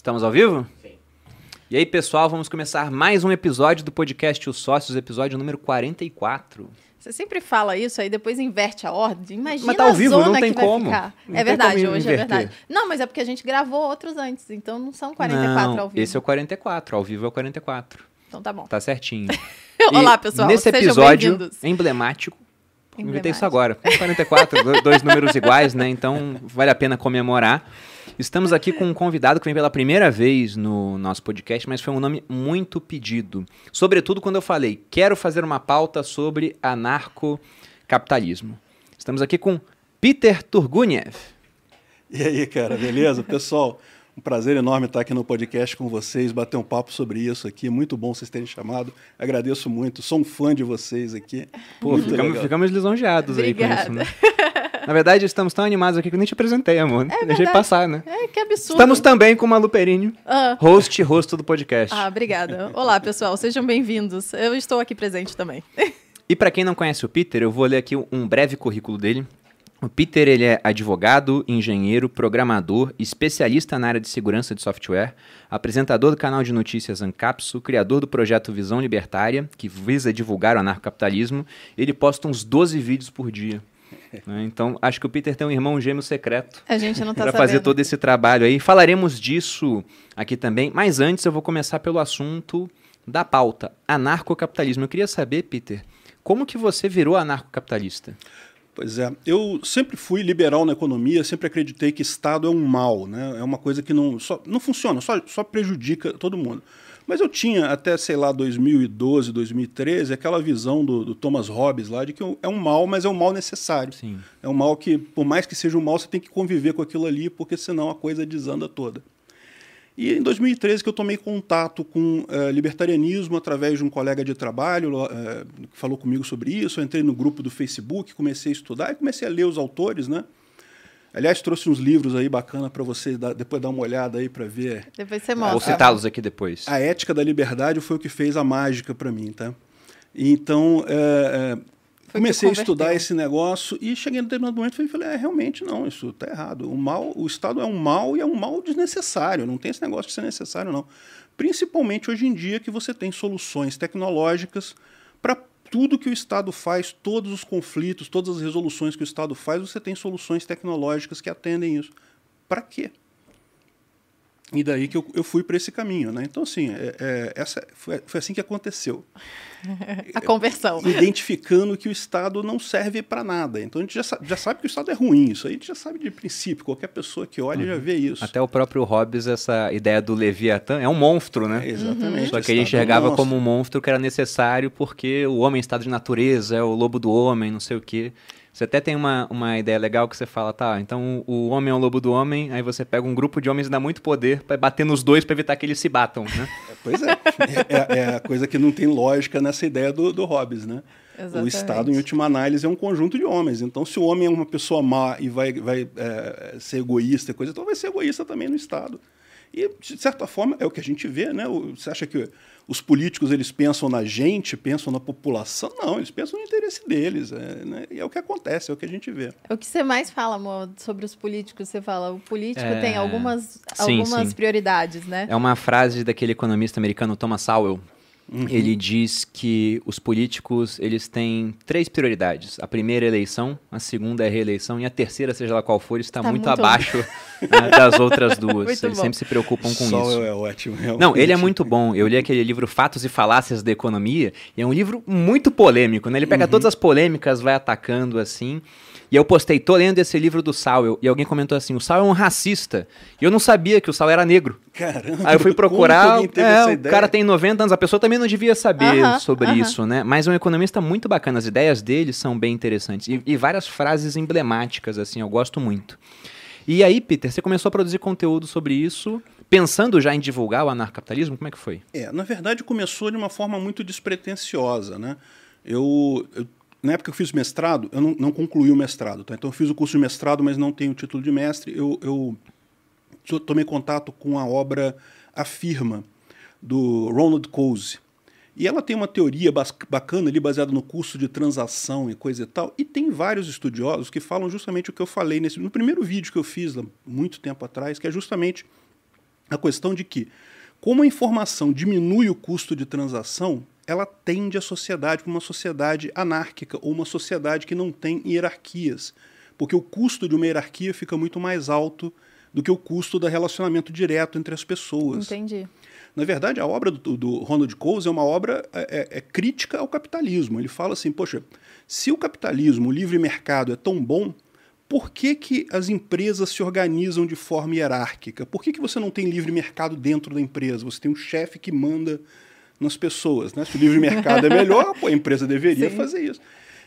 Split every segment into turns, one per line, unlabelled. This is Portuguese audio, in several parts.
Estamos ao vivo? Sim. E aí, pessoal, vamos começar mais um episódio do podcast Os Sócios, episódio número 44.
Você sempre fala isso, aí depois inverte a ordem. Imagina
mas tá ao vivo,
a zona
não tem
que vai
como.
ficar.
Não
é
tem
verdade,
como
hoje é
inverter.
verdade. Não, mas é porque a gente gravou outros antes, então não são 44
não,
ao vivo.
Esse é o 44, ao vivo é o 44.
Então tá bom.
Tá certinho.
Olá, pessoal.
Nesse
sejam
episódio emblemático, inventei isso agora. 44, do- dois números iguais, né? Então vale a pena comemorar. Estamos aqui com um convidado que vem pela primeira vez no nosso podcast, mas foi um nome muito pedido. Sobretudo quando eu falei, quero fazer uma pauta sobre anarcocapitalismo. Estamos aqui com Peter Turguniev.
E aí, cara, beleza? Pessoal, um prazer enorme estar aqui no podcast com vocês, bater um papo sobre isso aqui. Muito bom vocês terem chamado. Agradeço muito. Sou um fã de vocês aqui.
Pô, ficamos, ficamos lisonjeados aí com isso,
Obrigada.
né? Na verdade, estamos tão animados aqui que eu nem te apresentei, amor. Deixei
verdade.
passar, né?
É, que absurdo.
Estamos também com o Malu Perini,
Ah.
host e rosto do podcast.
Ah, obrigada. Olá, pessoal. Sejam bem-vindos. Eu estou aqui presente também.
E para quem não conhece o Peter, eu vou ler aqui um breve currículo dele. O Peter ele é advogado, engenheiro, programador, especialista na área de segurança de software, apresentador do canal de notícias Ancapsu, criador do projeto Visão Libertária, que visa divulgar o anarcocapitalismo. Ele posta uns 12 vídeos por dia. Né? Então, acho que o Peter tem um irmão gêmeo secreto
A gente não tá
para fazer todo esse trabalho aí. Falaremos disso aqui também, mas antes eu vou começar pelo assunto da pauta, anarcocapitalismo. Eu queria saber, Peter, como que você virou anarcocapitalista?
Pois é, eu sempre fui liberal na economia, sempre acreditei que Estado é um mal, né? É uma coisa que não, só, não funciona, só, só prejudica todo mundo. Mas eu tinha até, sei lá, 2012, 2013, aquela visão do, do Thomas Hobbes lá de que é um mal, mas é um mal necessário.
Sim.
É um mal que, por mais que seja um mal, você tem que conviver com aquilo ali, porque senão a coisa desanda toda. E em 2013 que eu tomei contato com eh, libertarianismo através de um colega de trabalho eh, que falou comigo sobre isso. Eu entrei no grupo do Facebook, comecei a estudar e comecei a ler os autores, né? Aliás, trouxe uns livros aí bacana para você dar- depois dar uma olhada aí para ver.
Depois você
Vou
mostra.
citá-los aqui depois.
A ética da liberdade foi o que fez a mágica para mim, tá? Então, é, é, comecei a estudar esse negócio e cheguei no determinado momento e falei, é, realmente não, isso está errado. O mal, o Estado é um mal e é um mal desnecessário, não tem esse negócio de ser necessário, não. Principalmente hoje em dia que você tem soluções tecnológicas para tudo que o Estado faz, todos os conflitos, todas as resoluções que o Estado faz, você tem soluções tecnológicas que atendem isso. Para quê? E daí que eu, eu fui para esse caminho, né? Então, assim, é, é, essa foi, foi assim que aconteceu.
A conversão.
Identificando que o Estado não serve para nada. Então, a gente já, sa- já sabe que o Estado é ruim. Isso aí a gente já sabe de princípio. Qualquer pessoa que olha já vê isso.
Até o próprio Hobbes, essa ideia do Leviatã, é um monstro, né?
É, exatamente.
Só que ele
Estado é um
enxergava como um monstro que era necessário porque o homem é estado de natureza, é o lobo do homem, não sei o quê. Você até tem uma, uma ideia legal que você fala, tá, então o homem é o lobo do homem, aí você pega um grupo de homens e dá muito poder pra bater nos dois pra evitar que eles se batam, né?
Pois é. é. é a coisa que não tem lógica nessa ideia do, do Hobbes, né? O
Exatamente.
Estado, em última análise, é um conjunto de homens. Então, se o homem é uma pessoa má e vai, vai é, ser egoísta e coisa, então vai ser egoísta também no Estado. E, de certa forma, é o que a gente vê, né? O- Você acha que os políticos eles pensam na gente, pensam na população? Não, eles pensam no interesse deles. É, né? E é o que acontece, é o que a gente vê.
O que você mais fala, amor, sobre os políticos? Você fala, o político
É.
tem algumas,
Sim,
algumas
sim.
prioridades, né?
É uma frase daquele economista americano Thomas Sowell. Ele diz que os políticos eles têm três prioridades. A primeira é a eleição, a segunda é a reeleição e a terceira, seja lá qual for, está
Tá
muito,
muito-
abaixo né, das outras duas.
Muito
eles
bom.
sempre se preocupam com
Sol
isso.
é ótimo. Realmente.
Não, ele é muito bom. Eu li aquele livro Fatos e Falácias da Economia, e é um livro muito polêmico, né? Ele pega todas as polêmicas, vai atacando assim. E eu postei, tô lendo esse livro do Sowell, e alguém comentou assim, o Sowell é um racista. E eu não sabia que o Sowell era negro.
Caramba.
Aí eu fui procurar, é,
essa
o cara tem 90 anos, a pessoa também não devia saber
Aham,
sobre
aham.
isso, né? Mas é um economista muito bacana, as ideias dele são bem interessantes. E, e várias frases emblemáticas, assim, eu gosto muito. E aí, Peter, você começou a produzir conteúdo sobre isso, pensando já em divulgar o anarcapitalismo? Como é que foi?
É, na verdade começou de uma forma muito despretensiosa, né? Eu, eu- na época que eu fiz mestrado, eu não, não concluí o mestrado, tá? Então eu fiz o curso de mestrado, mas não tenho título de mestre. Eu, eu to- tomei contato com a obra A Firma, do Ronald Coase. E ela tem uma teoria bacana ali, baseada no curso de transação e coisa e tal. E tem vários estudiosos que falam justamente o que eu falei nesse, no primeiro vídeo que eu fiz, lá, muito tempo atrás, que é justamente a questão de que, como a informação diminui o custo de transação, ela tende a sociedade para uma sociedade anárquica ou uma sociedade que não tem hierarquias, porque o custo de uma hierarquia fica muito mais alto do que o custo do relacionamento direto entre as pessoas.
Entendi.
Na verdade, a obra do, do Ronald Coase é uma obra é, é, é, crítica ao capitalismo. Ele fala assim, poxa, se o capitalismo, o livre mercado é tão bom, por que, que as empresas se organizam de forma hierárquica? Por que, que você não tem livre mercado dentro da empresa? Você tem um chefe que manda nas pessoas. Né? Se o livre mercado é melhor, a empresa deveria Sim. fazer isso.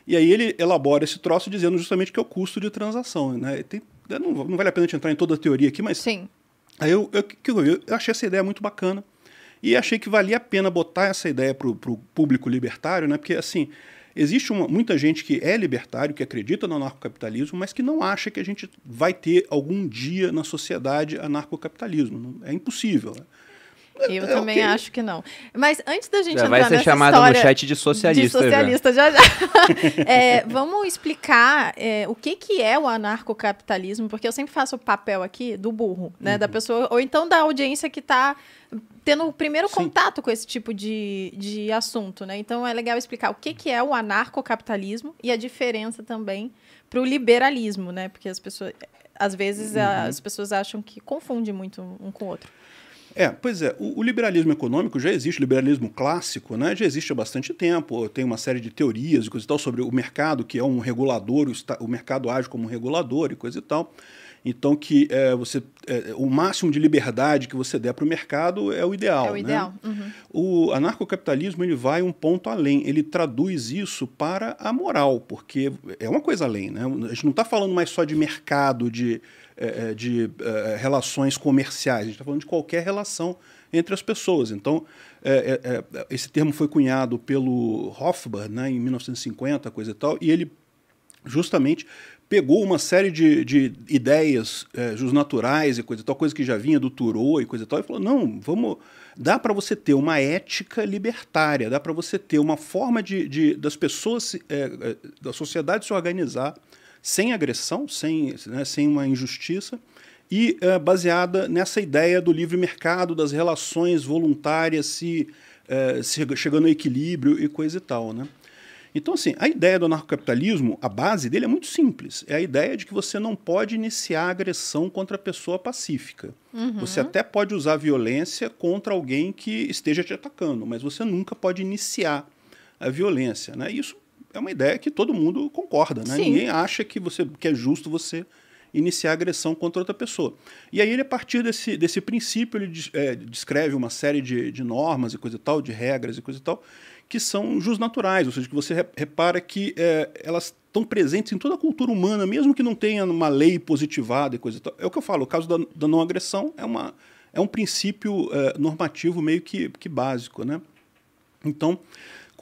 E aí ele elabora esse troço dizendo justamente que é o custo de transação. Né? Tem, não, não, vale a pena a gente entrar em toda a teoria aqui, mas
Sim.
Aí eu, eu, eu, eu achei essa ideia muito bacana. E achei que valia a pena botar essa ideia para o público libertário, né? Porque, assim, existe uma, muita gente que é libertário, que acredita no anarcocapitalismo, mas que não acha que a gente vai ter algum dia na sociedade anarcocapitalismo. É impossível. Né?
Eu é, também okay. acho que não. Mas antes da gente
já
entrar
vai ser chamado no chat de socialista.
De socialista já já. já. é, vamos explicar é, o que, que é o anarcocapitalismo, porque eu sempre faço o papel aqui do burro, né? Uhum. Da pessoa, ou então da audiência que está tendo o primeiro Sim. contato com esse tipo de, de assunto, né? Então é legal explicar o que, que é o anarcocapitalismo e a diferença também para o liberalismo, né? Porque as pessoas, às vezes, uhum. as pessoas acham que confunde muito um com o outro.
É, pois é, o, o, liberalismo econômico já existe, o liberalismo clássico, né, já existe há bastante tempo, tem uma série de teorias e coisa e tal sobre o mercado, que é um regulador, o, o mercado age como um regulador e coisa e tal. Então que é, você é, o máximo de liberdade que você der para o mercado é o ideal.
É o
né?
ideal. Uhum.
O anarcocapitalismo ele vai um ponto além. Ele traduz isso para a moral, porque é uma coisa além. Né? A gente não está falando mais só de mercado, de é, é, de é, relações comerciais, a gente está falando de qualquer relação entre as pessoas. Então, esse termo foi cunhado pelo Hofbauer né, em 1950, coisa e tal, e ele justamente pegou uma série de, de ideias é, naturais e coisa e tal, coisa que já vinha do Thoreau e coisa e tal, e falou, não, vamos... Dá para você ter uma ética libertária, dá para você ter uma forma de, de das pessoas, é, da sociedade se organizar sem agressão, sem, né, sem uma injustiça, e uh, baseada nessa ideia do livre mercado, das relações voluntárias se, uh, se chegando ao equilíbrio e coisa e tal. Né? Então, assim, a ideia do anarcocapitalismo, a base dele é muito simples. É a ideia de que você não pode iniciar agressão contra a pessoa pacífica. Uhum. Você até pode usar violência contra alguém que esteja te atacando, mas você nunca pode iniciar a violência. Né? Isso é uma ideia que todo mundo concorda, né? Ninguém acha que, você, que é justo você iniciar agressão contra outra pessoa. E aí ele, a partir desse, desse princípio, ele é, descreve uma série de, de normas e coisa e tal, de regras e coisa e tal, que são naturais, ou seja, que você repara que é, elas estão presentes em toda a cultura humana, mesmo que não tenha uma lei positivada e coisa e tal. É o que eu falo, o caso da, da não agressão é, uma, é um princípio é, normativo meio que, que básico, né? Então,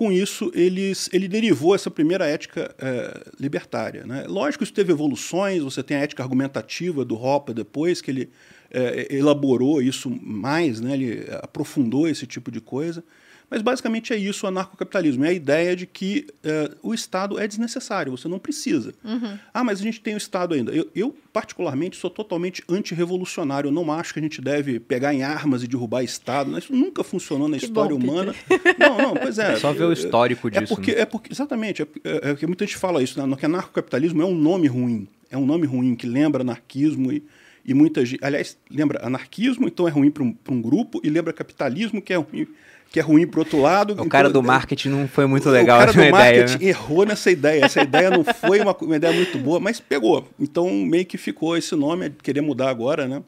com isso, eles, ele derivou essa primeira ética é, libertária. Né? Lógico, isso teve evoluções, você tem a ética argumentativa do Hopper depois, que ele é, elaborou isso mais, né? ele aprofundou esse tipo de coisa. Mas basicamente é isso o anarcocapitalismo. É a ideia de que uh, o Estado é desnecessário, você não precisa. Uhum. Ah, mas a gente tem o Estado ainda. Eu, eu particularmente, sou totalmente antirrevolucionário. Eu não acho que a gente deve pegar em armas e derrubar Estado. Isso nunca funcionou na que história bom, humana. Não, não, pois é.
é só ver o histórico
é,
disso.
É porque, né? é porque exatamente, é, é, é, que muita gente fala isso, né? que anarcocapitalismo é um nome ruim. É um nome ruim que lembra anarquismo e, e muita gente. Aliás, lembra anarquismo, então é ruim para um, um grupo, e lembra capitalismo, que é ruim que é ruim pro outro lado.
O
então,
cara do marketing não foi muito legal. O cara do
marketing
ideia,
né? errou nessa ideia. Essa ideia não foi uma, uma, ideia muito boa, mas pegou. Então meio que ficou esse nome, é querer mudar agora, né?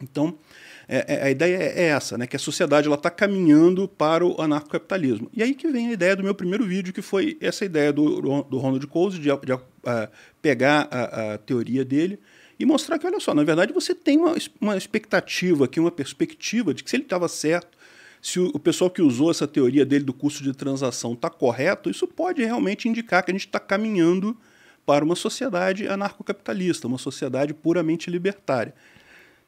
Então é, é, a ideia é essa, né? Que a sociedade ela está caminhando para o anarcocapitalismo. E aí que vem a ideia do meu primeiro vídeo, que foi essa ideia do, do Ronald Coase de, de uh, pegar a, a teoria dele e mostrar que, olha só, na verdade você tem uma, uma expectativa aqui, uma perspectiva de que se ele estava certo, se o, pessoal que usou essa teoria dele do custo de transação está correto, isso pode realmente indicar que a gente está caminhando para uma sociedade anarcocapitalista, uma sociedade puramente libertária.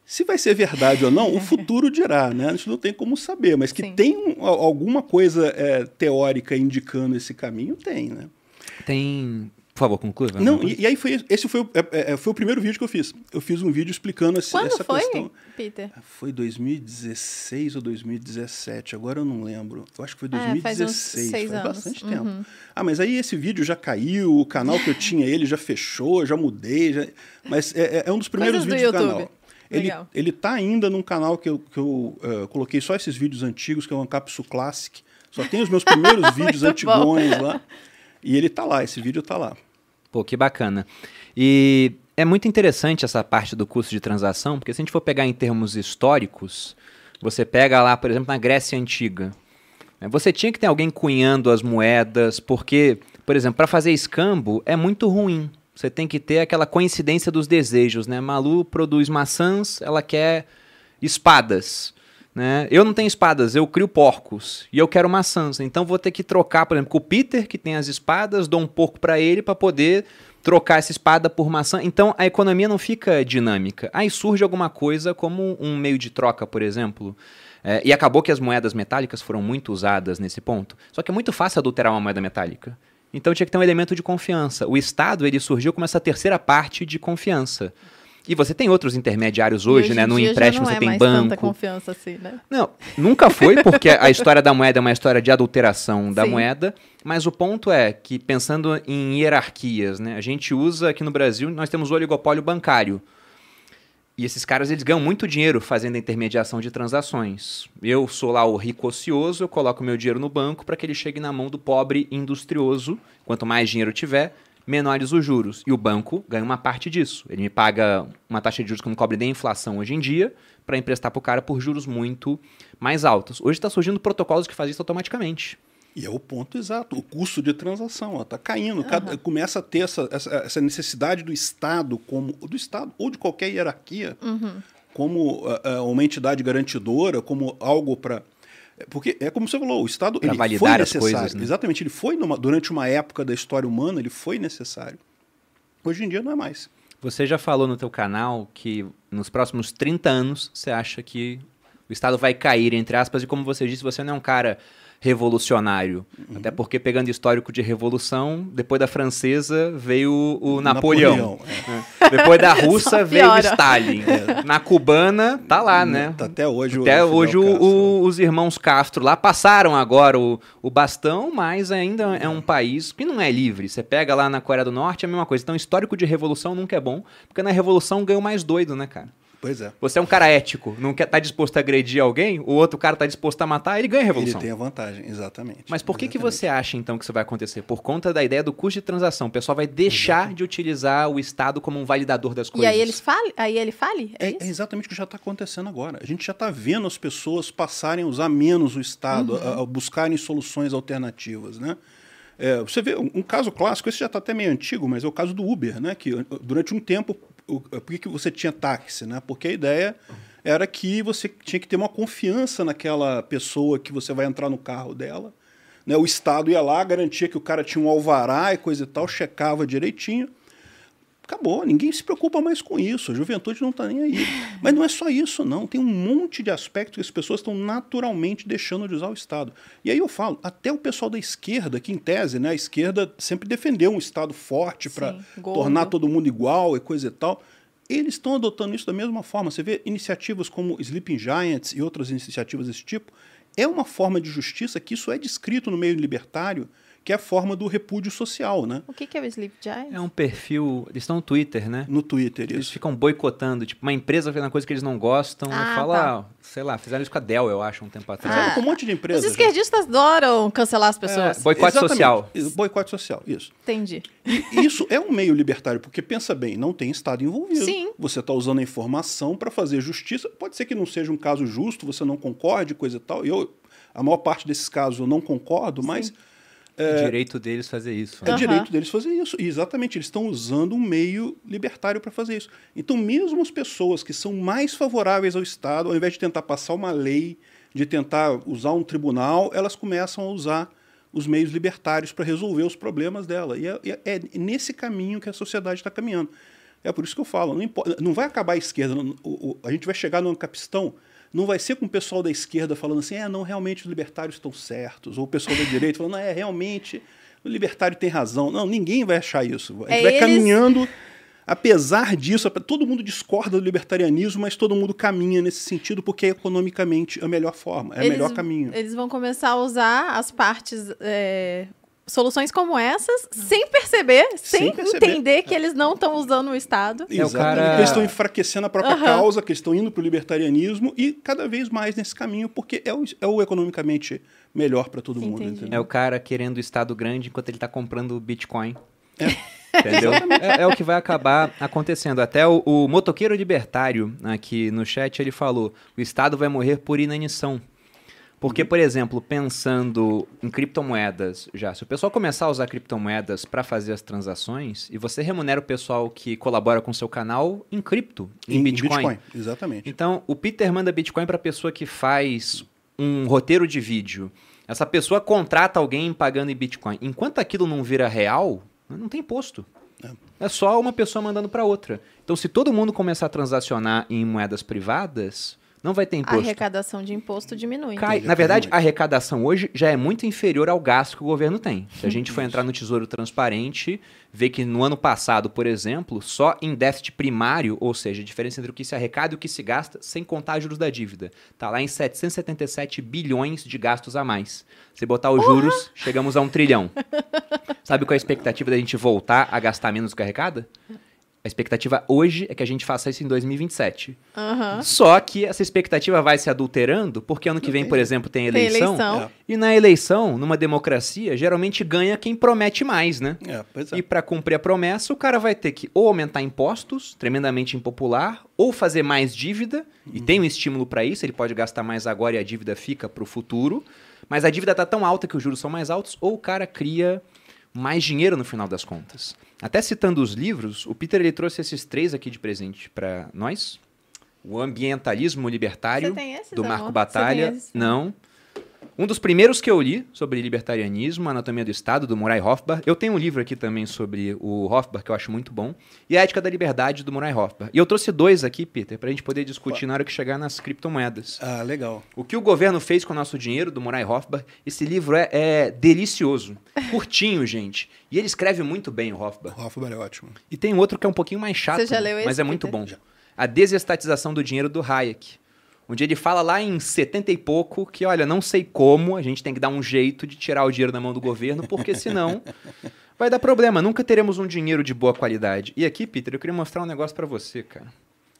Se vai ser verdade ou não, o futuro dirá, né? A gente não tem como saber, mas que Sim. tem um, alguma coisa é, teórica indicando esse caminho, tem, né?
Tem Por favor, conclua.
Não, e, e, aí foi, esse foi o, é, é, foi o primeiro vídeo que eu fiz. Eu fiz um vídeo explicando esse,
Quando
essa
foi,
questão.
Peter?
Foi 2016 ou 2017, agora eu não lembro. Eu acho que foi
É, faz uns
2016,
seis
faz,
anos.
bastante
Uhum.
tempo. Ah, mas aí esse vídeo já caiu, o canal que eu tinha ele já fechou, já mudei, já... mas é, é- é um dos primeiros
Coisas do
vídeos do,
YouTube.
canal. Ele,
Legal.
ele tá ainda num canal que eu, que eu eh, coloquei só esses vídeos antigos, que é o Ancapsu Classic. Só tem os meus primeiros vídeos
Muito bom.
antigões lá. E ele tá lá, esse vídeo tá lá.
Pô, que bacana. E é muito interessante essa parte do custo de transação, porque se a gente for pegar em termos históricos, você pega lá, por exemplo, na Grécia Antiga. né, Você tinha que ter alguém cunhando as moedas, porque, por exemplo, para fazer escambo é muito ruim. Você tem que ter aquela coincidência dos desejos, né? Malu produz maçãs, ela quer espadas. Né? Eu não tenho espadas, eu crio porcos e eu quero maçãs. Então vou ter que trocar, por exemplo, com o Peter, que tem as espadas, dou um porco para ele para poder trocar essa espada por maçã. Então a economia não fica dinâmica. Aí surge alguma coisa como um meio de troca, por exemplo. É, e acabou que as moedas metálicas foram muito usadas nesse ponto. Só que é muito fácil adulterar uma moeda metálica. Então tinha que ter um elemento de confiança. O Estado ele surgiu como essa terceira parte de confiança. E você tem outros intermediários hoje,
E
né? No empréstimo
não
você
é
tem
mais tanta
banco.
confiança assim, né?
Não, nunca foi, porque a história da moeda é uma história de adulteração da
Sim.
moeda. Mas o ponto é que, pensando em hierarquias, né? A gente usa aqui no Brasil, nós temos o oligopólio bancário. E esses caras, eles ganham muito dinheiro fazendo a intermediação de transações. Eu sou lá o rico ocioso, eu coloco meu dinheiro no banco para que ele chegue na mão do pobre industrioso. Quanto mais dinheiro tiver, menores os juros. E o banco ganha uma parte disso. Ele me paga uma taxa de juros que não cobre nem a inflação hoje em dia, para emprestar para o cara por juros muito mais altos. Hoje está surgindo protocolos que fazem isso automaticamente.
E é o ponto exato, o custo de transação está caindo, cada- começa a ter essa, essa, essa necessidade do Estado como do Estado ou de qualquer hierarquia como ah, ah, uma entidade garantidora, como algo para porque é como você falou, o Estado
Pra
ele
validar
foi
as
necessário.
coisas, né?
Exatamente, ele foi numa- durante uma época da história humana, ele foi necessário. Hoje em dia não é mais.
Você já falou no teu canal que nos próximos 30 anos você acha que o Estado vai cair, entre aspas, e como você disse, você não é um cara revolucionário. Até porque, pegando histórico de revolução, depois da francesa veio o, o Napoleão.
é.
Depois da russa veio o. Stalin. Na cubana, tá lá, né?
Tá até hoje o
Até
Fidel
hoje o- o- os irmãos Castro lá passaram agora o, o bastão, mas ainda é um país que não é livre. Você pega lá na Coreia do Norte, é a mesma coisa. Então, histórico de revolução nunca é bom, porque na revolução ganha o mais doido, né, cara?
Pois é.
Você é um cara ético, não quer tá disposto a agredir alguém, o outro cara tá disposto a matar, ele ganha a
Ele
revolução.
tem a vantagem, exatamente.
Mas por que, que
Exatamente.
você acha, então, que isso vai acontecer? Por conta da ideia do custo de transação. O pessoal vai deixar de utilizar o Estado como um validador das
E
coisas.
aí eles fale, aí ele fale? É,
É, é exatamente o que já está acontecendo agora. A gente já está vendo as pessoas passarem a usar menos o Estado, a, a buscarem soluções alternativas, né? É, você vê um, um caso clássico, esse já está até meio antigo, mas é o caso do Uber, né? Que durante um tempo, o- por que, que você tinha táxi, né? Porque a ideia era que você tinha que ter uma confiança naquela pessoa que você vai entrar no carro dela. Né? O Estado ia lá, garantia que o cara tinha um alvará e coisa e tal, checava direitinho. Acabou, ninguém se preocupa mais com isso, a juventude não está nem aí. Mas não é só isso, não. Tem um monte de aspectos que as pessoas estão naturalmente deixando de usar o Estado. E aí eu falo, até o pessoal da esquerda, que em tese, né, a esquerda sempre defendeu um Estado forte para tornar todo mundo igual e coisa e tal. Eles estão adotando isso da mesma forma. Você vê iniciativas como Sleeping Giants e outras iniciativas desse tipo. É uma forma de justiça que isso é descrito no meio libertário, que é a forma do repúdio social, né?
O que, que é o Sleep Giant?
É um perfil. Eles estão no Twitter, né?
No Twitter,
Eles
isso.
ficam boicotando, tipo, uma empresa fazendo uma coisa que eles não gostam,
Ah,
e fala,
tá.
ah, sei lá, fizeram isso com a Dell, eu acho, um tempo atrás.
Fizeram
Ah,
com um monte de
Os
empresas. já.
esquerdistas adoram cancelar as pessoas.
É, boicote
Exatamente.
social.
Isso, Boicote social, isso.
Entendi.
E isso é um meio libertário, porque pensa bem, não tem Estado envolvido.
Sim.
Você está usando a informação para fazer justiça. Pode ser que não seja um caso justo, você não concorde, coisa e tal. Eu, a maior parte desses casos eu não concordo, mas
É direito deles fazer isso.
é
né?
Aham.
direito deles fazer isso. E exatamente, eles estão usando um meio libertário para fazer isso. Então, mesmo as pessoas que são mais favoráveis ao Estado, ao invés de tentar passar uma lei, de tentar usar um tribunal, elas começam a usar os meios libertários para resolver os problemas dela. E é, é- é nesse caminho que a sociedade está caminhando. É por isso que eu falo, não, não vai acabar a esquerda. não- o- o- a gente vai chegar no capistão, não vai ser com o pessoal da esquerda falando assim, é, não, realmente os libertários estão certos, ou o pessoal da direita falando, não, é, realmente o libertário tem razão. Não, ninguém vai achar isso. A gente
É
vai
eles-
caminhando. Apesar disso, todo mundo discorda do libertarianismo, mas todo mundo caminha nesse sentido porque é economicamente a melhor forma, é o melhor caminho.
Eles vão começar a usar as partes. é, soluções como essas, sem perceber, sem,
Sem perceber.
entender que eles não estão usando o Estado.
É, o
Exatamente.
cara-
Eles estão enfraquecendo a própria
Aham.
causa, que eles estão indo para o libertarianismo e cada vez mais nesse caminho, porque é o, é o economicamente melhor para todo mundo.
Entendi.
É
Entendeu?
o cara querendo o Estado grande enquanto ele tá comprando Bitcoin. Entendeu? É, é o que vai acabar acontecendo. Até o, o motoqueiro libertário aqui no chat, ele falou, o Estado vai morrer por inanição. Porque, por exemplo, pensando em criptomoedas já, se o pessoal começar a usar criptomoedas para fazer as transações, e você remunera o pessoal que colabora com o seu canal em cripto, em, Bitcoin.
Exatamente.
Então, o Peter manda Bitcoin para a pessoa que faz um roteiro de vídeo. Essa pessoa contrata alguém pagando em Bitcoin. Enquanto aquilo não vira real, não tem imposto. É só uma pessoa mandando para outra. Então, se todo mundo começar a transacionar em moedas privadas, não vai ter
A
imposto.
arrecadação de imposto diminui.
Cai. Na verdade, a arrecadação hoje já é muito inferior ao gasto que o governo tem. Se a gente for entrar no Tesouro Transparente, ver que no ano passado, por exemplo, só em déficit primário, ou seja, a diferença entre o que se arrecada e o que se gasta, sem contar juros da dívida, tá lá em 777 bilhões de gastos a mais. Se botar os juros, chegamos a um trilhão. Sabe qual é a expectativa da gente voltar a gastar menos do que arrecada? A expectativa hoje é que a gente faça isso em 2027.
Aham.
Só que essa expectativa vai se adulterando, porque ano que vem, por exemplo, tem
Tem
eleição.
eleição.
É.
E na eleição, numa democracia, geralmente ganha quem promete mais, né?
É, pois é.
E para cumprir a promessa, o cara vai ter que ou aumentar impostos, tremendamente impopular, ou fazer mais dívida, e tem um estímulo para isso, ele pode gastar mais agora e a dívida fica para o futuro, mas a dívida tá tão alta que os juros são mais altos, ou o cara cria mais dinheiro no final das contas. Até citando os livros, o Peter ele trouxe esses três aqui de presente para nós. O Ambientalismo Libertário, do
amor?
Marco
Você
Batalha. Não. Um dos primeiros que eu li sobre libertarianismo, Anatomia do Estado, do Murray Rothbard. Eu tenho um livro aqui também sobre o Rothbard, que eu acho muito bom. E a Ética da Liberdade, do Murray Rothbard. E eu trouxe dois aqui, Peter, pra gente poder discutir na hora que chegar nas criptomoedas.
Ah, legal.
O que o governo fez com o nosso dinheiro, do Murray Rothbard. Esse livro é, é delicioso. Curtinho, gente. E ele escreve muito bem, o
O
Rothbard.
Hoffman é ótimo.
E tem outro que é um pouquinho mais chato,
Você já leu
mas
esse,
é muito
Peter?
bom. A desestatização do dinheiro do Hayek. Onde ele fala lá em 70 e pouco que, olha, não sei como, a gente tem que dar um jeito de tirar o dinheiro da mão do governo, porque senão vai dar problema. Nunca teremos um dinheiro de boa qualidade. E aqui, Peter, eu queria mostrar um negócio pra você, cara.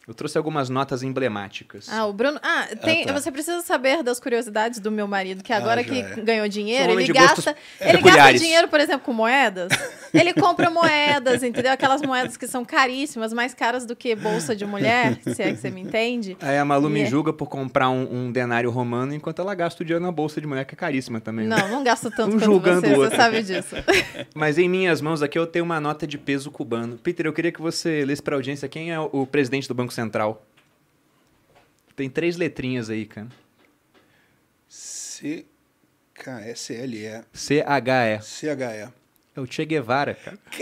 Eu trouxe algumas notas emblemáticas.
Ah, o Bruno. Ah, tem,
tá.
você precisa saber das curiosidades do meu marido, que
Ah,
agora
já
que
é.
ganhou dinheiro,
um
ele gasta. Ele gasta dinheiro, por exemplo, com moedas. Ele compra moedas, entendeu? Aquelas moedas que são caríssimas, mais caras do que bolsa de mulher, se é que você me entende.
Aí a Malu me
E é-
julga por comprar um, um denário romano, enquanto ela gasta o dinheiro na bolsa de mulher, que é caríssima também. né?
Não, não gasto tanto
Um
quanto
julgando
você, você sabe disso.
Mas em minhas mãos aqui eu tenho uma nota de peso cubano. Peter, eu queria que você lesse pra audiência quem é o- o presidente do Banco Central. Tem três letrinhas aí, cara.
C-K-S-L-E.
C-H-E.
C-H-E.
É o Che Guevara, cara.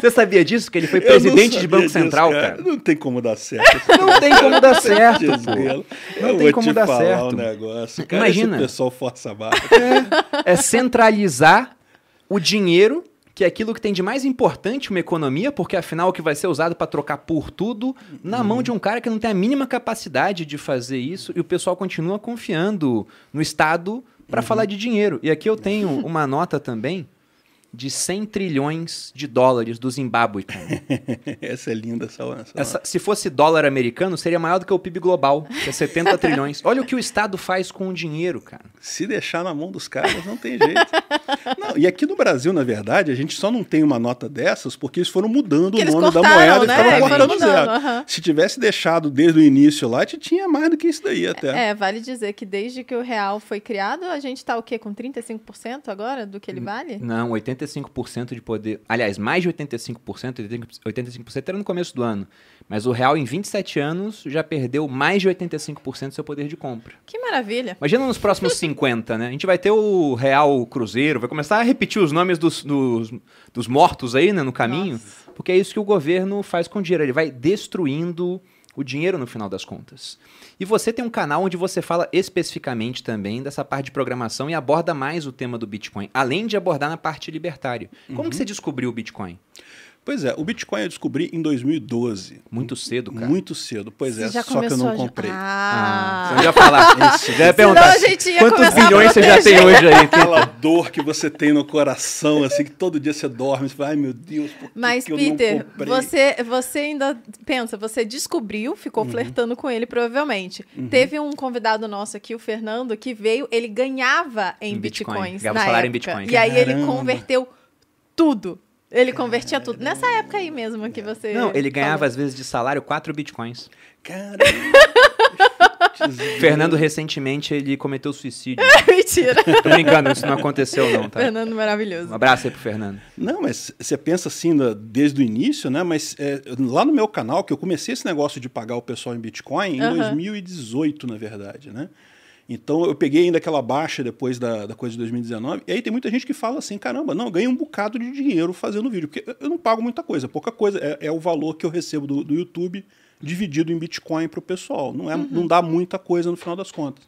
Você sabia disso? Que ele foi presidente de Banco
disso,
Central, cara?
Não tem como dar certo.
Não tem como dar certo, pô.
Eu
Não tem como
te
dar certo.
um negócio. Cara,
Imagina.
Esse pessoal força a barra.
É centralizar o dinheiro, que é aquilo que tem de mais importante uma economia, porque afinal o que vai ser usado para trocar por tudo, na mão de um cara que não tem a mínima capacidade de fazer isso, e o pessoal continua confiando no Estado para falar de dinheiro. E aqui eu tenho uma nota também de 100 trilhões de dólares do Zimbábue, cara.
Essa é linda, essa, essa
Essa- se fosse dólar americano, seria maior do que o PIB global, que é 70 trilhões. Olha o que o Estado faz com o dinheiro, cara.
Se deixar na mão dos caras, não tem jeito. Não, e aqui no Brasil, na verdade, a gente só não tem uma nota dessas porque eles foram mudando o nome da
cortaram,
moeda
né?
e estavam cortando zero.
aham.
Se tivesse deixado desde o início lá, tinha mais do que isso daí até.
É, vale dizer que desde que o real foi criado, a gente tá o quê? Com 35% agora do que
Hum,
ele vale?
Não, 85% de poder. Aliás, mais de 85%, 85% era no começo do ano. Mas o real, em 27 anos, já perdeu mais de 85% do seu poder de compra.
Que maravilha.
Imagina nos próximos 50, né? A gente vai ter o Real Cruzeiro, vai começar a repetir os nomes dos, dos, dos mortos aí, né, no caminho. Porque é isso que o governo faz com o dinheiro. Ele vai destruindo o dinheiro no final das contas. E você tem um canal onde você fala especificamente também dessa parte de programação e aborda mais o tema do Bitcoin, além de abordar na parte libertária. Como
Uhum.
que você descobriu o Bitcoin?
Pois é, o Bitcoin eu descobri em 2012.
Muito cedo, cara.
Muito cedo, pois é,
Você já
só que eu não comprei.
Ah.
Você já ia falar.
Isso.
Já ia
Senão
perguntar.
a gente ia
Quantos bilhões você já tem hoje aí?
Aquela dor que você tem no coração, assim, que todo dia você dorme, você fala, ai meu Deus, por que,
Mas,
que eu
Peter,
não comprei?
você, você ainda pensa, você descobriu,
Uhum.
ficou flertando com ele, provavelmente. Teve um convidado nosso aqui, o Fernando, que veio, ele ganhava em,
Em Bitcoin.
bitcoins.
Ganhava
na
salário em
época.
Bitcoin.
E aí ele
Caramba.
converteu tudo. Ele convertia tudo. Nessa época aí mesmo que você.
Não, ele ganhava
falou.
às vezes de salário 4 bitcoins.
Cara,
Fernando recentemente ele cometeu suicídio.
Mentira.
Tô brincando, isso não aconteceu não, tá?
Fernando
Um
maravilhoso.
abraço aí pro Fernando.
Não, mas você pensa assim da- desde o início, né? Mas é, lá no meu canal, que eu comecei esse negócio de pagar o pessoal em Bitcoin em
Aham.
2018, na verdade, né? Então eu peguei ainda aquela baixa depois da, da coisa de 2019. E aí tem muita gente que fala assim: caramba, não, ganhei um bocado de dinheiro fazendo vídeo. Porque eu não pago muita coisa, pouca coisa. É, é o valor que eu recebo do, do YouTube dividido em Bitcoin para o pessoal. Não, é, não dá muita coisa no final das contas.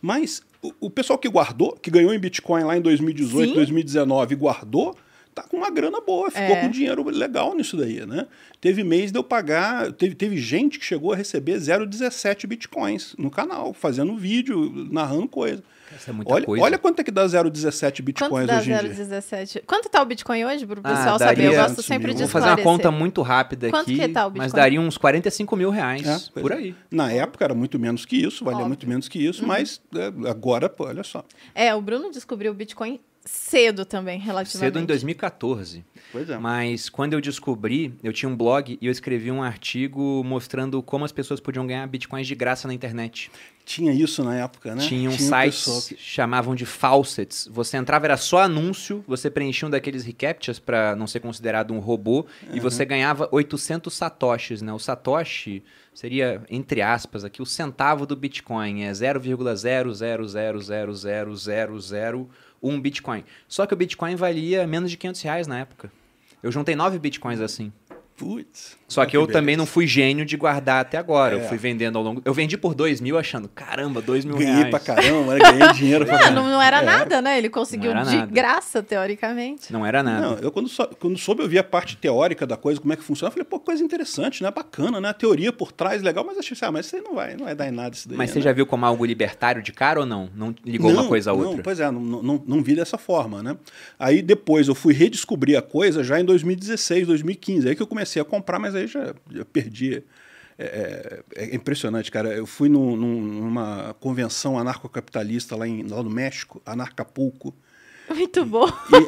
Mas o, o pessoal que guardou, que ganhou em Bitcoin lá em 2018,
Sim.
2019 e guardou, tá com uma grana boa, ficou
É.
com dinheiro legal nisso daí, né? Teve mês de eu pagar, teve, teve gente que chegou a receber 0,17 bitcoins no canal, fazendo vídeo, narrando coisa.
Isso é muita
Olha,
coisa.
olha quanto é que dá 0,17
Quanto
bitcoins
dá
hoje em dia.
0,17? Quanto tá o Bitcoin hoje, pro
Ah,
pessoal saber? Eu
daria-
gosto sempre de
Vou fazer uma conta muito rápida
Quanto
aqui,
que tá o
mas daria uns 45 mil reais,
É,
por
é.
aí.
Na época era muito menos que isso, valia
Óbvio. Uhum.
muito menos que isso, mas é, agora, pô, olha só.
É, o Bruno descobriu o Bitcoin cedo também, relativamente.
Cedo em 2014.
Pois é.
Mas quando eu descobri, eu tinha um blog e eu escrevi um artigo mostrando como as pessoas podiam ganhar bitcoins de graça na internet.
Tinha isso na época, né?
Tinham
um
sites
pessoal
que chamavam de faucets. Você entrava, era só anúncio, você preenchia um daqueles reCAPTCHAs para não ser considerado um robô e você ganhava 800 satoshis, né? O satoshi seria, entre aspas, aqui o centavo do Bitcoin, é 0,000000001 Bitcoin. Só que o Bitcoin valia menos de 500 reais na época. Eu juntei 9 Bitcoins assim.
Putz.
Só que eu
beleza.
também não fui gênio de guardar até agora.
É.
Eu fui vendendo ao longo. Eu vendi por 2 mil achando, caramba, 2 mil
Ganhei
reais.
pra caramba, né? ganhei dinheiro pra caramba.
não, não era
É.
nada, né? Ele conseguiu
Não
de
nada.
graça, teoricamente.
Não era nada.
Não, eu quando, sou- quando soube, eu vi a parte teórica da coisa, como é que funciona, eu falei, pô, coisa interessante, né? Bacana, né? A teoria por trás, legal, mas achei assim, ah, mas isso aí não vai, não vai dar em nada isso daí.
Mas você
né?
já viu como algo libertário de cara ou não? Não ligou uma
Não,
coisa a
não,
outra?
pois é, não, não, não vi dessa forma, né? Aí depois eu fui redescobrir a coisa já em 2016, 2015. Aí que eu comecei a comprar, mas aí já, já perdi. É, é- é impressionante, cara. Eu fui num- num- numa convenção anarcocapitalista lá, em, lá no México, Anarcapulco.
Muito bom.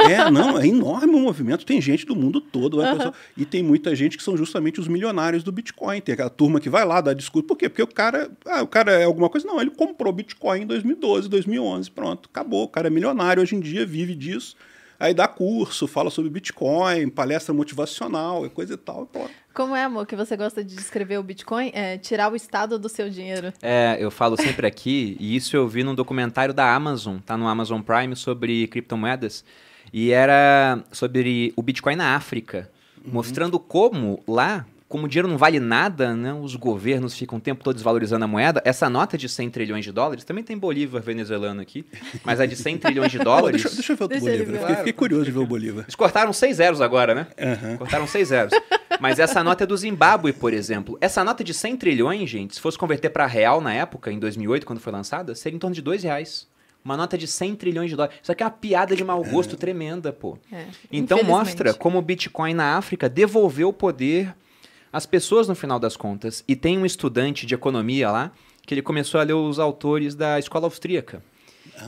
E é, não, é enorme o movimento. Tem gente do mundo todo. vai, pessoal. E tem muita gente que são justamente os milionários do Bitcoin. Tem aquela turma que vai lá dar discurso. Por quê? Porque o cara, ah, o cara é alguma coisa. Não, ele comprou Bitcoin em 2012, 2011. Pronto, acabou. O cara é milionário hoje em dia, vive disso. Aí dá curso, fala sobre Bitcoin, palestra motivacional, e coisa e tal. E pronto.
Como é, amor, que você gosta de descrever o Bitcoin? É tirar o estado do seu dinheiro.
É, eu falo sempre aqui, e isso eu vi num documentário da Amazon, tá no Amazon Prime, sobre criptomoedas, e era sobre o Bitcoin na África, mostrando como lá, como o dinheiro não vale nada, né, os governos ficam o tempo todo desvalorizando a moeda. Essa nota de 100 trilhões de dólares, também tem Bolívar venezuelano aqui, mas a de 100 trilhões de dólares...
deixa, deixa eu ver o Bolívar. Fiquei, fiquei curioso de ver o Bolívar.
Eles cortaram seis zeros agora, né?
Aham.
Cortaram seis zeros. Mas essa nota é do Zimbábue, por exemplo. Essa nota de 100 trilhões, gente, se fosse converter para real na época, em 2008, quando foi lançada, seria em torno de dois reais. Uma nota de 100 trilhões de dólares. Isso aqui é uma piada de mau gosto tremenda, pô.
É,
Então mostra como o Bitcoin na África devolveu o poder às pessoas no final das contas. E tem um estudante de economia lá que ele começou a ler os autores da escola austríaca.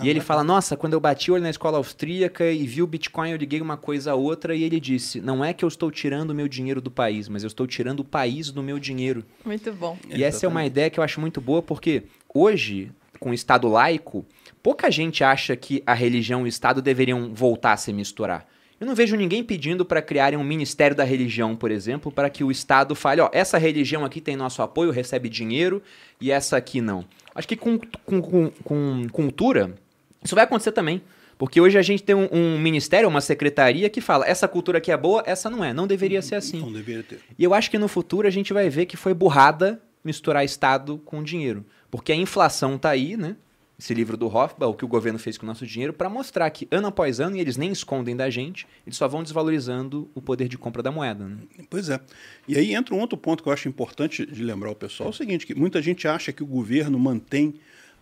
e ele fala: Nossa, quando eu bati o olho na escola austríaca e vi o Bitcoin, eu liguei uma coisa a outra. E ele disse: Não é que eu estou tirando o meu dinheiro do país, mas eu estou tirando o país do meu dinheiro.
Muito bom.
E essa é uma ideia que eu acho muito boa, porque hoje, com o Estado laico, pouca gente acha que a religião e o Estado deveriam voltar a se misturar. Eu não vejo ninguém pedindo para criarem um ministério da religião, por exemplo, para que o Estado fale, ó, essa religião aqui tem nosso apoio, recebe dinheiro, e essa aqui não. Acho que com, com, com, com cultura, isso vai acontecer também. Porque hoje a gente tem um, um ministério, uma secretaria que fala, essa cultura aqui é boa, essa não é. Não deveria ser assim.
Não deveria ter.
E eu acho que no futuro a gente vai ver que foi burrada misturar Estado com dinheiro. Porque a inflação está aí, né? Esse livro do Hofbauer, o que o governo fez com o nosso dinheiro, para mostrar que ano após ano, e eles nem escondem da gente, eles só vão desvalorizando o poder de compra da moeda. Né?
Pois é. E aí entra um outro ponto que eu acho importante de lembrar ao pessoal: é o seguinte, que muita gente acha que o governo mantém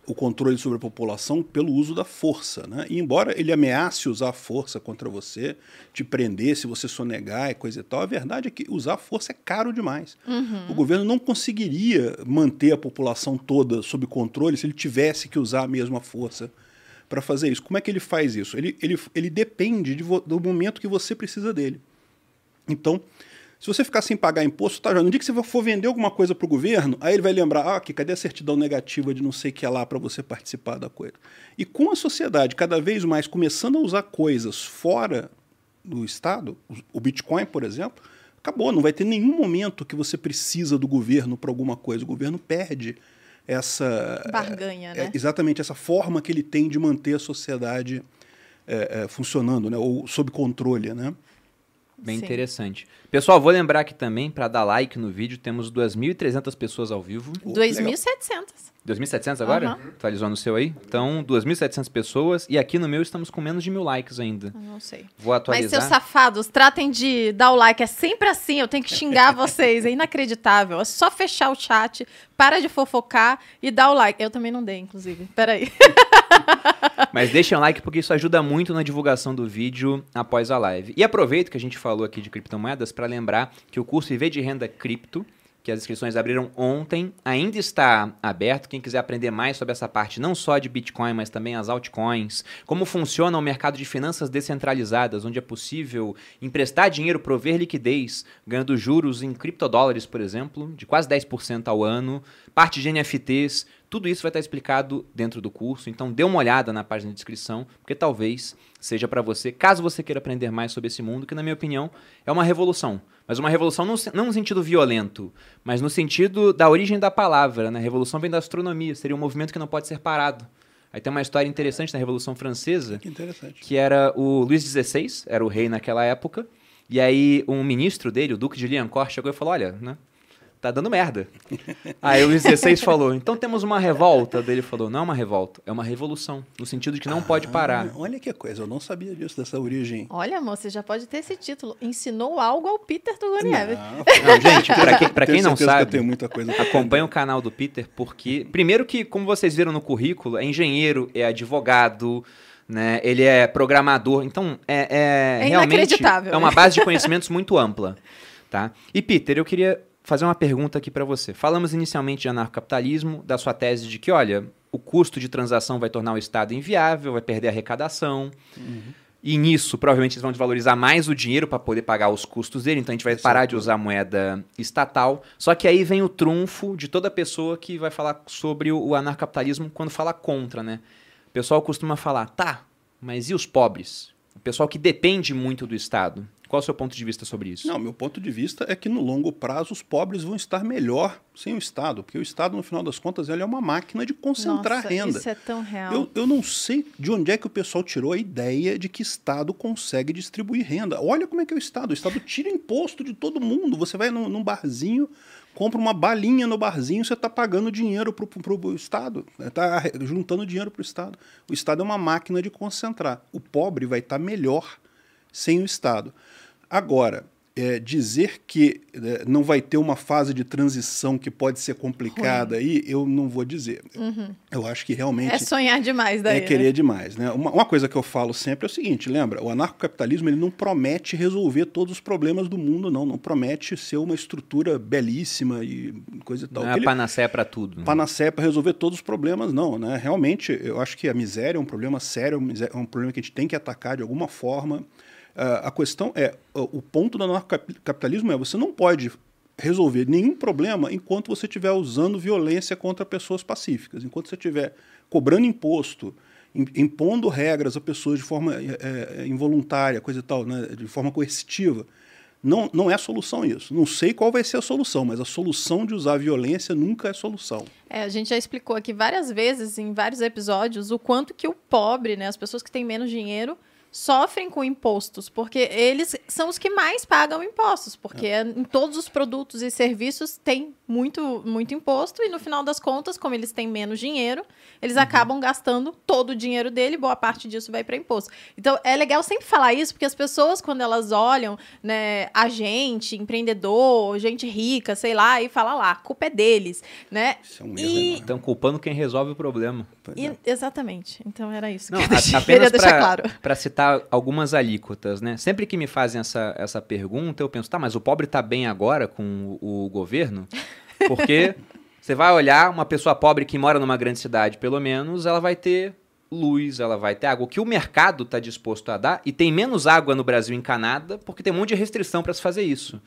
o controle sobre a população pelo uso da força. Né? E embora ele ameace usar a força contra você, te prender se você sonegar e coisa e tal, a verdade é que usar a força é caro demais.
Uhum.
O governo não conseguiria manter a população toda sob controle se ele tivesse que usar a mesma força para fazer isso. Como é que ele faz isso? Ele, ele, ele depende de do momento que você precisa dele. Então, se você ficar sem pagar imposto, tá já. No dia que você for vender alguma coisa para o governo, aí ele vai lembrar, ah, aqui, cadê a certidão negativa de não sei o que é lá para você participar da coisa? E com a sociedade cada vez mais começando a usar coisas fora do Estado, o Bitcoin, por exemplo, acabou. Não vai ter nenhum momento que você precisa do governo para alguma coisa. O governo perde essa.
Barganha,
é,
né?
Exatamente, essa forma que ele tem de manter a sociedade é, é, funcionando, né? ou sob controle. Né?
Bem
Sim.
interessante. Pessoal, vou lembrar aqui também, para dar like no vídeo, temos 2.300 pessoas ao vivo.
Oh, que legal.
2.700.
2.700 agora?
Aham.
Atualizou no seu aí? Então, 2.700 pessoas. E aqui no meu estamos com menos de mil likes ainda.
Não sei.
Vou
Mas
atualizar.
seus safados, tratem de dar o like. É sempre assim, eu tenho que xingar vocês. É inacreditável. É só fechar o chat, para de fofocar e dar o like. Eu também não dei, inclusive. Peraí.
Mas deixem um like porque isso ajuda muito na divulgação do vídeo após a live. E aproveito que a gente falou aqui de criptomoedas para lembrar que o curso IV de Renda Cripto, que as inscrições abriram ontem, ainda está aberto. Quem quiser aprender mais sobre essa parte, não só de Bitcoin, mas também as altcoins, como funciona o mercado de finanças descentralizadas, onde é possível emprestar dinheiro, prover liquidez, ganhando juros em criptodólares, por exemplo, de quase 10% ao ano, parte de NFTs, tudo isso vai estar explicado dentro do curso, então dê uma olhada na página de inscrição, porque talvez seja para você, caso você queira aprender mais sobre esse mundo, que na minha opinião é uma revolução. Mas uma revolução não, não no sentido violento, mas no sentido da origem da palavra. Né? A revolução vem da astronomia, seria um movimento que não pode ser parado. Aí tem uma história interessante na Revolução Francesa,
Que interessante.
que era o Luís XVI, era o rei naquela época, e aí um ministro dele, o Duque de Liancourt, chegou e falou, olha, né, tá dando merda. aí o Luís XVI falou, então temos uma revolta. Daí ele falou, não é uma revolta, é uma revolução, no sentido de que não pode parar.
Ah, olha que coisa, eu não sabia disso, dessa origem.
Olha, amor, você já pode ter esse título. Ensinou algo ao Peter do.
Não, gente, pra quem, pra quem não
certeza que eu
sabe,
tenho muita coisa
acompanha o canal do Peter, porque, primeiro que, como vocês viram no currículo, é engenheiro, é advogado, né? Ele é programador, então é, é,
É
realmente
inacreditável,
é uma base de conhecimentos muito ampla, tá? E Peter, eu queria fazer uma pergunta aqui para você. Falamos inicialmente de anarcocapitalismo, da sua tese de que, olha, o custo de transação vai tornar o Estado inviável, vai perder a arrecadação. E nisso, provavelmente, eles vão desvalorizar mais o dinheiro para poder pagar os custos dele, então a gente vai parar de usar moeda estatal. Só que aí vem o trunfo de toda pessoa que vai falar sobre o o anarcapitalismo quando fala contra, né? O pessoal costuma falar, tá, mas e os pobres? O pessoal que depende muito do Estado. Qual é o seu ponto de vista sobre isso?
Não, meu ponto de vista é que no longo prazo os pobres vão estar melhor sem o Estado, porque o Estado, no final das contas, ele é uma máquina de concentrar
Nossa,
renda.
isso é tão real.
Eu, eu não sei de onde é que o pessoal tirou a ideia de que Estado consegue distribuir renda. Olha como é que é o Estado. O Estado tira imposto de todo mundo. Você vai num, num barzinho, compra uma balinha no barzinho, você está pagando dinheiro para o Estado. Está juntando dinheiro para o Estado. O Estado é uma máquina de concentrar. O pobre vai estar melhor sem o Estado. Agora, é, dizer que é, não vai ter uma fase de transição que pode ser complicada aí, eu não vou dizer. Eu acho que realmente
É sonhar demais daí.
é
né?
querer demais. Né? Uma, uma coisa que eu falo sempre é o seguinte, lembra, o anarcocapitalismo ele não promete resolver todos os problemas do mundo, não. Não promete ser uma estrutura belíssima e coisa e tal.
Não é
ele-
panaceia para tudo. né?
panacéia para resolver todos os problemas, não. Né? Realmente, eu acho que a miséria é um problema sério, é um problema que a gente tem que atacar de alguma forma. Ah, a questão é, o ponto do anarcocapitalismo é, você não pode resolver nenhum problema enquanto você estiver usando violência contra pessoas pacíficas. Enquanto você estiver cobrando imposto, im- impondo regras a pessoas de forma eh, involuntária, coisa e tal, né? de forma coercitiva, não, não é solução isso. Não sei qual vai ser a solução, mas a solução de usar violência nunca é solução.
É, a gente já explicou aqui várias vezes, em vários episódios, o quanto que o pobre, né, as pessoas que têm menos dinheiro, sofrem com impostos, porque eles são os que mais pagam impostos, porque é. em todos os produtos e serviços tem muito, muito imposto, e no final das contas, como eles têm menos dinheiro, eles uhum. acabam gastando todo o dinheiro dele, boa parte disso vai para imposto. Então é legal sempre falar isso, porque as pessoas, quando elas olham, né, a gente, empreendedor, gente rica, sei lá, e fala lá, a culpa é deles, né?
Isso é um e... Estão culpando quem resolve o problema.
E, é. exatamente. Então era isso.
Não, que a, apenas para claro. citar algumas alíquotas, né? Sempre que me fazem essa, essa pergunta, eu penso, tá, mas o pobre tá bem agora com o, o governo? Porque você vai olhar uma pessoa pobre que mora numa grande cidade, pelo menos, ela vai ter luz, ela vai ter água. O que o mercado está disposto a dar, e tem menos água no Brasil encanada, porque tem um monte de restrição para se fazer isso.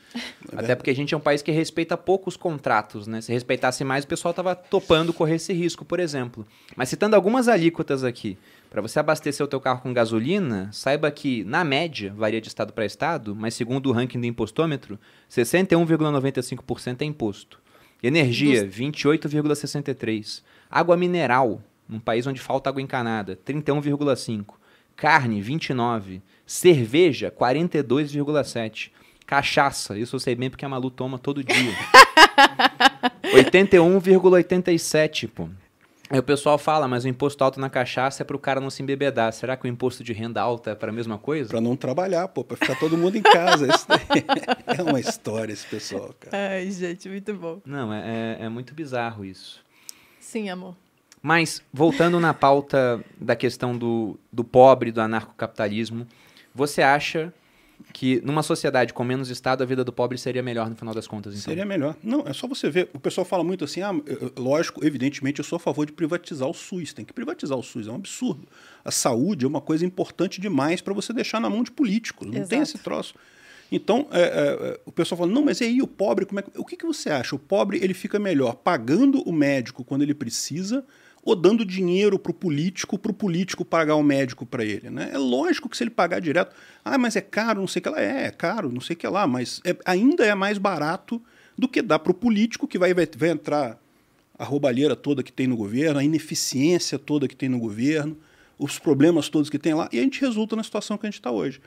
É Até porque a gente é um país que respeita poucos contratos, né? Se respeitasse mais, o pessoal estava topando correr esse risco, por exemplo. Mas citando algumas alíquotas aqui, para você abastecer o teu carro com gasolina, saiba que, na média, varia de estado para estado, mas segundo o ranking do impostômetro, 61,95% é imposto. Energia, 28,63%. Água mineral, num país onde falta água encanada, 31,5%. Carne, 29%. Cerveja, 42,7%. Cachaça, isso eu sei bem porque a Malu toma todo dia. 81,87%, pô. Aí o pessoal fala, mas o imposto alto na cachaça é para o cara não se embebedar. Será que o imposto de renda alta é para a mesma coisa?
Para não trabalhar, pô, para ficar todo mundo em casa. Isso é uma história esse pessoal, cara.
Ai, gente, muito bom.
Não, é, é, é muito bizarro isso.
Sim, amor.
Mas, voltando na pauta da questão do, do pobre, do anarcocapitalismo, você acha que numa sociedade com menos Estado a vida do pobre seria melhor no final das contas? Então?
Seria melhor. Não, é só você ver. O pessoal fala muito assim, ah, lógico, evidentemente eu sou a favor de privatizar o SUS. Tem que privatizar o SUS, é um absurdo. A saúde é uma coisa importante demais para você deixar na mão de políticos. Não Exato. tem esse troço. Então, é, é, o pessoal fala, não, mas e aí o pobre, como é, o que, que você acha? O pobre ele fica melhor pagando o médico quando ele precisa ou dando dinheiro para o político, para o político pagar o médico para ele. Né? É lógico que se ele pagar direto, ah, mas é caro, não sei o que lá. É, é caro, não sei o que lá, mas é, ainda é mais barato do que dar para o político que vai, vai, vai entrar a roubalheira toda que tem no governo, a ineficiência toda que tem no governo, os problemas todos que tem lá, e a gente resulta na situação que a gente está hoje.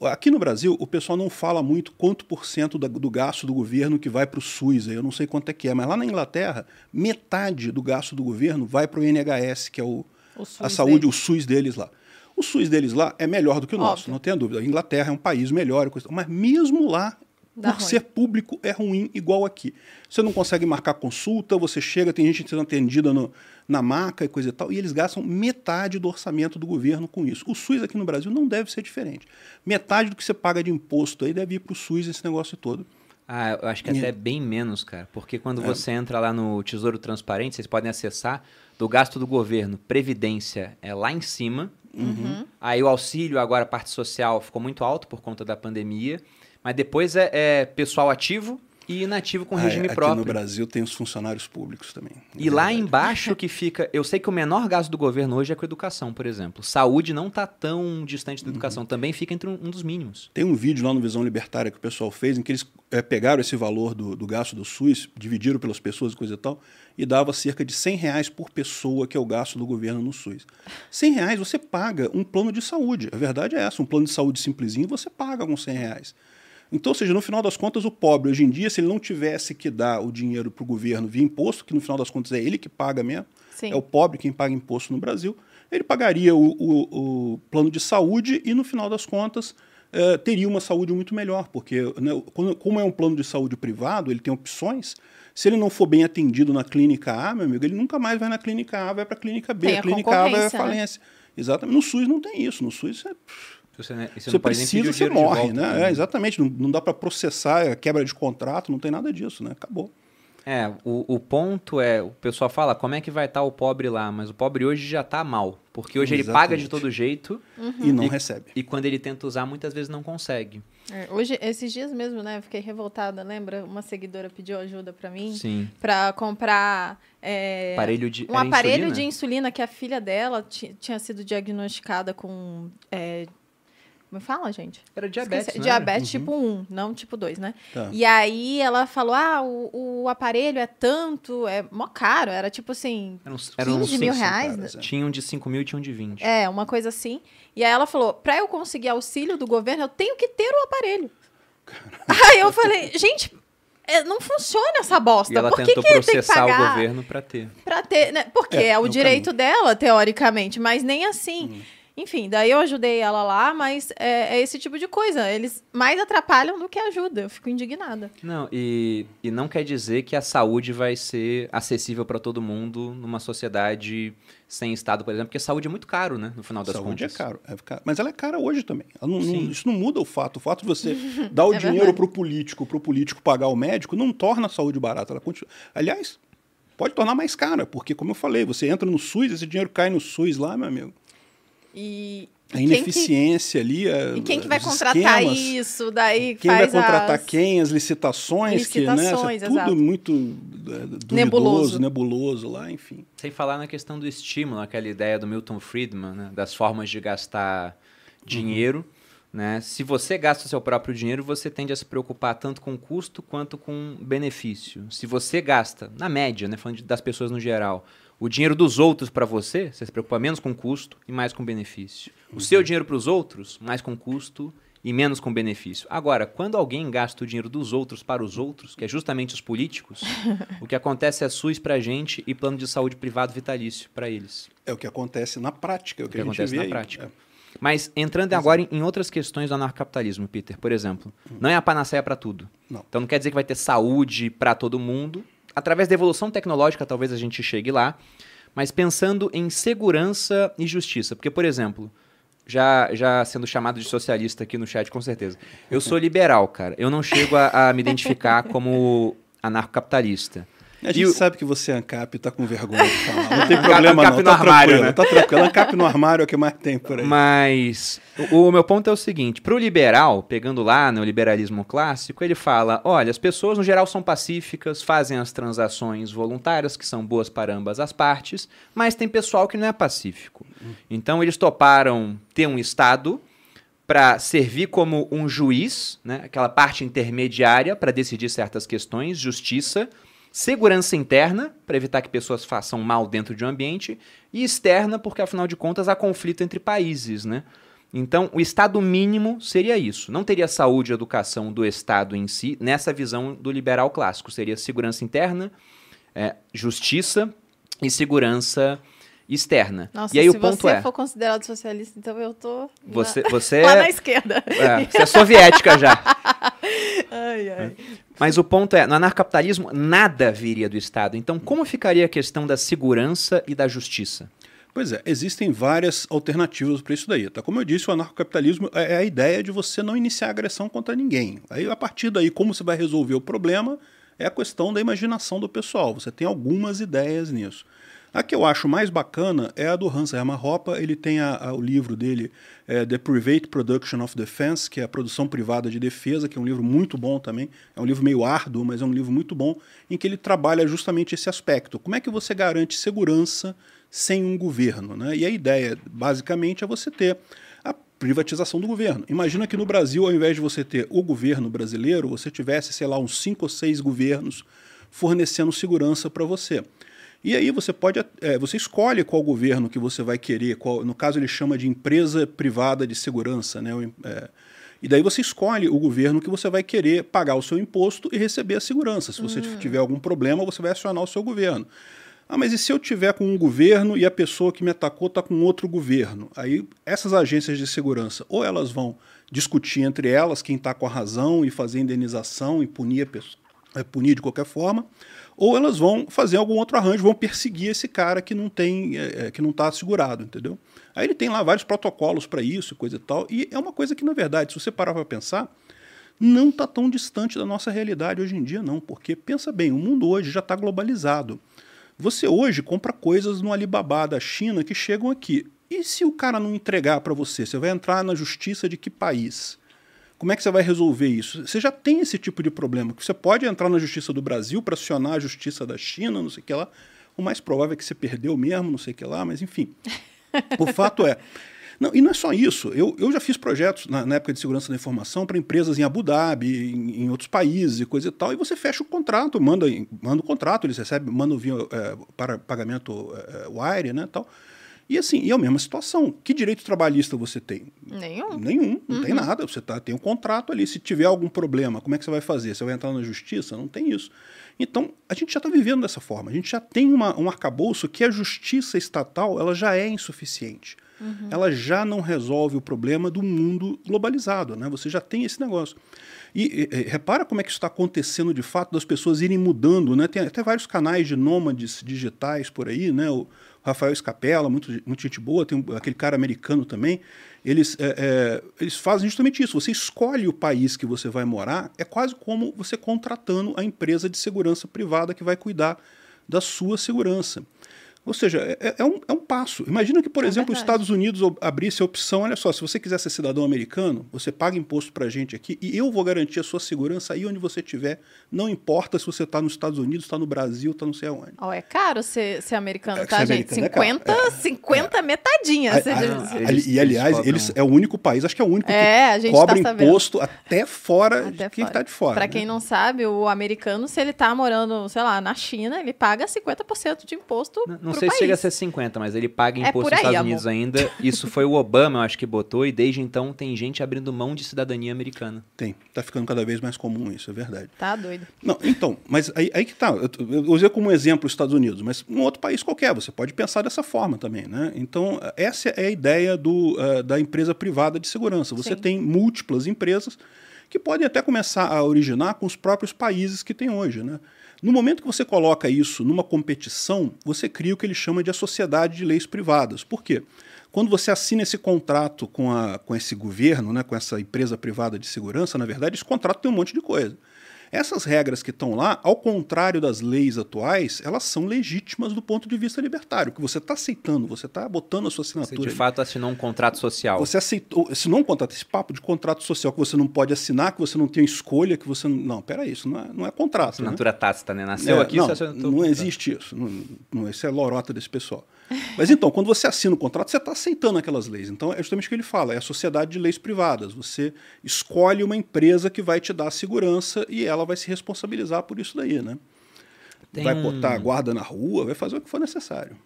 Aqui no Brasil, o pessoal não fala muito quanto por cento do gasto do governo que vai para o SUS, eu não sei quanto é que é, mas lá na Inglaterra, metade do gasto do governo vai para o INHS, que é o, o a saúde, deles. o SUS deles lá. O SUS deles lá é melhor do que o Óbvio. nosso, não tenha dúvida. A Inglaterra é um país melhor, mas mesmo lá Dá por ruim. ser público é ruim igual aqui. Você não consegue marcar consulta, você chega, tem gente sendo atendida no, na maca e coisa e tal, e eles gastam metade do orçamento do governo com isso. O SUS aqui no Brasil não deve ser diferente. Metade do que você paga de imposto aí deve ir para o SUS esse negócio todo.
Ah, eu acho que até bem menos, cara. Porque quando é. você entra lá no Tesouro Transparente, vocês podem acessar do gasto do governo, Previdência é lá em cima. Uhum. Aí o auxílio, agora a parte social, ficou muito alto por conta da pandemia. Mas depois é, é pessoal ativo e inativo com ah, regime
aqui
próprio.
Aqui no Brasil tem os funcionários públicos também.
E lá embaixo que fica. Eu sei que o menor gasto do governo hoje é com educação, por exemplo. Saúde não está tão distante da educação, uhum. também fica entre um, um, dos mínimos.
Tem um vídeo lá no Visão Libertária que o pessoal fez, em que eles é, pegaram esse valor do, do gasto do SUS, dividiram pelas pessoas e coisa e tal, e dava cerca de 100 reais por pessoa, que é o gasto do governo no SUS. 100 reais você paga um plano de saúde. A verdade é essa: um plano de saúde simplesinho você paga com 100 reais. Então, ou seja, no final das contas, o pobre, hoje em dia, se ele não tivesse que dar o dinheiro para o governo via imposto, que no final das contas é ele que paga mesmo, Sim. é o pobre quem paga imposto no Brasil, ele pagaria o, o, o plano de saúde e, no final das contas, é, teria uma saúde muito melhor, porque né, como é um plano de saúde privado, ele tem opções. Se ele não for bem atendido na clínica A, meu amigo, ele nunca mais vai na clínica A, vai para a clínica B.
Tem
a, clínica A vai
à né?
falência. Né? Exatamente. No SUS não tem isso. No SUS é.
Você, né, você,
você precisa, você morre, volta, né? É, exatamente. Não, não dá para processar, é quebra de contrato, não tem nada disso, né? Acabou.
É, o, o ponto é, o pessoal fala, como é que vai estar tá o pobre lá? Mas o pobre hoje já está mal. Porque hoje Exatamente. ele paga de todo jeito.
Uhum. E não e, recebe.
E quando ele tenta usar, muitas vezes não consegue.
É, hoje, esses dias mesmo, né? Fiquei revoltada, lembra? Uma seguidora pediu ajuda para mim.
Sim.
Pra comprar...
É, aparelho de,
um aparelho insulina? de insulina que a filha dela tinha sido diagnosticada com... É, Como fala, gente?
Era diabetes,
Esqueci-
não
diabetes
Uhum.
tipo 1, não tipo 2, né?
Tá.
E aí ela falou: ah, o, o aparelho é tanto, é mó caro. Era tipo assim,
Eram,
15 mil
são
reais.
caras, é.
Tinham de 5 mil e tinham de 20.
É, uma coisa assim. E aí ela falou: pra eu conseguir auxílio do governo, eu tenho que ter o aparelho. Aí eu falei: gente, é, não funciona essa bosta.
E ela
Por que,
tentou
que tem que
processar o
pagar
governo pra ter.
pra ter, né? Porque
É,
é, o
no
direito dela, teoricamente, mas nem assim.
Hum.
Enfim, daí eu ajudei ela lá, mas é, é esse tipo de coisa. Eles mais atrapalham do que ajudam. Eu fico indignada.
Não, e, e não quer dizer que a saúde vai ser acessível para todo mundo numa sociedade sem Estado, por exemplo, porque saúde é muito caro, né? No final das
Saúde
contas.
é caro, é caro. Mas ela é cara hoje também. Não- não- isso não muda o fato. O fato de você dar o
É
dinheiro para o político, para o político pagar o médico, não torna a saúde barata. Ela continua. Aliás, pode tornar mais cara, porque, como eu falei, você entra no SUS, esse dinheiro cai no SUS lá, meu amigo.
E,
A
quem que-
ineficiência ali. a-
E quem que vai contratar
esquemas,
isso? Daí
Quem vai contratar
as...
quem, as licitações, que, né?
Licitações,
isso é tudo
exato.
muito é, duvidoso,
Nebuloso.
nebuloso lá, enfim.
Sem falar na questão do estímulo, aquela ideia do Milton Friedman, né, das formas de gastar dinheiro. Né? Se você gasta o seu próprio dinheiro, você tende a se preocupar tanto com custo quanto com benefício. Se você gasta, na média, né, falando de- das pessoas no geral, o dinheiro dos outros para você, você se preocupa menos com custo e mais com benefício. O seu dinheiro para os outros, mais com custo e menos com benefício. Agora, quando alguém gasta o dinheiro dos outros para os outros, que é justamente os políticos, o que acontece é SUS para a gente e plano de saúde privado vitalício para eles.
É o que acontece na prática, é o que,
que
a gente
acontece
vê
na
aí.
prática.
É.
Mas entrando agora em, em outras questões do anarcapitalismo, Peter, por exemplo, não é a panaceia para tudo.
Não.
Então não quer dizer que vai ter saúde para todo mundo. Através da evolução tecnológica, talvez a gente chegue lá. Mas pensando em segurança e justiça. Porque, por exemplo, já, já sendo chamado de socialista aqui no chat, com certeza. Eu sou liberal, cara. Eu não chego a, a me identificar como anarcocapitalista.
A
E
gente
o-
sabe que você é ANCAP e tá com vergonha de falar. Não tem problema
ANCAP
não,
no
tá
armário,
tranquilo,
né?
tá tranquilo. ANCAP no armário é o que mais tem por aí.
Mas o, o meu ponto é o seguinte: para o liberal, pegando lá no liberalismo clássico, ele fala: olha, as pessoas no geral são pacíficas, fazem as transações voluntárias, que são boas para ambas as partes, mas tem pessoal que não é pacífico. Então eles toparam ter um Estado para servir como um juiz, né, aquela parte intermediária para decidir certas questões, justiça, segurança interna, para evitar que pessoas façam mal dentro de um ambiente, e externa, porque afinal de contas há conflito entre países, né? Então, o Estado mínimo seria isso. Não teria saúde e educação do Estado em si, nessa visão do liberal clássico. Seria segurança interna, é, justiça e segurança externa.
Nossa,
e aí
se
o ponto
você
é,
for considerado socialista, então eu tô
você,
lá,
você
lá na
é,
esquerda.
é, você é soviética já.
Ai, ai.
Mas o ponto é, no anarcapitalismo, nada viria do Estado. Então, como ficaria a questão da segurança e da justiça?
Pois é, existem várias alternativas para isso daí. Tá? Como eu disse, o anarcocapitalismo é é a ideia de você não iniciar agressão contra ninguém. Aí, a partir daí, como você vai resolver o problema é a questão da imaginação do pessoal. Você tem algumas ideias nisso. A que eu acho mais bacana é a do Hans Hermann Hoppe. Ele tem a- a- o livro dele, é, The Private Production of Defense, que é a produção privada de defesa, que é um livro muito bom também. É um livro meio árduo, mas é um livro muito bom, em que ele trabalha justamente esse aspecto. Como é que você garante segurança sem um governo? Né? E a ideia, basicamente, é você ter a privatização do governo. Imagina que no Brasil, ao invés de você ter o governo brasileiro, você tivesse, sei lá, uns cinco ou seis governos fornecendo segurança para você. E aí você pode, é, você escolhe qual governo que você vai querer, qual, no caso ele chama de empresa privada de segurança, né? É, e daí você escolhe o governo que você vai querer pagar o seu imposto e receber a segurança. Se você tiver algum problema, você vai acionar o seu governo. Ah, mas e se eu tiver com um governo e a pessoa que me atacou está com outro governo? Aí essas agências de segurança, ou elas vão discutir entre elas quem está com a razão e fazer indenização e punir a pessoa, é, punir de qualquer forma, ou elas vão fazer algum outro arranjo, vão perseguir esse cara que não tem, é, é, que não está assegurado, entendeu? Aí ele tem lá vários protocolos para isso, coisa e tal, e é uma coisa que na verdade, se você parar para pensar, não está tão distante da nossa realidade hoje em dia, não, porque pensa bem, o mundo hoje já está globalizado. Você hoje compra coisas no Alibaba da China que chegam aqui. E se o cara não entregar para você, você vai entrar na justiça de que país? Como é que você vai resolver isso? Você já tem esse tipo de problema, que você pode entrar na justiça do Brasil para acionar a justiça da China, não sei o que lá. O mais provável é que você perdeu mesmo, não sei o que lá, mas enfim. o fato é, Não, e não é só isso. Eu, eu já fiz projetos na, na época de segurança da informação para empresas em Abu Dhabi, em, em, outros países e coisa e tal, e você fecha o contrato, manda, manda o contrato, eles recebem, mandam via é, para pagamento é, wire, né, tal. E assim, e é a mesma situação. Que direito trabalhista você tem?
Nenhum.
Nenhum, não uhum. tem nada. Você tá, tem um contrato ali. Se tiver algum problema, como é que você vai fazer? Você vai entrar na justiça? Não tem isso. Então, a gente já está vivendo dessa forma. A gente já tem uma, um arcabouço que a justiça estatal ela já é insuficiente. Uhum. Ela já não resolve o problema do mundo globalizado. Né? Você já tem esse negócio. E, e, repara como é que isso está acontecendo de fato, das pessoas irem mudando. Né? Tem até vários canais de nômades digitais por aí, né? O Rafael Escapela, muito, muito gente boa, tem aquele cara americano também. Eles, é, é, eles fazem justamente isso. Você escolhe o país que você vai morar, é quase como você contratando a empresa de segurança privada que vai cuidar da sua segurança. Ou seja, é, é, é, um, é um passo. Imagina que, por é exemplo, verdade. os Estados Unidos abrisse a opção: olha só, se você quiser ser cidadão americano, você paga imposto para a gente aqui e eu vou garantir a sua segurança aí onde você estiver. Não importa se você está nos Estados Unidos, está no Brasil, está não sei aonde.
Oh, é caro ser, ser americano, é, tá, ser gente? Americano 50, é 50 é. metadinha. A,
a, a, e, aliás, eles, eles é o único país, acho que é o único é, que cobra tá imposto até fora até de quem está de fora.
Para né? quem não sabe, o americano, se ele está morando, sei lá, na China, ele paga 50% de imposto.
Não, não sei se chega a ser 50, mas ele paga é imposto é nos Estados amor. Unidos ainda. Isso foi o Obama, eu acho que botou, e desde então tem gente abrindo mão de cidadania americana.
Tem. Tá ficando cada vez mais comum isso, é verdade.
Tá doido.
Não, então, mas aí, aí que tá. Eu, eu usei como exemplo os Estados Unidos, mas um outro país qualquer, você pode pensar dessa forma também, né? Então, essa é a ideia do, uh, da empresa privada de segurança. Você Sim. tem múltiplas empresas que podem até começar a originar com os próprios países que tem hoje, né? No momento que você coloca isso numa competição, você cria o que ele chama de a sociedade de leis privadas. Por quê? Quando você assina esse contrato com, a, com esse governo, né, com essa empresa privada de segurança, na verdade, esse contrato tem um monte de coisa. Essas regras que estão lá, ao contrário das leis atuais, elas são legítimas do ponto de vista libertário. que você está aceitando, você está botando a sua assinatura.
Você de fato assinou um contrato social.
Você aceitou, assinou um contrato, esse papo de contrato social que você não pode assinar, que você não tem escolha, que você não. Não, peraí, isso não é, não é contrato.
Assinatura
né?
tácita, né? Nasceu
é,
aqui,
não, você Não existe isso. Não, não, isso é lorota desse pessoal. Mas então, quando você assina o contrato, você está aceitando aquelas leis. Então, é justamente o que ele fala: é a sociedade de leis privadas. Você escolhe uma empresa que vai te dar segurança e ela vai se responsabilizar por isso daí, né? Tem vai botar a guarda na rua, vai fazer o que for necessário.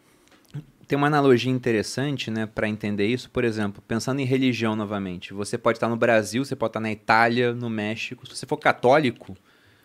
Tem uma analogia interessante, né, para entender isso. Por exemplo, pensando em religião novamente, você pode estar no Brasil, você pode estar na Itália, no México. Se você for católico,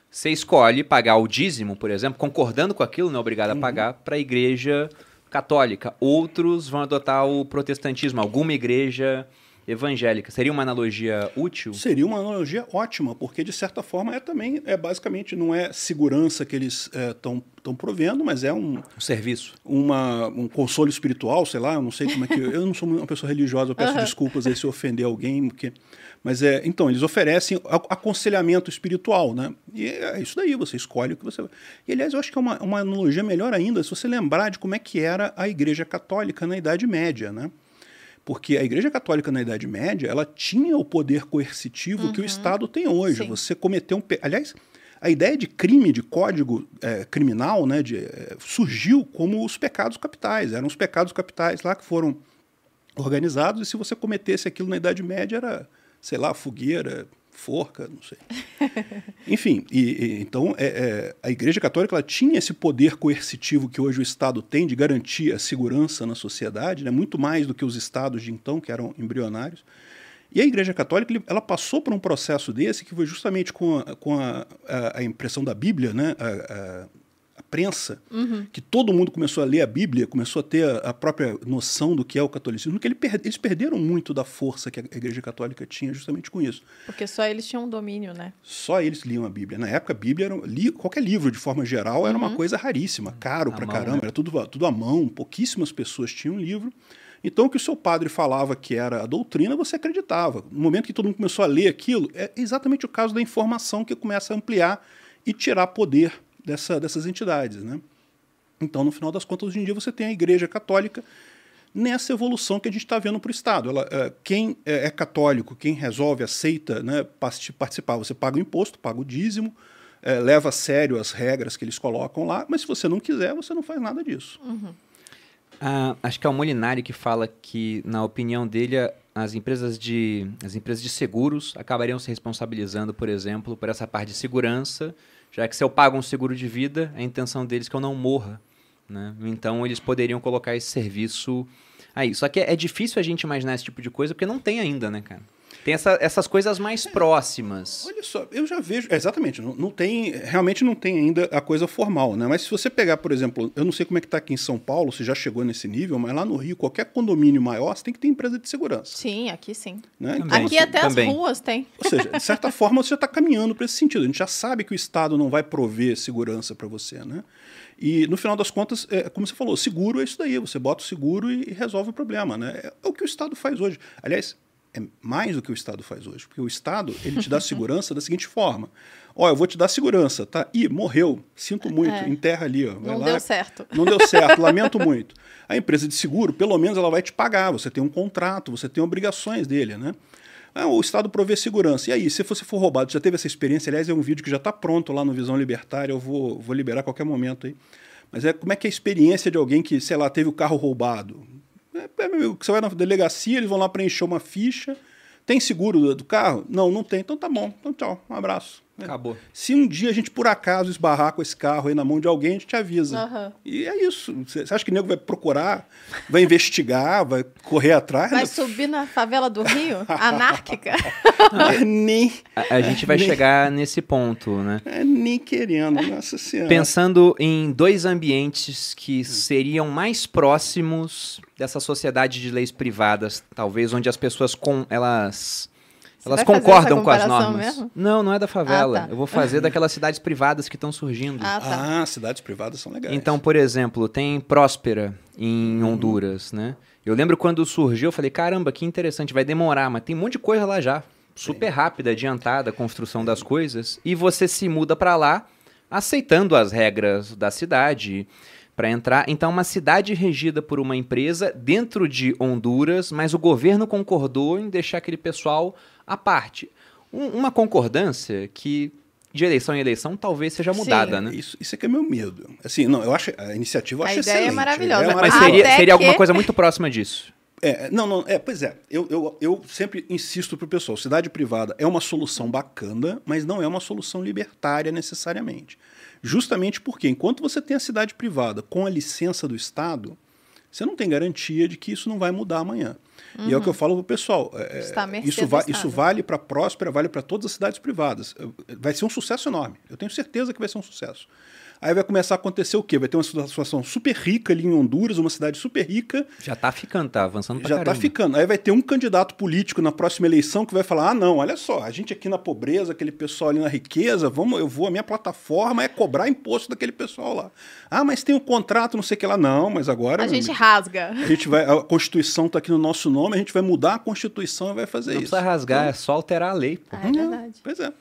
você escolhe pagar o dízimo, por exemplo, concordando com aquilo, não é obrigado uhum. a pagar, para a igreja católica. Outros vão adotar o protestantismo, alguma igreja evangélica. Seria uma analogia útil?
Seria uma analogia ótima, porque de certa forma é também, é basicamente, não é segurança que eles estão é, estão provendo, mas é um,
um serviço,
uma, um consolo espiritual, sei lá, eu não sei como é que eu não sou uma pessoa religiosa, eu peço uhum. desculpas aí se eu ofender alguém, porque mas é, então eles oferecem aconselhamento espiritual, né? E é isso daí, você escolhe o que você. E aliás, eu acho que é uma, uma analogia melhor ainda se você lembrar de como é que era a Igreja Católica na Idade Média, né? Porque a Igreja Católica na Idade Média, ela tinha o poder coercitivo uhum. que o uhum. Estado tem hoje. Sim. Você cometeu um. Aliás, a ideia de crime, de código é, criminal, né, de, é, surgiu como os pecados capitais. Eram os pecados capitais lá que foram organizados, e se você cometesse aquilo na Idade Média, era, sei lá, fogueira, forca, não sei. Enfim, e, e então é, é, a Igreja Católica ela tinha esse poder coercitivo que hoje o Estado tem de garantir a segurança na sociedade, né, muito mais do que os estados de então, que eram embrionários. E a Igreja Católica ela passou por um processo desse que foi justamente com a, com a, a, a impressão da Bíblia, né? a, prensa, uhum. que todo mundo começou a ler a Bíblia, começou a ter a, própria noção do que é o catolicismo, que ele per, eles perderam muito da força que a Igreja Católica tinha justamente com isso.
Porque só eles tinham um domínio, né?
Só eles liam a Bíblia. Na época, a Bíblia era li, qualquer livro de forma geral era uhum. uma coisa raríssima, caro a pra mão, caramba, né? era tudo, tudo à mão, pouquíssimas pessoas tinham um livro. Então, o que o seu padre falava que era a doutrina, você acreditava. No momento que todo mundo começou a ler aquilo, é exatamente o caso da informação que começa a ampliar e tirar poder dessa, dessas entidades. Né? Então, no final das contas, hoje em dia você tem a Igreja Católica nessa evolução que a gente está vendo para o Estado. Ela, é, quem é, é católico, quem resolve, aceita né, participar, você paga o imposto, paga o dízimo, é, leva a sério as regras que eles colocam lá, mas se você não quiser, você não faz nada disso.
Uhum.
Ah, acho que é o Molinari que fala que, na opinião dele, as empresas de, as empresas de seguros acabariam se responsabilizando, por exemplo, por essa parte de segurança, já que se eu pago um seguro de vida, a intenção deles é que eu não morra. Né? Então eles poderiam colocar esse serviço aí. Só que é, difícil a gente imaginar esse tipo de coisa porque não tem ainda, né, cara? Tem essa- essas coisas mais próximas.
Olha só, eu já vejo. é, exatamente, não, não tem. Realmente não tem ainda a coisa formal, né? Mas se você pegar, por exemplo, eu não sei como é que está aqui em São Paulo, se já chegou nesse nível, mas lá no Rio, qualquer condomínio maior, você tem que ter empresa de segurança.
Sim, aqui sim.
Né? Então.
Aqui
assim,
até
também.
as ruas tem.
Ou seja, de certa forma, você já está caminhando para esse sentido. A gente já sabe que o Estado não vai prover segurança para você, né? E no final das contas, é, como você falou, seguro é isso daí. Você bota o seguro e, e resolve o problema, né? É, é o que o Estado faz hoje. Aliás, é mais do que o Estado faz hoje, porque o Estado ele te dá segurança da seguinte forma: ó, eu vou te dar segurança, tá? Ih, morreu, sinto muito,
É.
enterra ali, ó.
Não
lá,
deu certo.
não deu certo, lamento muito. A empresa de seguro, pelo menos, ela vai te pagar. Você tem um contrato, você tem obrigações dele, né? Ah, o Estado provê segurança. E aí, se você for roubado, já teve essa experiência? Aliás, é um vídeo que já está pronto lá no Visão Libertária, eu vou, vou liberar a qualquer momento aí. Mas é como é que é a experiência de alguém que, sei lá, teve o carro roubado? É, meu amigo, você vai na delegacia, eles vão lá preencher uma ficha. Tem seguro do, do carro? Não, não tem. Então tá bom. Então tchau, um abraço.
Acabou.
Se um dia a gente, por acaso, esbarrar com esse carro aí na mão de alguém, a gente te avisa.
Aham.
E é isso. Você acha que o nego vai procurar, vai investigar, vai correr atrás?
Vai subir na favela do Rio? Anárquica?
Mas nem,
A, a gente vai
Nem-
chegar nesse ponto, né?
é, nem querendo, nossa senhora.
Pensando em dois ambientes que seriam mais próximos dessa sociedade de leis privadas, talvez onde as pessoas com elas
Você
elas concordam com as normas.
mesmo?
Não, não é da favela.
Ah, tá.
Eu vou fazer daquelas cidades privadas que estão surgindo.
Ah, tá.
Ah, cidades privadas são legais.
Então, por exemplo, tem Próspera em Honduras, né? Eu lembro quando surgiu, eu falei, caramba, que interessante, vai demorar, mas tem um monte de coisa lá já. Super rápida, adiantada a construção das coisas. E você se muda pra lá aceitando as regras da cidade para entrar. Então, uma cidade regida por uma empresa dentro de Honduras, mas o governo concordou em deixar aquele pessoal à parte. Um- uma concordância que de eleição em eleição talvez seja
Sim.
mudada, né?
Isso, isso é que é meu medo. Assim, não, eu acho a iniciativa eu
A
acho
ideia é
excelente.
maravilhosa.
A ideia é
Mas
Ah,
seria, seria alguma
que-
coisa muito próxima disso.
É, não, não, é, pois é. Eu, eu, eu sempre insisto pro pessoal, cidade privada é uma solução bacana, mas não é uma solução libertária necessariamente. Justamente porque enquanto você tem a cidade privada com a licença do Estado, você não tem garantia de que isso não vai mudar amanhã. E é o que eu falo pro pessoal. é,
mercê
isso, va isso vale para Próspera, vale para todas as cidades privadas. Vai ser um sucesso enorme. Eu tenho certeza que vai ser um sucesso. Aí vai começar a acontecer o quê? Vai ter uma situação super rica ali em Honduras, uma cidade super rica,
Já tá ficando, tá avançando pra
já
caramba.
está ficando. Aí vai ter um candidato político na próxima eleição que vai falar: ah, não, olha só, a gente aqui na pobreza, aquele pessoal ali na riqueza, vamos, eu vou, a minha plataforma é cobrar imposto daquele pessoal lá. Ah, mas tem um contrato, não sei o que lá. Não, mas agora.
A gente rasga.
a gente vai, a Constituição está aqui no nosso nome, a gente vai mudar a Constituição e vai fazer
Não
isso.
precisa rasgar, é só alterar a lei. pô.
Ah, é verdade.
Pois é.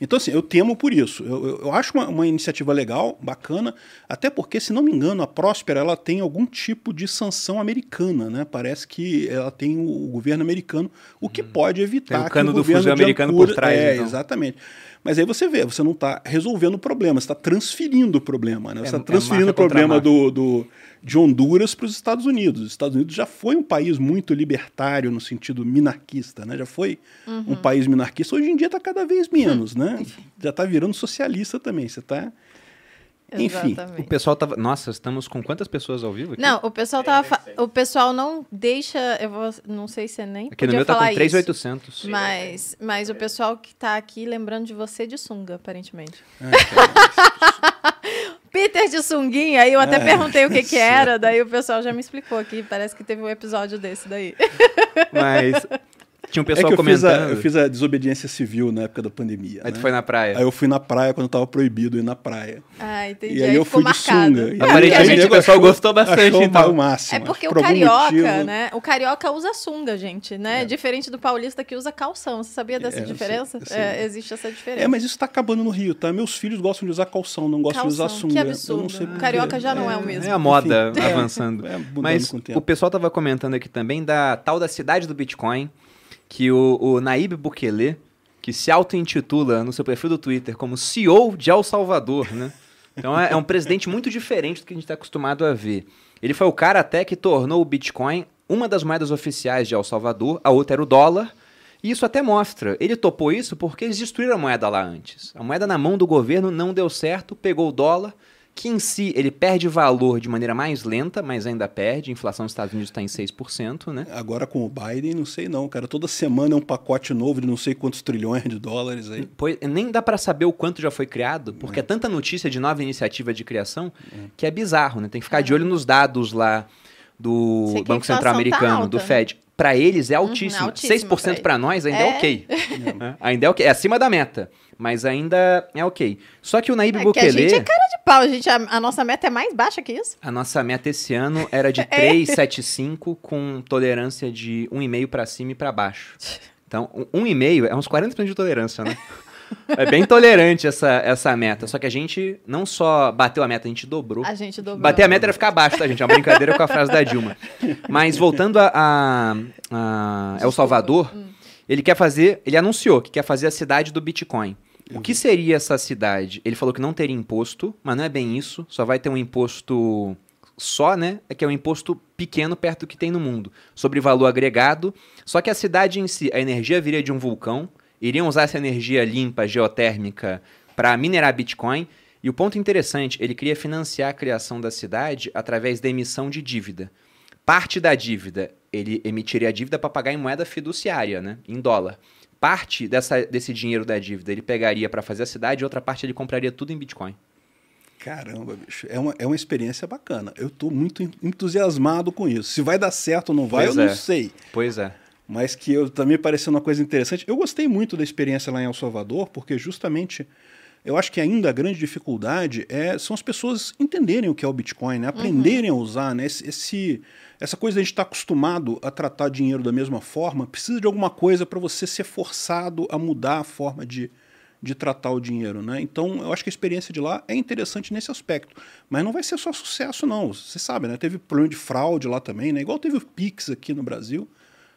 Então, assim, eu temo por isso. Eu, eu- eu acho uma, uma iniciativa legal, bacana, até porque, se não me engano, a Próspera ela tem algum tipo de sanção americana, né? Parece que ela tem o, o governo americano, o que pode evitar.
Tem o
que
cano
o
do
governo
fuzil americano
Ancura-
por trás,
É,
então.
exatamente. Mas aí você vê, você não está resolvendo o problema, você está transferindo o problema, né? Você
É-
está
é
transferindo
máfia
o problema do, do- de Honduras para os Estados Unidos. Os Estados Unidos já foi um país muito libertário no sentido minarquista, né? Já foi
Uhum.
um país minarquista. Hoje em dia está cada vez menos, né? Já está virando socialista também. Você está. Enfim,
Exatamente.
O pessoal tava. Nossa, estamos com quantas pessoas ao vivo aqui?
Não, o pessoal tava. fa- O pessoal não deixa. Eu vou, não sei se é nem.
Aqui no meu tá
falar
com
isso.
3,800.
Mas, mas o pessoal que tá aqui lembrando de você de sunga, aparentemente. Peter de sunguinha, aí eu até
É,
perguntei o que que era, daí o pessoal já me explicou aqui, parece que teve um episódio desse daí.
Mas tinha um
é
pessoal
que eu fiz, a,
comentando.
eu fiz a desobediência civil na época da pandemia.
Aí
né?
tu foi na praia.
Aí eu fui na praia quando estava proibido ir na praia.
Ah, entendi.
E aí eu
ficou
fui de
marcado.
sunga. E
Aparentemente
aí
o pessoal
achou-
gostou bastante,
achou
então.
o máximo.
É porque
Por
o carioca,
motivo-
né? O carioca usa sunga, gente, né?
É.
Diferente do paulista que usa calção. Você sabia dessa
É, eu sei,
diferença?
eu sei.
É, existe essa diferença.
É, mas isso está acabando no Rio, tá? Meus filhos gostam de usar calção, não gostam de usar
Calção,
sunga.
que
Eu não
absurdo. O carioca já não é o mesmo.
É a moda
Enfim, é.
avançando.
É,
Mas
com o tempo.
o pessoal tava comentando aqui também da tal da cidade do Bitcoin, que o, o Naib Bukele, que se auto-intitula no seu perfil do Twitter como CEO de El Salvador, né? Então é, é um presidente muito diferente do que a gente está acostumado a ver. Ele foi o cara até que tornou o Bitcoin uma das moedas oficiais de El Salvador, a outra era o dólar. E isso até mostra, ele topou isso porque eles destruíram a moeda lá antes. A moeda na mão do governo não deu certo, pegou o dólar, que em si ele perde valor de maneira mais lenta, mas ainda perde. A inflação dos Estados Unidos está em 6%, né?
Agora com o Biden, não sei não, cara. Toda semana é um pacote novo de não sei quantos trilhões de dólares aí.
Pois, nem dá para saber o quanto já foi criado, porque é. é tanta notícia de nova iniciativa de criação é. que é bizarro, né? Tem que ficar de olho nos dados lá do Banco Central Americano, tá do Fed. Para eles é altíssimo. Uhum, altíssimo 6% para nós ainda é, é ok. é. Ainda é ok. É acima da meta mas ainda é ok. Só que o Naib é Bukele...
a gente é cara pau, a, gente, a, a, nossa meta é mais baixa que isso?
A nossa meta esse ano era de 3,75 é. com tolerância de 1,5 para cima e para baixo. Então, 1,5 é uns 40% de tolerância, né? É bem tolerante essa, essa meta. Só que a gente não só bateu a meta, a gente dobrou.
A gente dobrou.
Bater a meta era ficar abaixo, tá, gente? É uma brincadeira com a frase da Dilma. Mas voltando a, a, a El Salvador, hum. ele quer fazer, ele anunciou que quer fazer a cidade do Bitcoin. O que seria essa cidade? Ele falou que não teria imposto, mas não é bem isso. Só vai ter um imposto só, né? É que é um imposto pequeno perto do que tem no mundo, sobre valor agregado. Só que a cidade em si, a energia viria de um vulcão, iriam usar essa energia limpa, geotérmica, para minerar Bitcoin. E o ponto interessante, ele queria financiar a criação da cidade através da emissão de dívida. Parte da dívida, ele emitiria a dívida para pagar em moeda fiduciária, né? Em dólar parte dessa, desse dinheiro da dívida ele pegaria para fazer a cidade e outra parte ele compraria tudo em Bitcoin.
Caramba, bicho. É uma, é uma experiência bacana. Eu estou muito entusiasmado com isso. Se vai dar certo ou não vai, pois eu é. não sei.
Pois é.
Mas que eu também pareceu uma coisa interessante. Eu gostei muito da experiência lá em El Salvador, porque justamente eu acho que ainda a grande dificuldade é, são as pessoas entenderem o que é o Bitcoin, né? aprenderem uhum. a usar. Né? Esse, esse, essa coisa de a gente estar tá acostumado a tratar dinheiro da mesma forma, precisa de alguma coisa para você ser forçado a mudar a forma de, de tratar o dinheiro. Né? Então, eu acho que a experiência de lá é interessante nesse aspecto. Mas não vai ser só sucesso, não. Você sabe, né? Teve problema de fraude lá também, né? igual teve o Pix aqui no Brasil.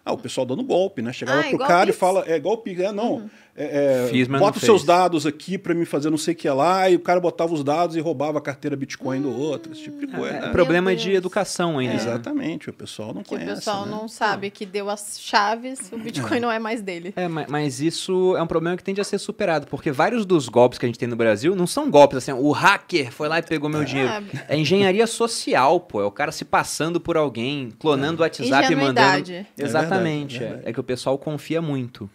Ah, o pessoal dando golpe, né? Chegava ah, pro cara e fala, é Pix, é, não. Uhum. É, é, Fiz, bota os seus dados aqui para me fazer não sei o que lá, e o cara botava os dados e roubava a carteira Bitcoin do outro, esse tipo de coisa. É,
é problema de educação ainda.
Exatamente, o pessoal não
que
conhece.
O pessoal
né?
não sabe que deu as chaves, o Bitcoin não é mais dele.
É, mas, mas, isso é um problema que tende a ser superado, porque vários dos golpes que a gente tem no Brasil não são golpes assim, o hacker foi lá e pegou meu dinheiro. É engenharia social, pô, é o cara se passando por alguém, clonando o WhatsApp e mandando. Exatamente, é, é que o pessoal confia muito.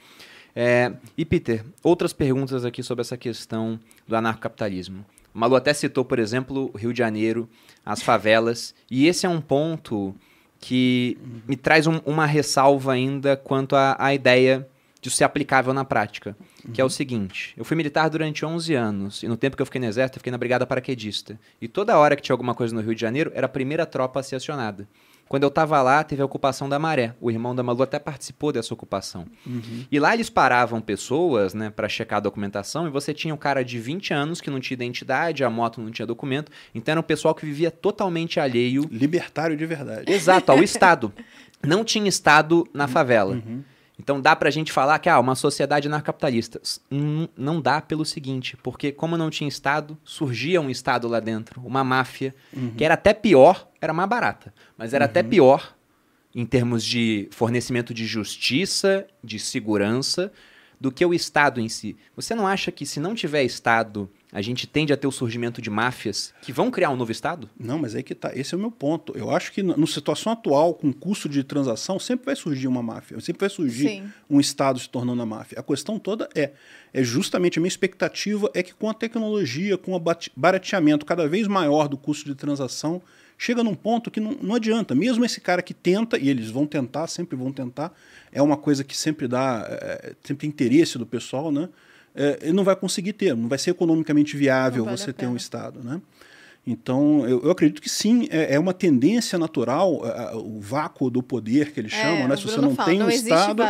É, e Peter, outras perguntas aqui sobre essa questão do anarcocapitalismo. O Malu até citou, por exemplo, o Rio de Janeiro, as favelas, e esse é um ponto que me traz um, uma ressalva ainda quanto à ideia de ser aplicável na prática, que é o seguinte, eu fui militar durante 11 anos, e no tempo que eu fiquei no exército, eu fiquei na brigada paraquedista, e toda hora que tinha alguma coisa no Rio de Janeiro, era a primeira tropa a ser acionada. Quando eu estava lá, teve a ocupação da Maré. O irmão da Malu até participou dessa ocupação. Uhum. E lá eles paravam pessoas, né, para checar a documentação, e você tinha um cara de 20 anos que não tinha identidade, a moto não tinha documento. Então era um pessoal que vivia totalmente alheio.
Libertário de verdade.
Exato, ao Estado. Não tinha Estado na favela. Uhum. Então dá pra gente falar que ah, uma sociedade anarcapitalista. Não, não dá pelo seguinte, porque como não tinha Estado, surgia um Estado lá dentro, uma máfia, uhum. que era até pior, era mais barata, mas era uhum. até pior em termos de fornecimento de justiça, de segurança, do que o Estado em si. Você não acha que se não tiver Estado a gente tende a ter o surgimento de máfias que vão criar um novo Estado?
Não, mas aí que tá. Esse é o meu ponto. Eu acho que na situação atual, com custo de transação, sempre vai surgir uma máfia. Sempre vai surgir Sim. um Estado se tornando a máfia. A questão toda é, é justamente a minha expectativa é que com a tecnologia, com o barateamento cada vez maior do custo de transação, chega num ponto que não, não adianta. Mesmo esse cara que tenta, e eles vão tentar, sempre vão tentar, é uma coisa que sempre dá, é, sempre tem interesse do pessoal, né? É, não vai conseguir ter, não vai ser economicamente viável vale você ter um Estado. Né? Então, eu, eu, acredito que sim, é, é uma tendência natural, o vácuo do poder que eles é, chamam, né? Se você não fala, tem um Estado,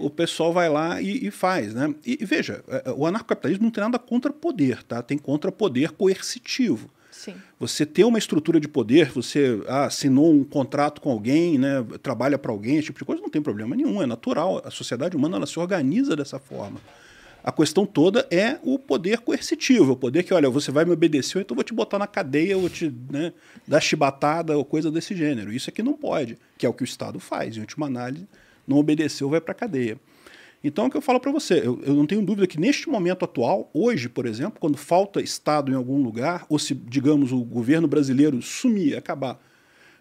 o pessoal vai lá e, e faz, né? E, e, veja, é, o anarcocapitalismo não tem nada contra poder, tá? Tem contra poder coercitivo.
Sim.
Você ter uma estrutura de poder, você ah, assinou um contrato com alguém, né, trabalha para alguém, esse tipo de coisa, não tem problema nenhum, é natural. A sociedade humana ela se organiza dessa forma. A questão toda é o poder coercitivo, o poder que, olha, você vai me obedecer, então eu vou te botar na cadeia, eu vou te né, dar chibatada ou coisa desse gênero. Isso aqui não pode, que é o que o Estado faz. Em última análise, não obedeceu, vai para a cadeia. Então, é o que eu falo para você, eu, eu, não tenho dúvida que neste momento atual, hoje, por exemplo, quando falta Estado em algum lugar, ou se, digamos, o governo brasileiro sumir, acabar,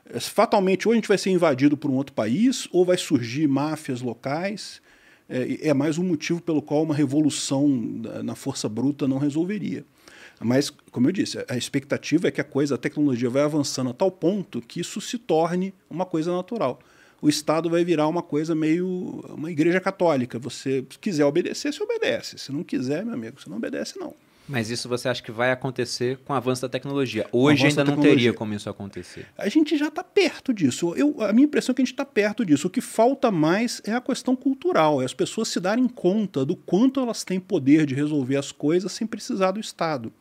é, fatalmente ou a gente vai ser invadido por um outro país, ou vai surgir máfias locais, é, é mais um motivo pelo qual uma revolução na força bruta não resolveria. Mas, como eu disse, a expectativa é que a coisa, a tecnologia vai avançando a tal ponto que isso se torne uma coisa natural o Estado vai virar uma coisa meio uma igreja católica. Você se quiser obedecer, você obedece. Se não quiser, meu amigo, você não obedece, não.
Mas isso você acha que vai acontecer com o avanço da tecnologia? Hoje ainda não teria como isso acontecer.
A gente já está perto disso. Eu, a minha impressão é que a gente está perto disso. O que falta mais é a questão cultural, é as pessoas se darem conta do quanto elas têm poder de resolver as coisas sem precisar do Estado.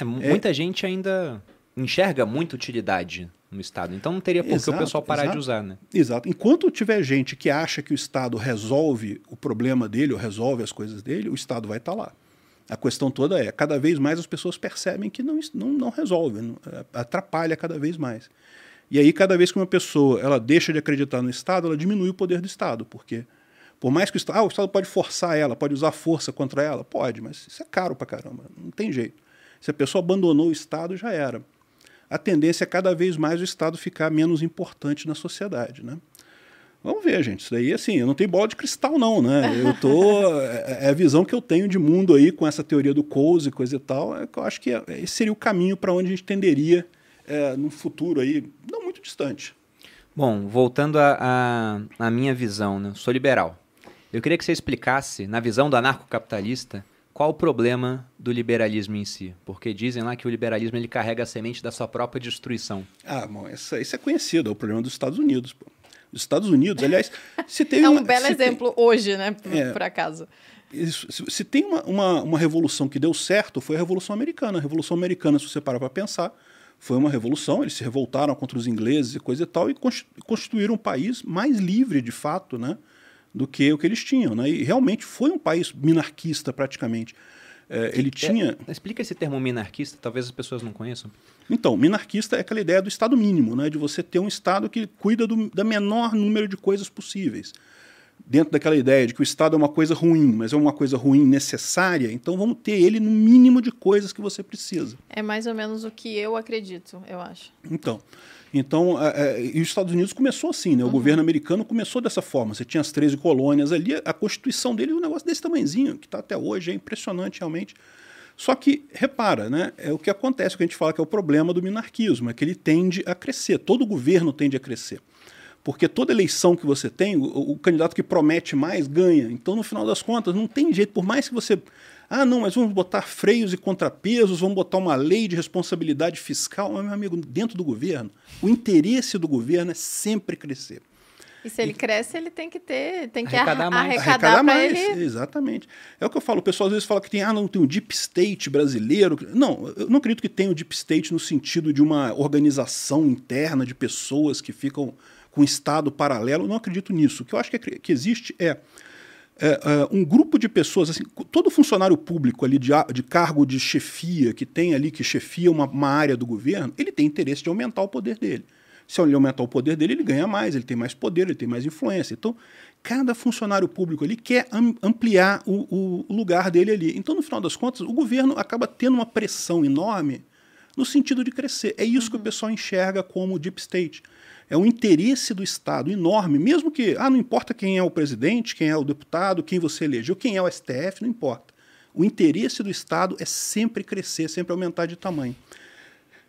É, muita é... gente ainda enxerga muita utilidade no Estado. Então não teria por que o pessoal parar
exato,
de usar, né?
Exato. Enquanto tiver gente que acha que o Estado resolve o problema dele ou resolve as coisas dele, o Estado vai estar tá lá. A questão toda é, cada vez mais as pessoas percebem que não, não, não resolve, não, é, atrapalha cada vez mais. E aí, cada vez que uma pessoa ela deixa de acreditar no Estado, ela diminui o poder do Estado, porque por mais que o Estado, ah, o Estado pode forçar ela, pode usar força contra ela, pode, mas isso é caro pra caramba, não tem jeito. Se a pessoa abandonou o Estado, já era a tendência é cada vez mais o Estado ficar menos importante na sociedade, né? Vamos ver, gente. Isso daí, assim, eu não tenho bola de cristal, não, né? Eu tô. É, é a visão que eu tenho de mundo aí com essa teoria do Coase e coisa e tal. É que eu acho que é, esse seria o caminho para onde a gente tenderia é, no futuro aí, não muito distante.
Bom, voltando à minha visão, né? sou liberal. Eu queria que você explicasse, na visão do anarcocapitalista, qual o problema do liberalismo em si? Porque dizem lá que o liberalismo ele carrega a semente da sua própria destruição.
Ah, bom, isso é conhecido, é o problema dos Estados Unidos. Pô. Os Estados Unidos, aliás, se tem
É um uma, belo exemplo tem, hoje, né, por, é, por acaso.
Isso, se, se, tem uma, uma, uma, revolução que deu certo, foi a Revolução Americana. A Revolução Americana, se você parar para pensar, foi uma revolução, eles se revoltaram contra os ingleses e coisa e tal, e constituíram um país mais livre, de fato, né? do que o que eles tinham. Né? E realmente foi um país minarquista, praticamente. É, ele tinha.
É, explica esse termo minarquista, talvez as pessoas não conheçam.
Então, minarquista é aquela ideia do Estado mínimo, né? de você ter um Estado que cuida do da menor número de coisas possíveis. Dentro daquela ideia de que o Estado é uma coisa ruim, mas é uma coisa ruim necessária, então vamos ter ele no mínimo de coisas que você precisa.
É mais ou menos o que eu acredito, eu acho.
Então. Então, é, é, e os Estados Unidos começou assim, né? O uhum. governo americano começou dessa forma. Você tinha as 13 colônias ali, a constituição dele é um negócio desse tamanhozinho, que está até hoje, é impressionante realmente. Só que, repara, né? É o que acontece, o que a gente fala que é o problema do minarquismo, é que ele tende a crescer, todo governo tende a crescer. Porque toda eleição que você tem, o, o candidato que promete mais ganha. Então, no final das contas, não tem jeito, por mais que você ah, não, mas vamos botar freios e contrapesos, vamos botar uma lei de responsabilidade fiscal. Mas, meu amigo, dentro do governo, o interesse do governo é sempre crescer.
E se ele cresce, ele tem que ter, tem que arrecadar mais. Arrecadar, mais, ele...
exatamente. É o que eu falo, o pessoal às vezes fala que tem, ah, não tem um deep state brasileiro. Não, eu não acredito que tenha o um deep state no sentido de uma organização interna de pessoas que ficam com um estado paralelo. Eu não acredito nisso. O que eu acho que, é, que existe é é, é, um grupo de pessoas, assim, todo funcionário público ali de, de cargo de chefia, que tem ali, que chefia uma, uma área do governo, ele tem interesse de aumentar o poder dele. Se ele aumentar o poder dele, ele ganha mais, ele tem mais poder, ele tem mais influência. Então, cada funcionário público ali quer ampliar o, o, lugar dele ali. Então, no final das contas, o governo acaba tendo uma pressão enorme no sentido de crescer. É isso que o uhum. pessoal enxerga como deep state é um interesse do Estado enorme, mesmo que, ah, não importa quem é o presidente, quem é o deputado, quem você elegeu, quem é o STF, não importa. O interesse do Estado é sempre crescer, sempre aumentar de tamanho.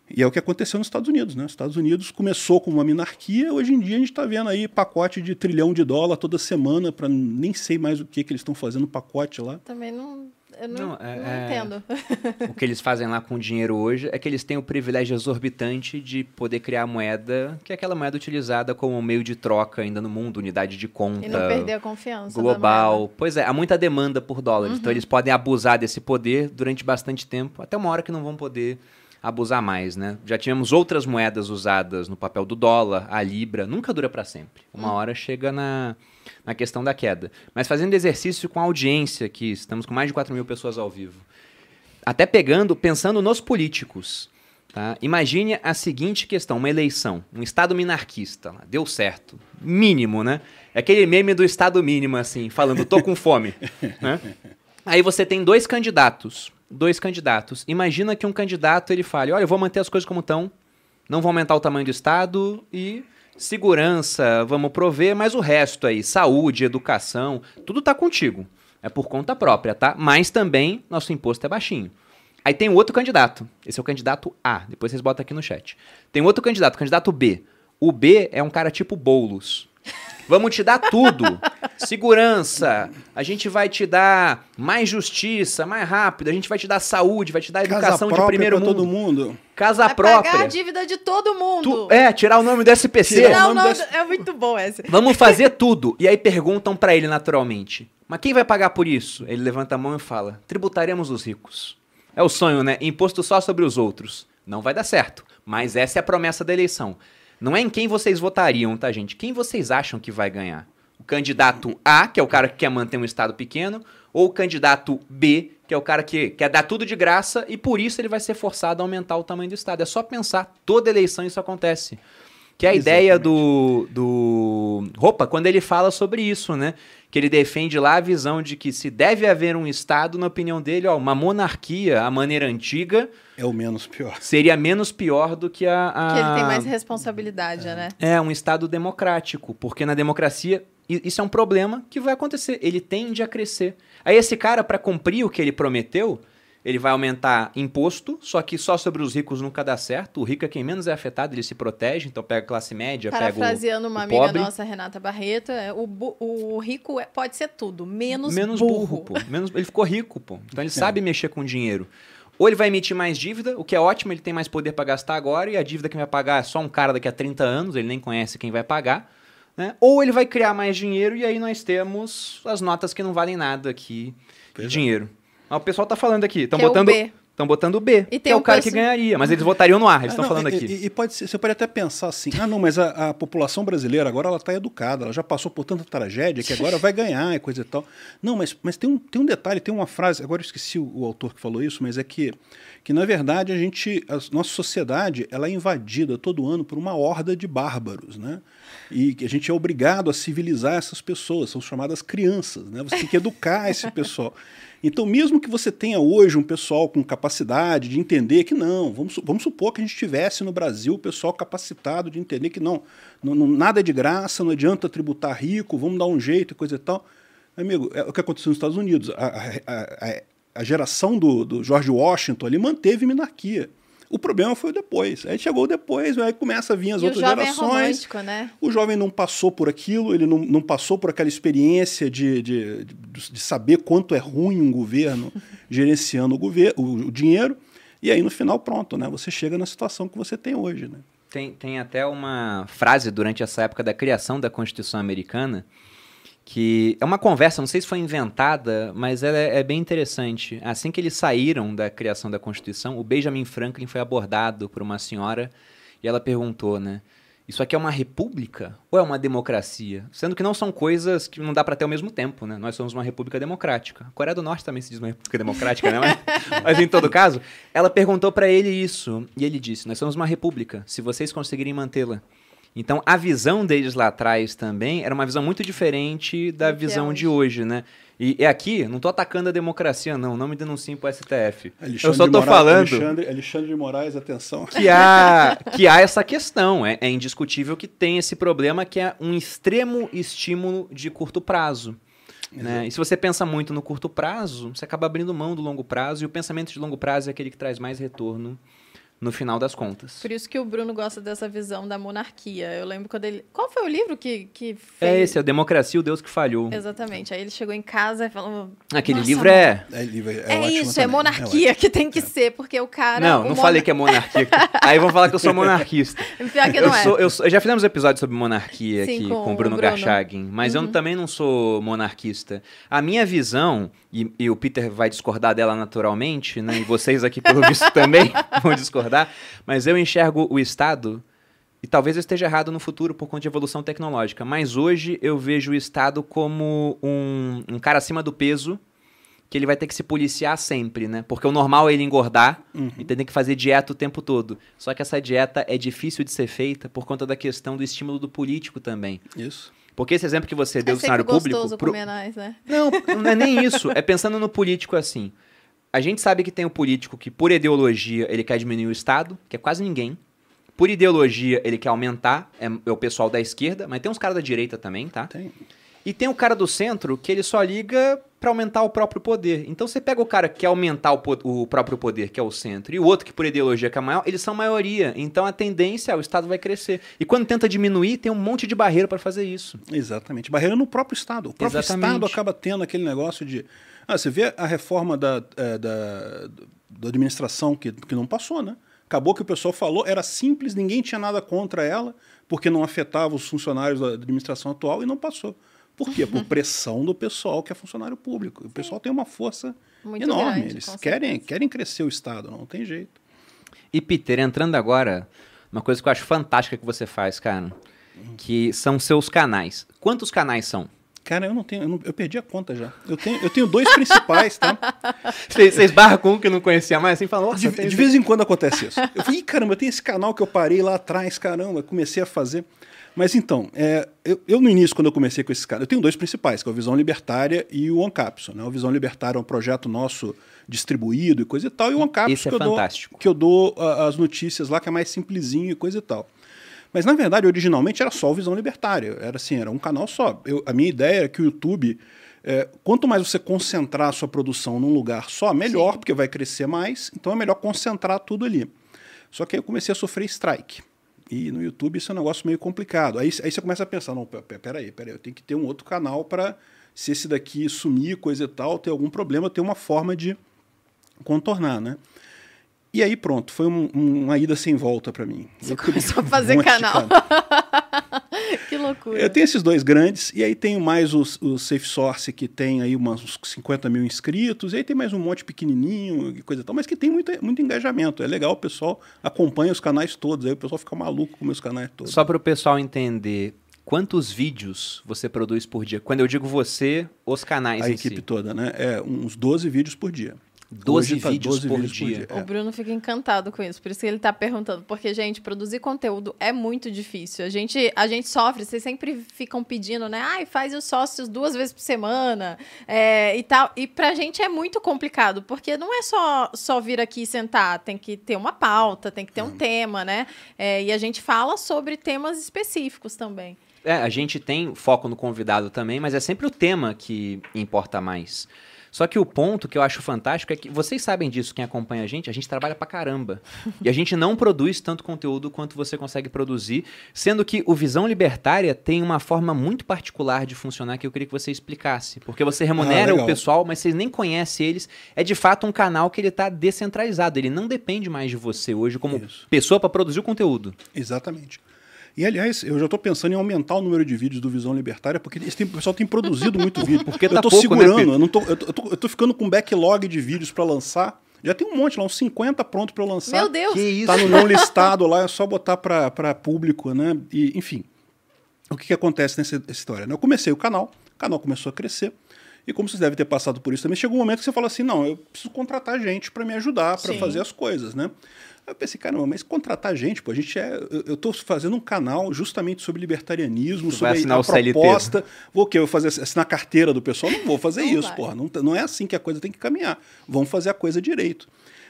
E é o que aconteceu nos Estados Unidos. Né? Os Estados Unidos começou com uma minarquia, hoje em dia a gente está vendo aí pacote de trilhão de dólar toda semana, para nem sei mais o que, que eles estão fazendo pacote lá.
Também não eu não, não, é, não é, entendo.
O que eles fazem lá com o dinheiro hoje é que eles têm o privilégio exorbitante de poder criar moeda, que é aquela moeda utilizada como meio de troca ainda no mundo, unidade de conta. E
não perder a confiança.
Global. Pois é, há muita demanda por dólares. Então, uhum. Então eles podem abusar desse poder durante bastante tempo, até uma hora que não vão poder abusar mais, né? Já tivemos outras moedas usadas no papel do dólar, a libra, nunca dura para sempre. Uma hora chega na, na questão da queda. Mas fazendo exercício com a audiência aqui, estamos com mais de 4 mil pessoas ao vivo. Até pegando, pensando nos políticos. Tá? Imagine a seguinte questão: uma eleição, um Estado minarquista, deu certo. Mínimo, né? É aquele meme do Estado mínimo, assim, falando, tô com fome. né? Aí você tem dois candidatos dois candidatos. Imagina que um candidato ele fale: olha, eu vou manter as coisas como estão, não vou aumentar o tamanho do Estado e segurança, vamos prover, mas o resto aí, saúde, educação, tudo está contigo. É por conta própria, tá? Mas também nosso imposto é baixinho. Aí tem outro candidato. Esse é o candidato A. Depois vocês botam aqui no chat. Tem outro candidato, candidato B. O B é um cara tipo Boulos. Vamos te dar tudo. Segurança. A gente vai te dar mais justiça, mais rápido. A gente vai te dar saúde, vai te dar educação de primeiro mundo.
todo mundo.
Casa
Vai
própria.
pagar a dívida de todo mundo.
Tu- é, tirar o nome do SPC.
Tirar o
Não,
nome
não,
desse-
é muito bom esse.
Vamos fazer tudo. E aí perguntam pra ele naturalmente: Mas quem vai pagar por isso? Ele levanta a mão e fala: Tributaremos os ricos. É o sonho, né? Imposto só sobre os outros. Não vai dar certo. Mas essa é a promessa da eleição. Não é em quem vocês votariam, tá, gente? Quem vocês acham que vai ganhar? O candidato A, que é o cara que quer manter um estado pequeno, ou o candidato B, que é o cara que quer dar tudo de graça e por isso ele vai ser forçado a aumentar o tamanho do estado. É só pensar, toda eleição isso acontece. Que é a ideia do, do Roupa, quando ele fala sobre isso, né? Que ele defende lá a visão de que se deve haver um Estado, na opinião dele, ó, uma monarquia, a maneira antiga,
É o menos pior.
seria menos pior do que a. a-
Que ele tem mais responsabilidade, né?
É, um Estado democrático, porque na democracia isso é um problema que vai acontecer. Ele tende a crescer. Aí esse cara, para cumprir o que ele prometeu, ele vai aumentar imposto, só que só sobre os ricos nunca dá certo. O rico é quem menos é afetado, ele se protege, então pega a classe média, pega o,
Parafraseando uma
o
amiga
pobre.
nossa, Renata Barreto, é, o, bu- o rico é- pode ser tudo, menos,
menos
burro.
burro, pô. Menos, ele ficou rico, pô. Então ele sabe mexer com dinheiro. Ou ele vai emitir mais dívida, o que é ótimo, ele tem mais poder para gastar agora, e a dívida que vai pagar é só um cara daqui a 30 anos, ele nem conhece quem vai pagar. Né? Ou ele vai criar mais dinheiro, e aí nós temos as notas que não valem nada aqui de
é.
dinheiro. Mas o pessoal tá falando aqui, estão
é o
botando.
B.
Estão botando o B,
E
que
tem
é o
um
cara
perso-
que ganharia, mas eles votariam no ar, eles
Ah,
estão
não,
falando
e-
aqui.
E, e pode ser, você pode até pensar assim, ah não, mas a, a população brasileira agora ela está educada, ela já passou por tanta tragédia que agora vai ganhar e coisa e tal. Não, mas, mas tem, um, tem um detalhe, tem uma frase, agora eu esqueci o, o autor que falou isso, mas é que, que na verdade a gente, a nossa sociedade ela é invadida todo ano por uma horda de bárbaros, né? E a gente é obrigado a civilizar essas pessoas, são chamadas crianças, né? Você tem que educar esse pessoal. Então, mesmo que você tenha hoje um pessoal com capacidade de entender que não, vamos, vamos supor que a gente tivesse no Brasil o pessoal capacitado de entender que não, não, não- nada é de graça, não adianta tributar rico, vamos dar um jeito e coisa e tal. Amigo, é o que aconteceu nos Estados Unidos. A, a- a- a geração do, do George Washington ali manteve monarquia. O problema foi o depois. Aí chegou o depois, aí começa a vir as
E o
outras
jovem é
gerações.
romântico, né?
O jovem não passou por aquilo, ele não, não passou por aquela experiência de, de, de, de saber quanto é ruim um governo gerenciando o, governo, o, o dinheiro. E aí, no final, pronto, né? Você chega na situação que você tem hoje, né?
Tem, tem até uma frase durante essa época da criação da Constituição Americana que é uma conversa, não sei se foi inventada, mas ela é, é bem interessante. Assim que eles saíram da criação da Constituição, o Benjamin Franklin foi abordado por uma senhora e ela perguntou, né? Isso aqui é uma república ou é uma democracia? Sendo que não são coisas que não dá para ter ao mesmo tempo, né? Nós somos uma república democrática. A Coreia do Norte também se diz uma república democrática, né? Mas, mas em todo caso, ela perguntou para ele isso e ele disse: "Nós somos uma república, se vocês conseguirem mantê-la". Então, a visão deles lá atrás também era uma visão muito diferente da
que é
visão de
hoje.
hoje, né? E, e aqui, não tô atacando a democracia, não. Não me denunciem pro STF. Eu
Alexandre
só
de
tô
Moraes-
falando
Alexandre, Alexandre de Moraes, atenção.
que há, que há essa questão. É, é indiscutível que tem esse problema que é um extremo estímulo de curto prazo. Né? E se você pensa muito no curto prazo, você acaba abrindo mão do longo prazo, e o pensamento de longo prazo é aquele que traz mais retorno no final das contas.
Por isso que o Bruno gosta dessa visão da monarquia. Eu lembro quando ele. Qual foi o livro que, que fez?
É esse, é a Democracia, o Deus que falhou.
Exatamente. Aí ele chegou em casa e falou.
Aquele
"Nossa,
livro é.
É,
É,
ótimo
isso, é
também,
monarquia
ótimo.
que tem que ser, porque o cara.
Não,
o
não falei que é monarquia. Aí vão falar que eu sou monarquista.
Pior que
Eu,
não é.
sou, eu, sou- eu já fizemos episódio sobre monarquia
Sim,
aqui
com
com, o Bruno,
Bruno.
Garchagin, mas eu também não sou monarquista. A minha visão, e, e o Peter vai discordar dela naturalmente, né? E vocês aqui, pelo visto, também vão discordar. Concordar, mas eu enxergo o Estado, e talvez eu esteja errado no futuro por conta de evolução tecnológica, mas hoje eu vejo o Estado como um, um cara acima do peso que ele vai ter que se policiar sempre, né? Porque o normal é ele engordar
Uhum.
e ter que fazer dieta o tempo todo. Só que essa dieta é difícil de ser feita por conta da questão do estímulo do político também.
Isso.
Porque esse exemplo que você deu
É
do
sempre
cenário público.
gostoso
pro-
comer mais, né?
Não, não é nem isso. É pensando no político assim. A gente sabe que tem o político que, por ideologia, ele quer diminuir o Estado, que é quase ninguém. Por ideologia, ele quer aumentar, é, é o pessoal da esquerda, mas tem uns caras da direita também, tá?
Tem.
E tem o cara do centro que ele só liga pra aumentar o próprio poder. Então você pega o cara que quer aumentar o, o próprio poder, que é o centro, e o outro que por ideologia que é maior, eles são maioria. Então a tendência é o Estado vai crescer. E quando tenta diminuir, tem um monte de barreira pra fazer isso.
Exatamente. Barreira no próprio Estado. O próprio
Exatamente.
Estado acaba tendo aquele negócio de. Ah, você vê a reforma da, é, da, da administração que, que não passou, né? Acabou que o pessoal falou, era simples, ninguém tinha nada contra ela, porque não afetava os funcionários da administração atual e não passou. Por quê? Por pressão do pessoal que é funcionário público. O pessoal tem uma força
Muito
enorme.
grande,
Eles querem, querem crescer o Estado, não tem jeito.
E Peter, entrando agora, uma coisa que eu acho fantástica que você faz, cara, que são seus canais. Quantos canais são?
Cara, eu não tenho, eu, não- eu perdi a conta já. Eu tenho, eu tenho dois principais, tá?
Vocês barram com um que não conhecia mais, assim, falam, nossa,
De, de vez em quando acontece isso. Eu falei, "Ih, caramba, eu tenho esse canal que eu parei lá atrás, caramba, comecei a fazer. Mas então, é, eu, eu no início, quando eu comecei com esses caras, eu tenho dois principais, que é o Visão Libertária e o OneCapsule. Né? O Visão Libertária é um projeto nosso distribuído e coisa e tal, e o OneCapsule
é
que, eu dou, que eu dou as notícias lá, que é mais simplesinho e coisa e tal. Mas, na verdade, originalmente era só o Visão Libertária. Era assim, era um canal só. Eu- a minha ideia era que o YouTube, é, quanto mais você concentrar a sua produção num lugar só, melhor, porque vai crescer mais. Então é melhor concentrar tudo ali. Só que aí eu comecei a sofrer strike. E no YouTube isso é um negócio meio complicado. Aí, aí você começa a pensar, não, pe- pe- peraí, peraí, eu tenho que ter um outro canal para, se esse daqui sumir, coisa e tal, ter algum problema, ter uma forma de contornar, né? E aí pronto, foi um- um- uma ida sem volta para mim.
Você
Eu
começou a
um
fazer
de
canal. que loucura.
eu tenho esses dois grandes, e aí tenho mais os- o Safe Source, que tem aí umas, uns 50 mil inscritos, e aí tem mais um monte pequenininho e coisa e tal, mas que tem muito, muito engajamento. É legal, o pessoal acompanha os canais todos, aí o pessoal fica maluco com meus canais todos.
Só para o pessoal entender, quantos vídeos você produz por dia? Quando eu digo você, os canais
a
em
equipe
si.
toda, né? É uns 12 vídeos por dia.
12
Hoje tá
vídeos por dia.
O
é.
Bruno fica encantado com isso, por isso que ele tá perguntando. Porque, gente, produzir conteúdo é muito difícil. A gente, a gente sofre, vocês sempre ficam pedindo, né? Ai, faz os sócios duas vezes por semana é, e tal. E pra gente é muito complicado, porque não é só, só vir aqui e sentar, tem que ter uma pauta, tem que ter um tema, né? É, e a gente fala sobre temas específicos também.
É, a gente tem foco no convidado também, mas é sempre o tema que importa mais. Só que o ponto que eu acho fantástico é que vocês sabem disso, quem acompanha a gente, a gente trabalha pra caramba. e a gente não produz tanto conteúdo quanto você consegue produzir, sendo que o Visão Libertária tem uma forma muito particular de funcionar que eu queria que você explicasse. Porque você remunera
Ah,
o pessoal, mas vocês nem conhecem eles. É de fato um canal que ele tá descentralizado, ele não depende mais de você hoje como
Isso.
pessoa pra produzir o conteúdo.
Exatamente. E, aliás, eu já estou pensando em aumentar o número de vídeos do Visão Libertária, porque têm- o pessoal tem produzido muito vídeo.
Porque
eu
tá
tô
pouco, né,
segurando,
Pedro?
eu, não tô, eu, tô, eu tô- ficando com um backlog de vídeos para lançar. Já tem um monte lá, uns 50 pronto para eu lançar.
Meu Deus!
Que isso?
Tá no não listado lá, é só botar para público, né? E, enfim, o que, que acontece nessa história? né? Eu comecei o canal, o canal começou a crescer. E como vocês devem ter passado por isso também, chegou um momento que você fala assim: não, eu preciso contratar gente para me ajudar, para fazer as coisas, né? Aí eu pensei, caramba, mas contratar gente, pô, a gente é. Eu, eu tô fazendo um canal justamente sobre libertarianismo,
Tu
sobre a
o CLT,
proposta. Vou o quê? Vou fazer assinar a carteira do pessoal? Não vou fazer
Não
isso,
vai.
porra. Não, não é assim que a coisa tem que caminhar. Vamos fazer a coisa direito.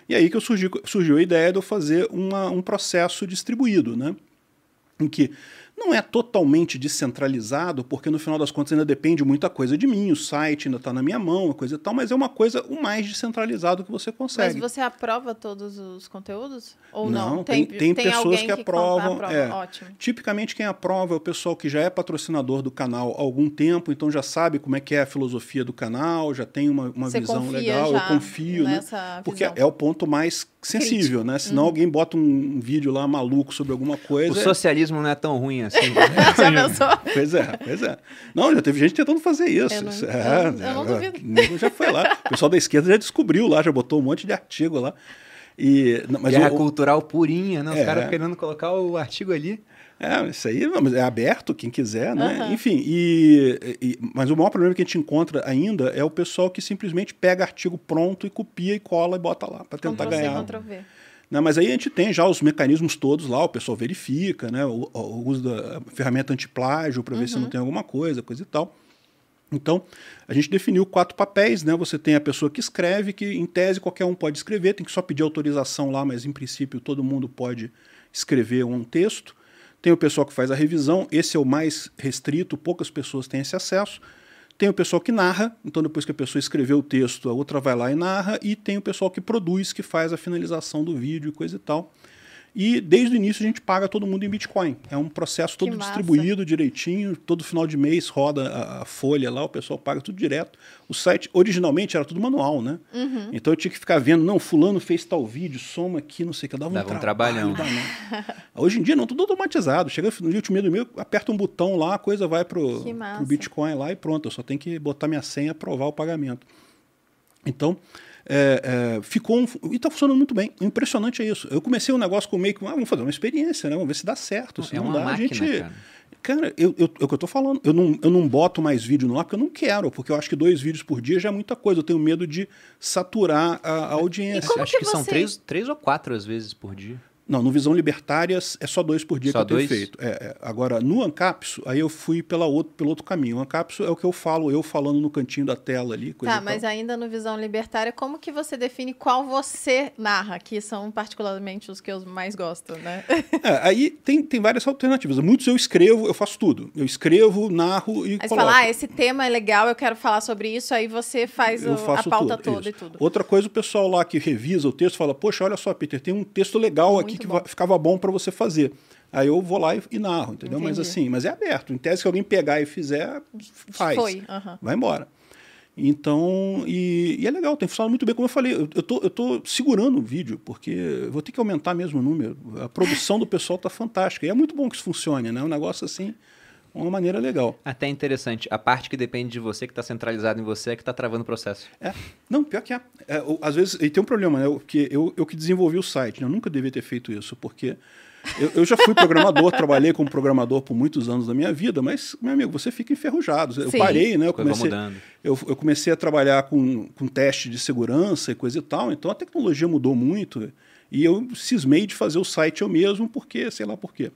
E aí que eu surgi, surgiu a ideia de eu fazer uma, um processo distribuído, né? Em que não é totalmente descentralizado, porque no final das contas ainda depende muita coisa de mim, o site ainda está na minha mão, a coisa e tal, mas é uma coisa o mais descentralizado que você
Mas
consegue.
você aprova todos os conteúdos? Ou
Não,
não?
tem- tem pessoas
alguém
que
con-
aprovam,
aprova.
é.
Ótimo.
Tipicamente quem aprova é o pessoal que já é patrocinador do canal há algum tempo, então já sabe como é que é a filosofia do canal, já tem uma, uma
Você
visão legal,
já
eu confio, né?
nessa
Porque
visão.
é o ponto mais sensível, né?
Uhum.
Senão alguém bota um vídeo lá maluco sobre alguma
O
coisa.
socialismo não é tão ruim assim.
Já pensou?
Pois é, pois é. Não, já teve gente tentando fazer isso.
Eu não-
Isso-
eu
é,
não- eu não
é,
duvido.
nego já foi lá. O pessoal da esquerda já descobriu lá, já botou um monte de artigo lá. E, não, mas
Guerra
o-
cultural purinha, né? Os
É.
caras querendo colocar o artigo ali.
É, isso aí não, mas é aberto, quem quiser, né?
Aham.
Enfim, e, e- mas o maior problema que a gente encontra ainda é o pessoal que simplesmente pega artigo pronto e copia e cola e bota lá para tentar
Ctrl
ganhar.
Ctrl V.
Né, mas aí a gente tem já os mecanismos todos lá, o pessoal verifica, né? O, o uso da ferramenta antiplágio para ver se não tem alguma coisa, coisa e tal. Então, a gente definiu quatro papéis, né? Você tem a pessoa que escreve, que em tese qualquer um pode escrever, tem que só pedir autorização lá, mas em princípio todo mundo pode escrever um texto. Tem o pessoal que faz a revisão, esse é o mais restrito, poucas pessoas têm esse acesso. Tem o pessoal que narra, então depois que a pessoa escreveu o texto, a outra vai lá e narra, e tem o pessoal que produz, que faz a finalização do vídeo e coisa e tal. E desde o início a gente paga todo mundo em Bitcoin. É um processo todo distribuído direitinho, todo final de mês roda a, a folha lá, o pessoal paga tudo direto. O site originalmente era tudo manual, né?
Uhum.
Então eu tinha que ficar vendo, não, fulano fez tal vídeo, soma aqui, não sei o que, dava,
Dava um
um trabalho.
trabalhão.
danado. Hoje em dia não, tudo automatizado. Chega no último dia do mês, aperta um botão lá, a coisa vai pro, pro Bitcoin lá e pronto. Eu só tenho que botar minha senha e aprovar o pagamento. Então, é, é, ficou um, e está funcionando muito bem. O impressionante é isso. Eu comecei um negócio com meio que, ah, vamos fazer uma experiência, né? Vamos ver se dá certo. Se
É
não
uma
dá,
máquina,
a gente.
cara.
Cara, eu, eu, é o que eu tô falando. Eu não, eu não boto mais vídeo no ar porque eu não quero, porque eu acho que dois vídeos por dia já é muita coisa. Eu tenho medo de saturar a, a audiência.
como
Acho
que
que, são
você-
três, três ou quatro às vezes por dia.
Não, no Visão Libertárias é só dois por dia
Só
que eu tenho
dois?
feito. É, é. Agora, no Ancapso, aí eu fui pela outro, pelo outro caminho. O Ancapso é o que eu falo, eu falando no cantinho da tela ali. Coisa
Tá, mas
tal.
ainda no Visão Libertária, como que você define qual você narra? Que são particularmente os que eu mais gosto, né?
É, aí tem, tem várias alternativas. Muitos eu escrevo, eu faço tudo. Eu escrevo, narro e
Aí você
coloco.
fala, ah, esse tema é legal, eu quero falar sobre isso, aí você faz o- a pauta
tudo,
toda
isso.
e tudo.
Outra coisa, o pessoal lá que revisa o texto fala: Poxa, olha só, Peter, tem um texto legal aqui
Muito
que
bom.
va- ficava bom para você fazer. Aí eu vou lá e, e narro, entendeu? Mas
Entendi.
assim, mas é aberto. Em tese, se alguém pegar e fizer, faz.
Foi, aham.
Vai embora. Então, e, e é legal, tem funcionado muito bem. Como eu falei, eu, eu, tô, eu tô segurando o vídeo, porque eu vou ter que aumentar mesmo o número. A produção do pessoal tá fantástica. E é muito bom que isso funcione, né? Um negócio assim, uma maneira legal.
Até interessante. A parte que depende de você, que está centralizada em você, é que está travando o processo.
É. Não, pior que é. É, às vezes, e tem um problema, né? Porque eu, eu que desenvolvi o site, né? eu nunca devia ter feito isso, porque eu, eu já fui programador, trabalhei como programador por muitos anos da minha vida, mas, meu amigo, você fica enferrujado. Eu
Sim.
parei, né? Eu comecei, eu, eu comecei a trabalhar com, com teste de segurança e coisa e tal, então a tecnologia mudou muito. E eu cismei de fazer o site eu mesmo, porque, sei lá por quê.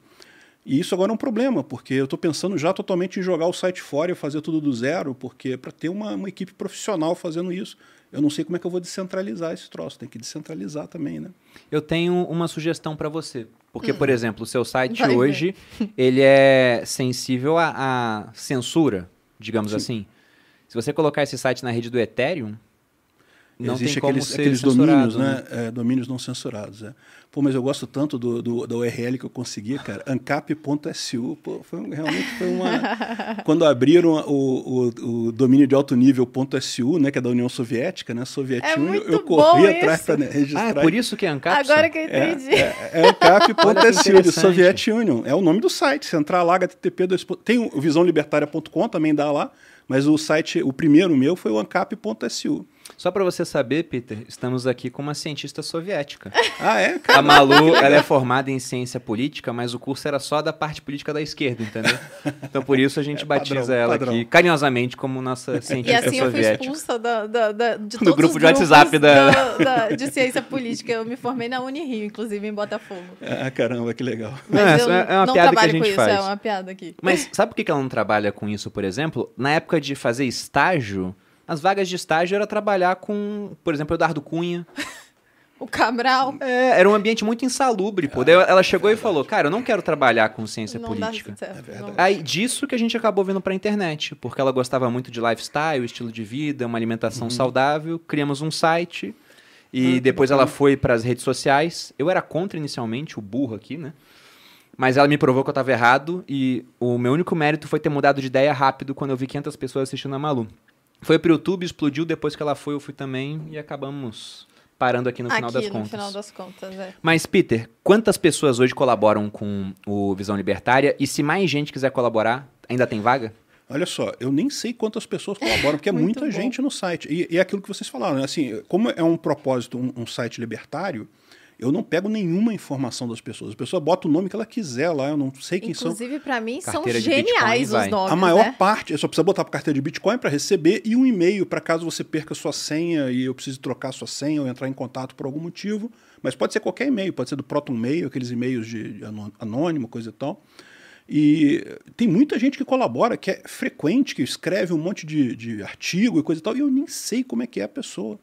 E isso agora é um problema, porque eu estou pensando já totalmente em jogar o site fora e fazer tudo do zero, porque para ter uma, uma equipe profissional fazendo isso, eu não sei como é que eu vou descentralizar esse troço. Tem que descentralizar também, né?
Eu tenho uma sugestão para você. Porque, por exemplo, o seu site
Vai ver.
hoje, ele é sensível à, à censura, digamos
Sim.
assim. Se você colocar esse site na rede do Ethereum, não como
aqueles,
ser
aqueles domínios, né? É, domínios não censurados. É. Pô, mas eu gosto tanto do, do, da URL que eu consegui, cara. ancap.su. Pô, foi um- realmente foi uma. Quando abriram o, o, o domínio de alto nível .su, né? Que é da União Soviética, né? Soviética,
É muito
eu
bom
corri
isso.
atrás para
Ah,
registrar.
é por isso que é Ancapsa?
Agora que eu
É,
entendi.
é, é ancap.su, de
interessante.
Soviet Union. É o nome do site. Se entrar lá, http. Tem o visãolibertaria.com, também dá lá. Mas o site, o primeiro meu foi o ancap.su.
Só para você saber, Peter, estamos aqui com uma cientista soviética.
Ah, é? Cara,
A Malu, ela é formada em ciência política, mas o curso era só da parte política da esquerda, entendeu? Então por isso a gente
É padrão,
batiza ela
padrão.
aqui carinhosamente como nossa
E
cientista
assim eu fui
soviética.
expulsa da, da, da- de
Do
todos
grupo
os
de WhatsApp da-
da- de ciência política. Eu me formei na Unirio, inclusive, em Botafogo.
Ah, caramba, que legal.
Mas
É,
eu
é uma
não
piada que a
trabalho
gente
com isso,
faz.
é uma piada aqui.
Mas sabe por que que ela não trabalha com isso, por exemplo? Na época de fazer estágio, as vagas de estágio era trabalhar com, por exemplo, Eduardo Cunha.
O Cabral
É, era um ambiente muito insalubre, pô. Daí ela chegou e falou, cara, eu não quero trabalhar com ciência
não
política.
dá certo.
É verdade.
Aí disso que a gente acabou vindo pra internet, porque ela gostava muito de lifestyle, estilo de vida, uma alimentação saudável, criamos um site e
Ah,
depois ela foi pras redes sociais. Eu era contra inicialmente, o burro aqui, né? Mas ela me provou que eu tava errado e o meu único mérito foi ter mudado de ideia rápido quando eu vi 500 pessoas assistindo a Malu. Foi pro YouTube, explodiu, depois que ela foi eu fui também e acabamos parando aqui no final
aqui,
das
no
contas.
final das contas, é.
Mas, Peter, quantas pessoas hoje colaboram com o Visão Libertária? E se mais gente quiser colaborar, ainda tem vaga?
Olha só, eu nem sei quantas pessoas colaboram, porque é muita
bom.
gente no site. E, e é aquilo que vocês falaram, né? Assim, como é um propósito, um, um site libertário, eu não pego nenhuma informação das pessoas. A pessoa bota o nome que ela quiser lá, eu não sei quem são.
Inclusive, pra mim, são
Carteira Bitcoin,
geniais
vai.
os nomes,
A maior
né?
parte, eu só precisa botar para carteira de Bitcoin para receber e um e-mail para caso você perca sua senha e eu precise trocar sua senha ou entrar em contato por algum motivo. Mas pode ser qualquer e-mail, pode ser do Proton Mail, aqueles e-mails de de anô- anônimo, coisa e tal. E tem muita gente que colabora, que é frequente, que escreve um monte de, de artigo e coisa e tal, e eu nem sei como é que é a pessoa.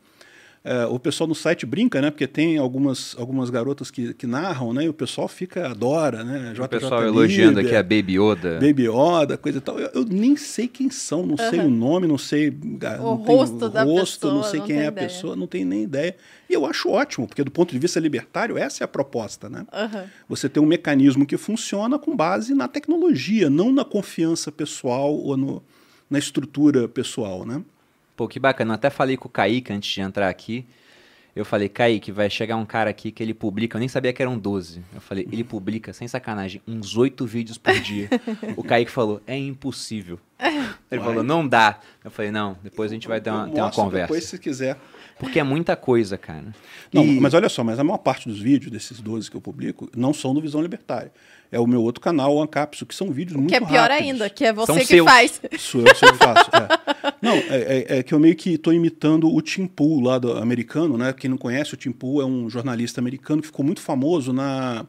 É, o pessoal no site brinca, né? Porque tem algumas, algumas garotas que, que narram, né? E o pessoal fica, adora, né?
O pessoal elogiando aqui a Baby Yoda.
Baby Yoda, coisa e tal. Eu, eu nem sei quem são, não sei o nome, não sei
O
não tenho
rosto da
rosto, não
pessoa,
sei
não
quem é a
ideia.
pessoa, não tenho nem ideia. E eu acho ótimo, porque do ponto de vista libertário, essa é a proposta, né?
Aham.
Você tem um mecanismo que funciona com base na tecnologia, não na confiança pessoal ou no, na estrutura pessoal, né?
Pô, que bacana. Eu até falei com o Kaique antes de entrar aqui. Eu falei, Kaique, vai chegar um cara aqui que ele publica, eu nem sabia que eram 12. Eu falei, ele publica, sem sacanagem, uns 8 vídeos por dia. o Kaique falou, é impossível. Ele
Vai.
falou, não dá. Eu falei, não, depois a gente vai ter uma, ter uma conversa.
Depois, se quiser.
Porque é muita coisa, cara.
Não,
E-
mas olha só, mas a maior parte dos vídeos, desses 12 que eu publico, não são do Visão Libertária. É o meu outro canal, o Ancapso, que são vídeos muito
Que é pior
rápidos.
ainda, que é
São
você que
seus.
faz.
Sou eu, sou eu que faço. é. Não, é, é- é que eu meio que estou imitando o Tim Pool lá do americano, né? Quem não conhece, o Tim Pool é um jornalista americano que ficou muito famoso na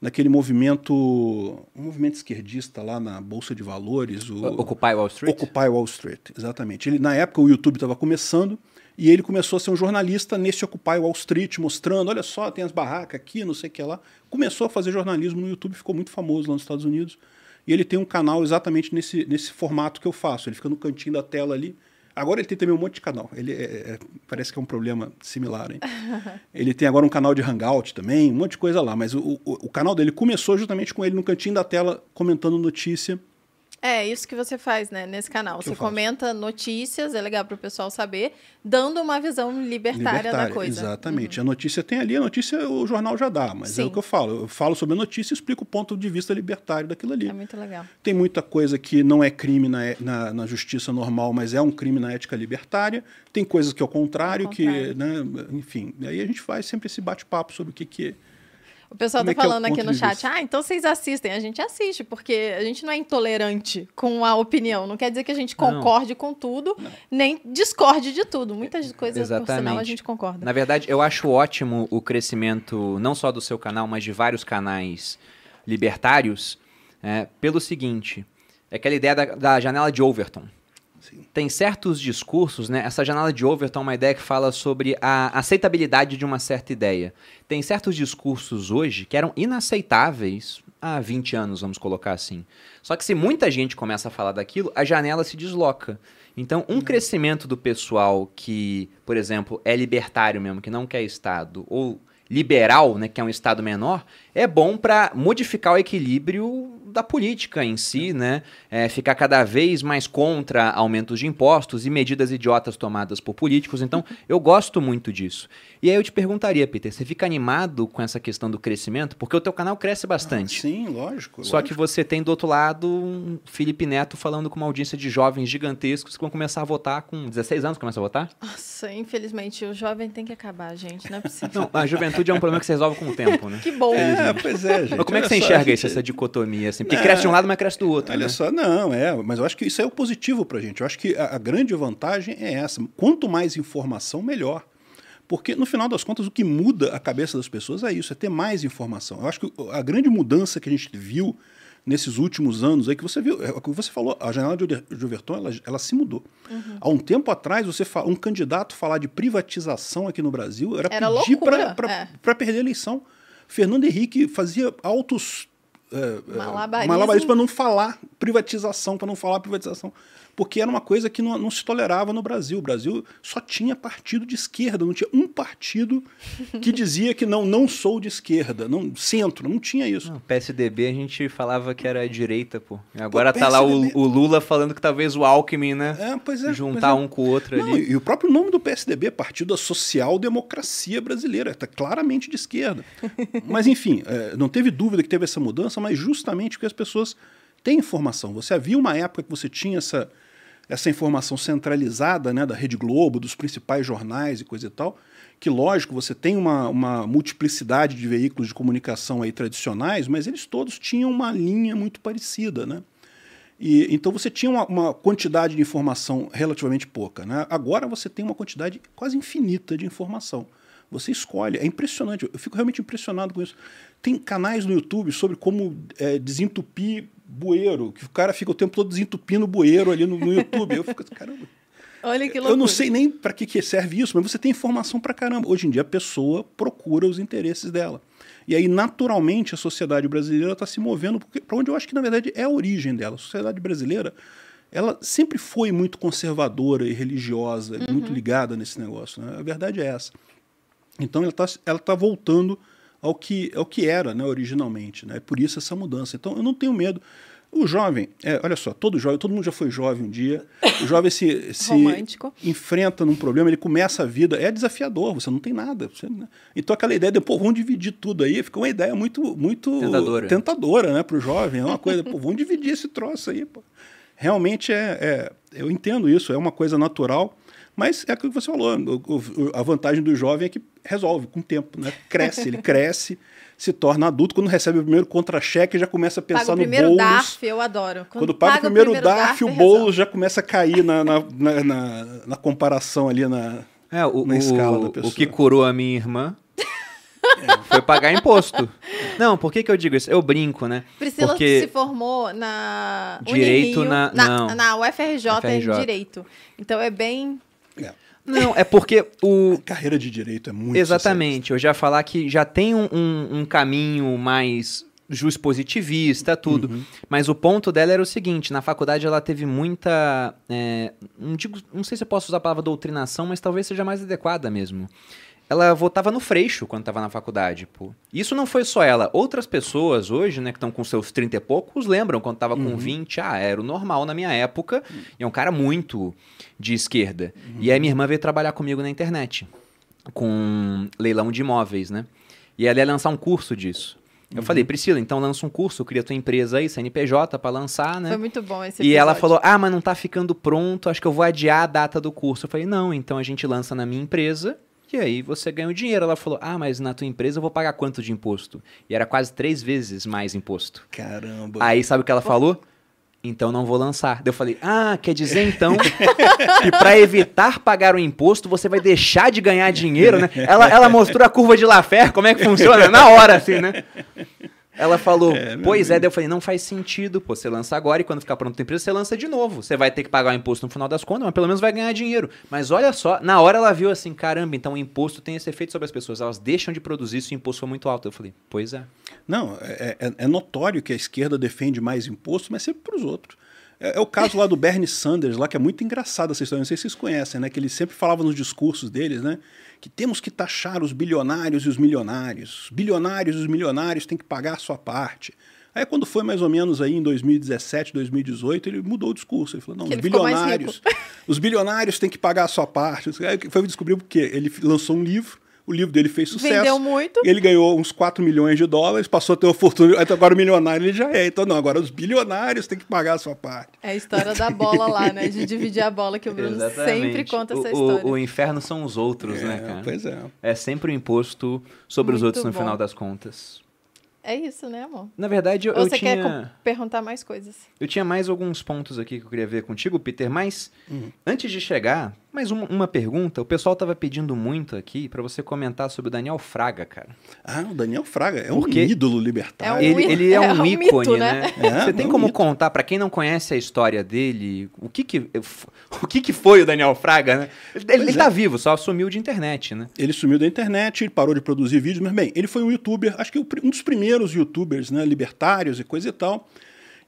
naquele movimento, um movimento esquerdista lá na Bolsa de Valores, o
Occupy Wall Street?
Occupy Wall Street, exatamente. Ele, na época o YouTube estava começando e ele começou a ser um jornalista nesse Occupy Wall Street, mostrando, olha só, tem as barracas aqui, não sei o que lá. Começou a fazer jornalismo no YouTube, ficou muito famoso lá nos Estados Unidos. E ele tem um canal exatamente nesse, nesse formato que eu faço. Ele fica no cantinho da tela ali. Agora ele tem também um monte de canal. Ele é- é- parece que é um problema similar, hein? ele tem agora um canal de Hangout também, um monte de coisa lá. Mas o, o, o canal dele começou justamente com ele no cantinho da tela comentando notícia.
É, isso que você faz, né, nesse canal.
Que
Você comenta notícias, é legal para o pessoal saber, dando uma visão libertária, da coisa. Uhum.
Exatamente. A notícia tem ali, a notícia o jornal já dá, mas é
Sim.
o que eu falo. Eu falo sobre a notícia e explico o ponto de vista libertário daquilo ali.
É muito legal.
Tem muita coisa que não é crime na, na, na justiça normal, mas é um crime na ética libertária. Tem coisas que é o contrário,
Ao
que,
contrário.
né, enfim. Aí a gente faz sempre esse bate-papo sobre o que, que
O pessoal
Como é
tá
é o
falando aqui
ponto
no chat, ah, então vocês assistem. A gente assiste, porque a gente não é intolerante com a opinião. Não quer dizer que a gente
Não.
concorde com tudo, nem discorde de tudo. Muitas coisas, por sinal, a
Exatamente.
gente concorda.
Na verdade, eu acho ótimo o crescimento, não só do seu canal, mas de vários canais libertários, é, pelo seguinte: é aquela ideia da, da janela de Overton.
Sim.
Tem certos discursos, né? Essa janela de Overton é uma ideia que fala sobre a aceitabilidade de uma certa ideia. Tem certos discursos hoje que eram inaceitáveis há 20 anos, vamos colocar assim. Só que se muita gente começa a falar daquilo, a janela se desloca. Então, um crescimento do pessoal que, por exemplo, é libertário mesmo, que não quer Estado, ou liberal, né, que é um Estado menor, é bom para modificar o equilíbrio da política em si, né? É, ficar cada vez mais contra aumentos de impostos e medidas idiotas tomadas por políticos. Então, eu gosto muito disso. E aí eu te perguntaria, Peter, você fica animado com essa questão do crescimento? Porque o teu canal cresce bastante.
Sim, lógico.
Só que
lógico.
você tem do outro lado um Felipe Neto falando com uma audiência de jovens gigantescos que vão começar a votar com 16 anos, começa a votar?
Nossa, infelizmente, o jovem tem que acabar, gente. Não é possível.
Não, a juventude é um problema que se resolve com o tempo, né?
Que bom.
É, pois é, gente.
Mas como é que você
só,
enxerga
gente-
isso, essa dicotomia, assim? Porque
Não.
cresce de um lado, mas cresce do outro,
Olha
né?
só, não, é, mas eu acho que isso é o positivo pra gente. Eu acho que a, a grande vantagem é essa. Quanto mais informação, melhor. Porque, no final das contas, o que muda a cabeça das pessoas é isso, é ter mais informação. Eu acho que a grande mudança que a gente viu nesses últimos anos aí, que você viu, é o que você falou, a janela de Overton, ela, ela se mudou.
Uhum.
Há um tempo atrás, você fa- um candidato falar de privatização aqui no Brasil era,
Era
pedir
loucura,
para
é.
perder a eleição. Fernando Henrique fazia altos é, é,
Malabarismo.
malabarismo para não falar privatização, para não falar privatização. Porque era uma coisa que não, não se tolerava no Brasil. O Brasil só tinha partido de esquerda, não tinha um partido que dizia que não, não sou de esquerda, não centro, não tinha isso.
Não, PSDB a gente falava que era direita, pô. Agora
Pô,
tá lá o, o Lula falando que talvez o Alckmin, né?
É, pois é.
juntar
pois é.
um com o outro
Não,
ali.
e o próprio nome do PSDB, Partido da Social Democracia Brasileira, está claramente de esquerda. mas, enfim, é, não teve dúvida que teve essa mudança, mas justamente porque as pessoas tem informação. Você havia uma época que você tinha essa, essa informação centralizada né, da Rede Globo, dos principais jornais e coisa e tal, que, lógico, você tem uma, uma multiplicidade de veículos de comunicação aí tradicionais, mas eles todos tinham uma linha muito parecida, né? E, então você tinha uma, uma, quantidade de informação relativamente pouca. Né? Agora você tem uma quantidade quase infinita de informação. Você escolhe, é impressionante, eu fico realmente impressionado com isso. Tem canais no YouTube sobre como é, desentupir bueiro, que o cara fica o tempo todo desentupindo bueiro ali no, no YouTube. Eu fico, caramba.
Olha que loucura.
Eu não sei nem para que, que serve isso, mas você tem informação para caramba. Hoje em dia a pessoa procura os interesses dela. E aí, naturalmente, a sociedade brasileira está se movendo para onde eu acho que, na verdade, é a origem dela. A sociedade brasileira ela sempre foi muito conservadora e religiosa, uhum. muito ligada nesse negócio. Né? A verdade é essa. Então, ela está ela tá voltando ao que, ao que era né, originalmente. Né? Por isso essa mudança. Então, eu não tenho medo. O jovem, é, olha só, todo jovem, todo mundo já foi jovem um dia. O jovem se, se enfrenta num problema, ele começa a vida, é desafiador, você não tem nada. Você, né? Então aquela ideia de, pô, vamos dividir tudo aí, fica uma ideia muito, muito
tentadora,
tentadora né, para o jovem. É uma coisa, pô, vamos dividir esse troço aí. Pô. Realmente é, é, eu entendo isso, é uma coisa natural. Mas é aquilo que você falou, a vantagem do jovem é que resolve com o tempo, né? Cresce, ele cresce, se torna adulto, quando recebe o primeiro contra-cheque, já começa a pensar
paga
no bolo.
o primeiro DARF, eu adoro.
Quando, quando paga, paga, o primeiro, primeiro DARF, DARF, o bolo já começa a cair na, na, na, na, na comparação ali na,
é, o, na escala o, da pessoa. O que curou a minha irmã é. foi pagar imposto. Não, por que, que eu digo isso? Eu brinco, né?
Priscila
Porque...
se formou na
Direito
Unirio,
na,
na,
não.
na UFRJ, UFRJ. em Direito. Então é bem...
É.
Não, é porque o.
A carreira de direito é muito.
Exatamente. Eu já falar que já tem um, um, um caminho mais positivista, tudo. Uhum. Mas o ponto dela era o seguinte: na faculdade ela teve muita. É, não, digo, não sei se eu posso usar a palavra doutrinação, mas talvez seja mais adequada mesmo ela votava no Freixo quando estava na faculdade, pô. Isso não foi só ela. Outras pessoas hoje, né, que estão com seus 30 e poucos, lembram quando estava uhum. com 20, ah, era o normal na minha época, uhum. e é um cara muito de esquerda. Uhum. E aí minha irmã veio trabalhar comigo na internet, com leilão de imóveis, né? E ela ia lançar um curso disso. Eu uhum. falei, Priscila, então lança um curso, cria tua empresa aí, CNPJ, para lançar, né?
Foi muito bom esse
episódio. E ela falou, ah, mas não tá ficando pronto, acho que eu vou adiar a data do curso. Eu falei, não, então a gente lança na minha empresa e aí você ganha o dinheiro. Ela falou: Ah, mas na tua empresa eu vou pagar quanto de imposto? E era quase três vezes mais imposto.
Caramba.
Aí sabe o que ela falou? Então não vou lançar. eu falei: Ah, quer dizer então que para evitar pagar o imposto você vai deixar de ganhar dinheiro, né? Ela, ela mostrou a curva de Laffer, como é que funciona na hora, assim, né? Ela falou, é, pois é, daí eu falei, não faz sentido, pô, você lança agora e quando ficar pronto a empresa, você lança de novo. Você vai ter que pagar o imposto no final das contas, mas pelo menos vai ganhar dinheiro. Mas olha só, na hora ela viu assim, caramba, então o imposto tem esse efeito sobre as pessoas, elas deixam de produzir se o imposto for muito alto. Eu falei, pois é.
Não, é, é, é notório que a esquerda defende mais imposto, mas sempre para os outros. É, é, o caso lá do Bernie Sanders, lá que é muito engraçado essa história, não sei se vocês conhecem, né? Que ele sempre falava nos discursos deles, né? Que temos que taxar os bilionários e os milionários. Os bilionários e os milionários têm que pagar a sua parte. Aí quando foi mais ou menos aí em 2017, 2018, ele mudou o discurso. Ele falou, não, que os bilionários, os bilionários têm que pagar a sua parte. Aí foi descobrir por quê? Ele lançou um livro o livro dele fez sucesso.
Vendeu muito.
Ele ganhou uns 4 milhões de dólares, passou a ter uma fortuna. Agora o milionário ele já é. Então, não, agora os bilionários têm que pagar a sua parte.
É a história da bola lá, né? De dividir a bola, que o Bruno Exatamente. sempre conta essa história.
O, o, inferno são os outros, né,
é,
né, cara?
Pois é.
É sempre o um imposto sobre muito os outros no bom. final das contas.
É isso, né, amor?
Na verdade, eu,
Ou você
tinha...
quer perguntar mais coisas?
Eu tinha mais alguns pontos aqui que eu queria ver contigo, Peter, mas uhum. antes de chegar, mais uma, uma, pergunta. O pessoal tava pedindo muito aqui para você comentar sobre o Daniel Fraga, cara.
Ah, o Daniel Fraga é um ídolo libertário.
É um, ele, ele é, é um, um, ícone, mito, né? né? É, você tem é como mito. contar para quem não conhece a história dele, o que que o que que foi o Daniel Fraga, né? Ele, ele tá vivo, só sumiu de internet, né?
Ele sumiu da internet, ele parou de produzir vídeos, mas bem, ele foi um youtuber, acho que um dos primeiros youtubers, né, libertários e coisa e tal.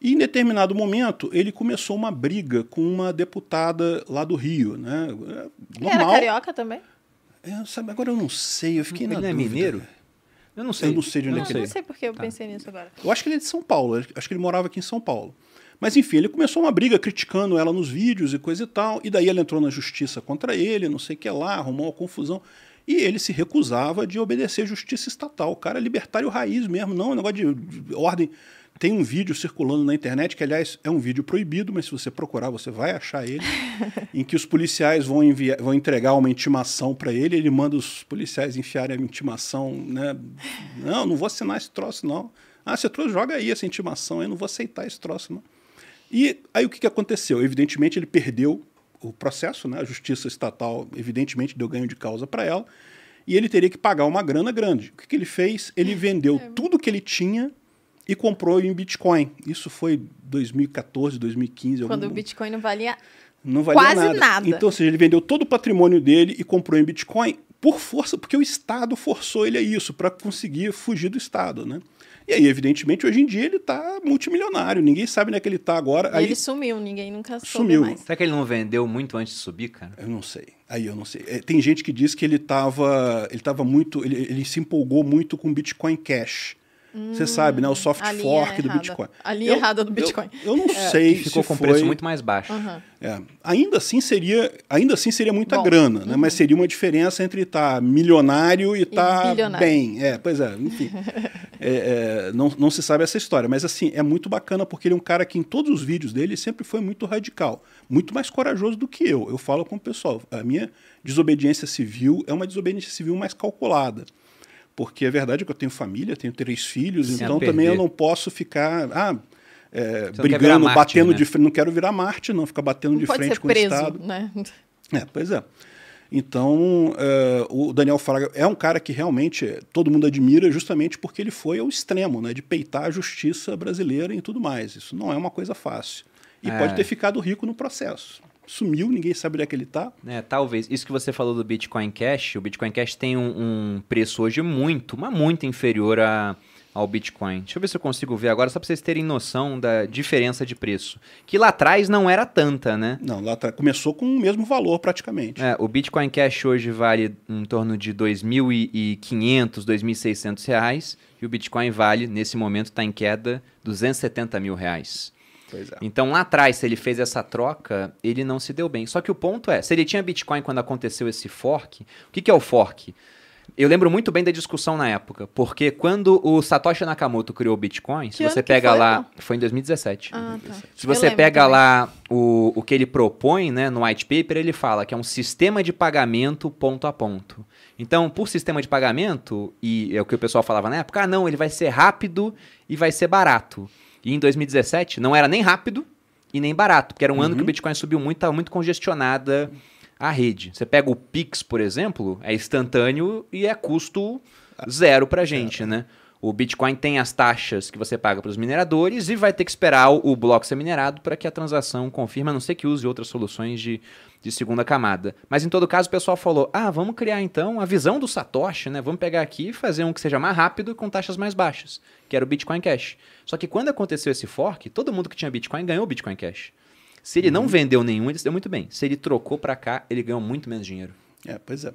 E em determinado momento ele começou uma briga com uma deputada lá do Rio, né?
Normal. Ele era carioca também?
É, sabe, agora eu não sei, eu fiquei ele na
é
dúvida.
mineiro? Eu não sei.
Eu não sei de onde
não,
é que
Não sei porque eu tá. pensei nisso agora.
Eu acho que ele é de São Paulo, acho que ele morava aqui em São Paulo. Mas enfim, ele começou uma briga criticando ela nos vídeos e coisa e tal, e daí ela entrou na justiça contra ele, não sei o que lá, arrumou uma confusão. E ele se recusava de obedecer à justiça estatal. O cara é libertário raiz mesmo, não, é um negócio de ordem tem um vídeo circulando na internet, que aliás é um vídeo proibido, mas se você procurar você vai achar ele, em que os policiais vão, enviar, vão entregar uma intimação para ele, ele manda os policiais enfiarem a intimação, né? Não, não vou assinar esse troço não. Ah, você trouxe, joga aí essa intimação, eu não vou aceitar esse troço não. E aí o que, que aconteceu? Evidentemente ele perdeu o processo, né? a justiça estatal evidentemente deu ganho de causa para ela, e ele teria que pagar uma grana grande. O que, que ele fez? Ele vendeu é. tudo que ele tinha e comprou em Bitcoin. Isso foi 2014, 2015.
Quando algum... o Bitcoin não valia,
não valia
quase
nada.
nada.
Então, ou seja, ele vendeu todo o patrimônio dele e comprou em Bitcoin por força, porque o Estado forçou ele a isso, para conseguir fugir do Estado, né? E aí, evidentemente, hoje em dia ele está multimilionário, ninguém sabe onde é que ele está agora.
E
aí...
ele sumiu, ninguém nunca soube
sumiu.
mais.
Será que ele não vendeu muito antes de subir, cara?
Eu não sei. Aí eu não sei. É, tem gente que diz que ele estava ele tava muito, ele, ele se empolgou muito com Bitcoin Cash. Você sabe, né? O soft fork do Bitcoin.
A linha eu, errada do Bitcoin.
Eu, eu não é, sei
ficou
se
com
foi...
preço muito mais baixo.
Uhum.
É. Ainda assim seria, ainda assim seria muita Bom. grana, né? Uhum. Mas seria uma diferença entre estar tá milionário e estar tá bem. É, pois é, enfim. é, é, não, não se sabe essa história, mas assim é muito bacana porque ele é um cara que em todos os vídeos dele sempre foi muito radical, muito mais corajoso do que eu. Eu falo com o pessoal, a minha desobediência civil é uma desobediência civil mais calculada porque é verdade que eu tenho família, tenho três filhos, Sem então também eu não posso ficar ah, é, brigando, Marte, batendo né? de frente. Não quero virar Marte, não, ficar batendo
não
de frente com
preso,
o Estado.
Né?
É, pois é. Então, uh, o Daniel Fraga é um cara que realmente todo mundo admira justamente porque ele foi ao extremo, né, de peitar a justiça brasileira e tudo mais. Isso não é uma coisa fácil. E é. pode ter ficado rico no processo sumiu, ninguém sabe onde é que ele está.
É, talvez. Isso que você falou do Bitcoin Cash, o Bitcoin Cash tem um, um preço hoje muito, mas muito inferior a, ao Bitcoin. Deixa eu ver se eu consigo ver agora, só para vocês terem noção da diferença de preço. Que lá atrás não era tanta, né?
Não, lá atrás começou com o mesmo valor praticamente.
É, o Bitcoin Cash hoje vale em torno de R$ 2.500, 2.600 reais, e o Bitcoin vale, nesse momento, está em queda, 270 mil reais.
É.
Então lá atrás, se ele fez essa troca, ele não se deu bem. Só que o ponto é, se ele tinha Bitcoin quando aconteceu esse fork, o que, que é o fork? Eu lembro muito bem da discussão na época, porque quando o Satoshi Nakamoto criou o Bitcoin, que se você pega
foi,
lá, não? foi em 2017.
Ah, tá.
Se você pega também. lá o, o que ele propõe, né, no white paper, ele fala que é um sistema de pagamento ponto a ponto. Então, por sistema de pagamento, e é o que o pessoal falava na época, ah, não, ele vai ser rápido e vai ser barato. E em 2017 não era nem rápido e nem barato, porque era um uhum. ano que o uhum. Bitcoin subiu muito, estava muito congestionada a rede. Você pega o Pix, por exemplo, é instantâneo e é custo zero para gente, é. né? O Bitcoin tem as taxas que você paga para os mineradores e vai ter que esperar o, o bloco ser minerado para que a transação confirme, a não ser que use outras soluções de, de segunda camada. Mas em todo caso, o pessoal falou: ah, vamos criar então a visão do Satoshi, né? Vamos pegar aqui e fazer um que seja mais rápido com taxas mais baixas, que era o Bitcoin Cash. Só que quando aconteceu esse fork, todo mundo que tinha Bitcoin ganhou Bitcoin Cash. Se ele uhum. não vendeu nenhum, ele se deu muito bem. Se ele trocou para cá, ele ganhou muito menos dinheiro.
É, pois é.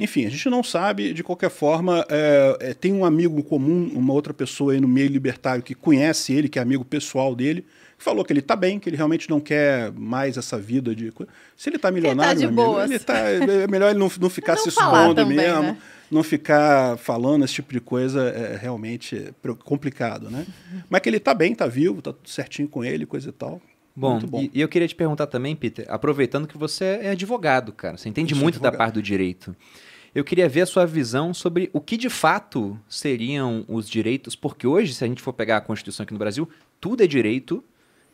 Enfim, a gente não sabe, de qualquer forma, é, é, tem um amigo comum, uma outra pessoa aí no meio libertário que conhece ele, que é amigo pessoal dele, que falou que ele está bem, que ele realmente não quer mais essa vida de. Se ele está milionário,
ele tá
amigo, ele tá, é melhor ele não, não ficar não se expondo mesmo,
né?
Não ficar falando esse tipo de coisa é realmente complicado, né? Mas que ele está bem, está vivo, está tudo certinho com ele, coisa e tal.
Bom, bom. E, e, eu queria te perguntar também, Peter, aproveitando que você é advogado, cara, você entende muito advogado. da parte do direito eu queria ver a sua visão sobre o que de fato seriam os direitos, porque hoje, se a gente for pegar a Constituição aqui no Brasil, tudo é direito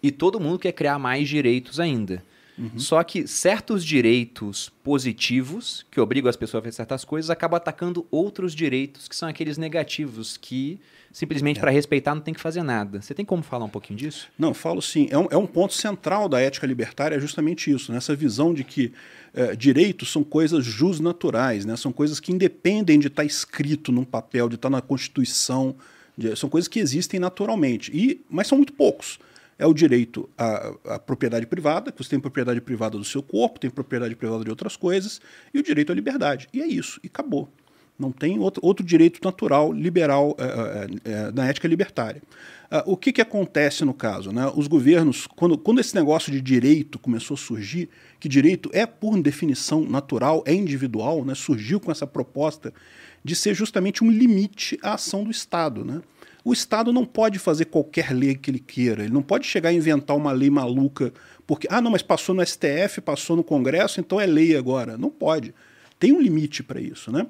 e todo mundo quer criar mais direitos ainda. Uhum. Só que certos direitos positivos, que obrigam as pessoas a fazer certas coisas, acabam atacando outros direitos, que são aqueles negativos, que simplesmente é. para respeitar não tem que fazer nada. Você tem como falar um pouquinho disso?
Não, falo sim. É um, é um ponto central da ética libertária, é justamente isso, nessa né? visão de que é, direitos são coisas jusnaturais, né? são coisas que independem de estar tá escrito num papel, de estar tá na Constituição, de, são coisas que existem naturalmente, e, mas são muito poucos é o direito à, à, propriedade privada, que você tem propriedade privada do seu corpo, tem propriedade privada de outras coisas, e o direito à liberdade. E é isso, e acabou. Não tem outro, outro direito natural, liberal, é, é, é, na ética libertária. Uh, o que, que acontece no caso? Né? Os governos, quando, quando esse negócio de direito começou a surgir, que direito é, por definição natural, é individual, né? surgiu com essa proposta de ser justamente um limite à ação do Estado. Né? O Estado não pode fazer qualquer lei que ele queira. Ele não pode chegar a inventar uma lei maluca porque, ah, não, mas passou no STF, passou no Congresso, então é lei agora. Não pode. Tem um limite para isso, né?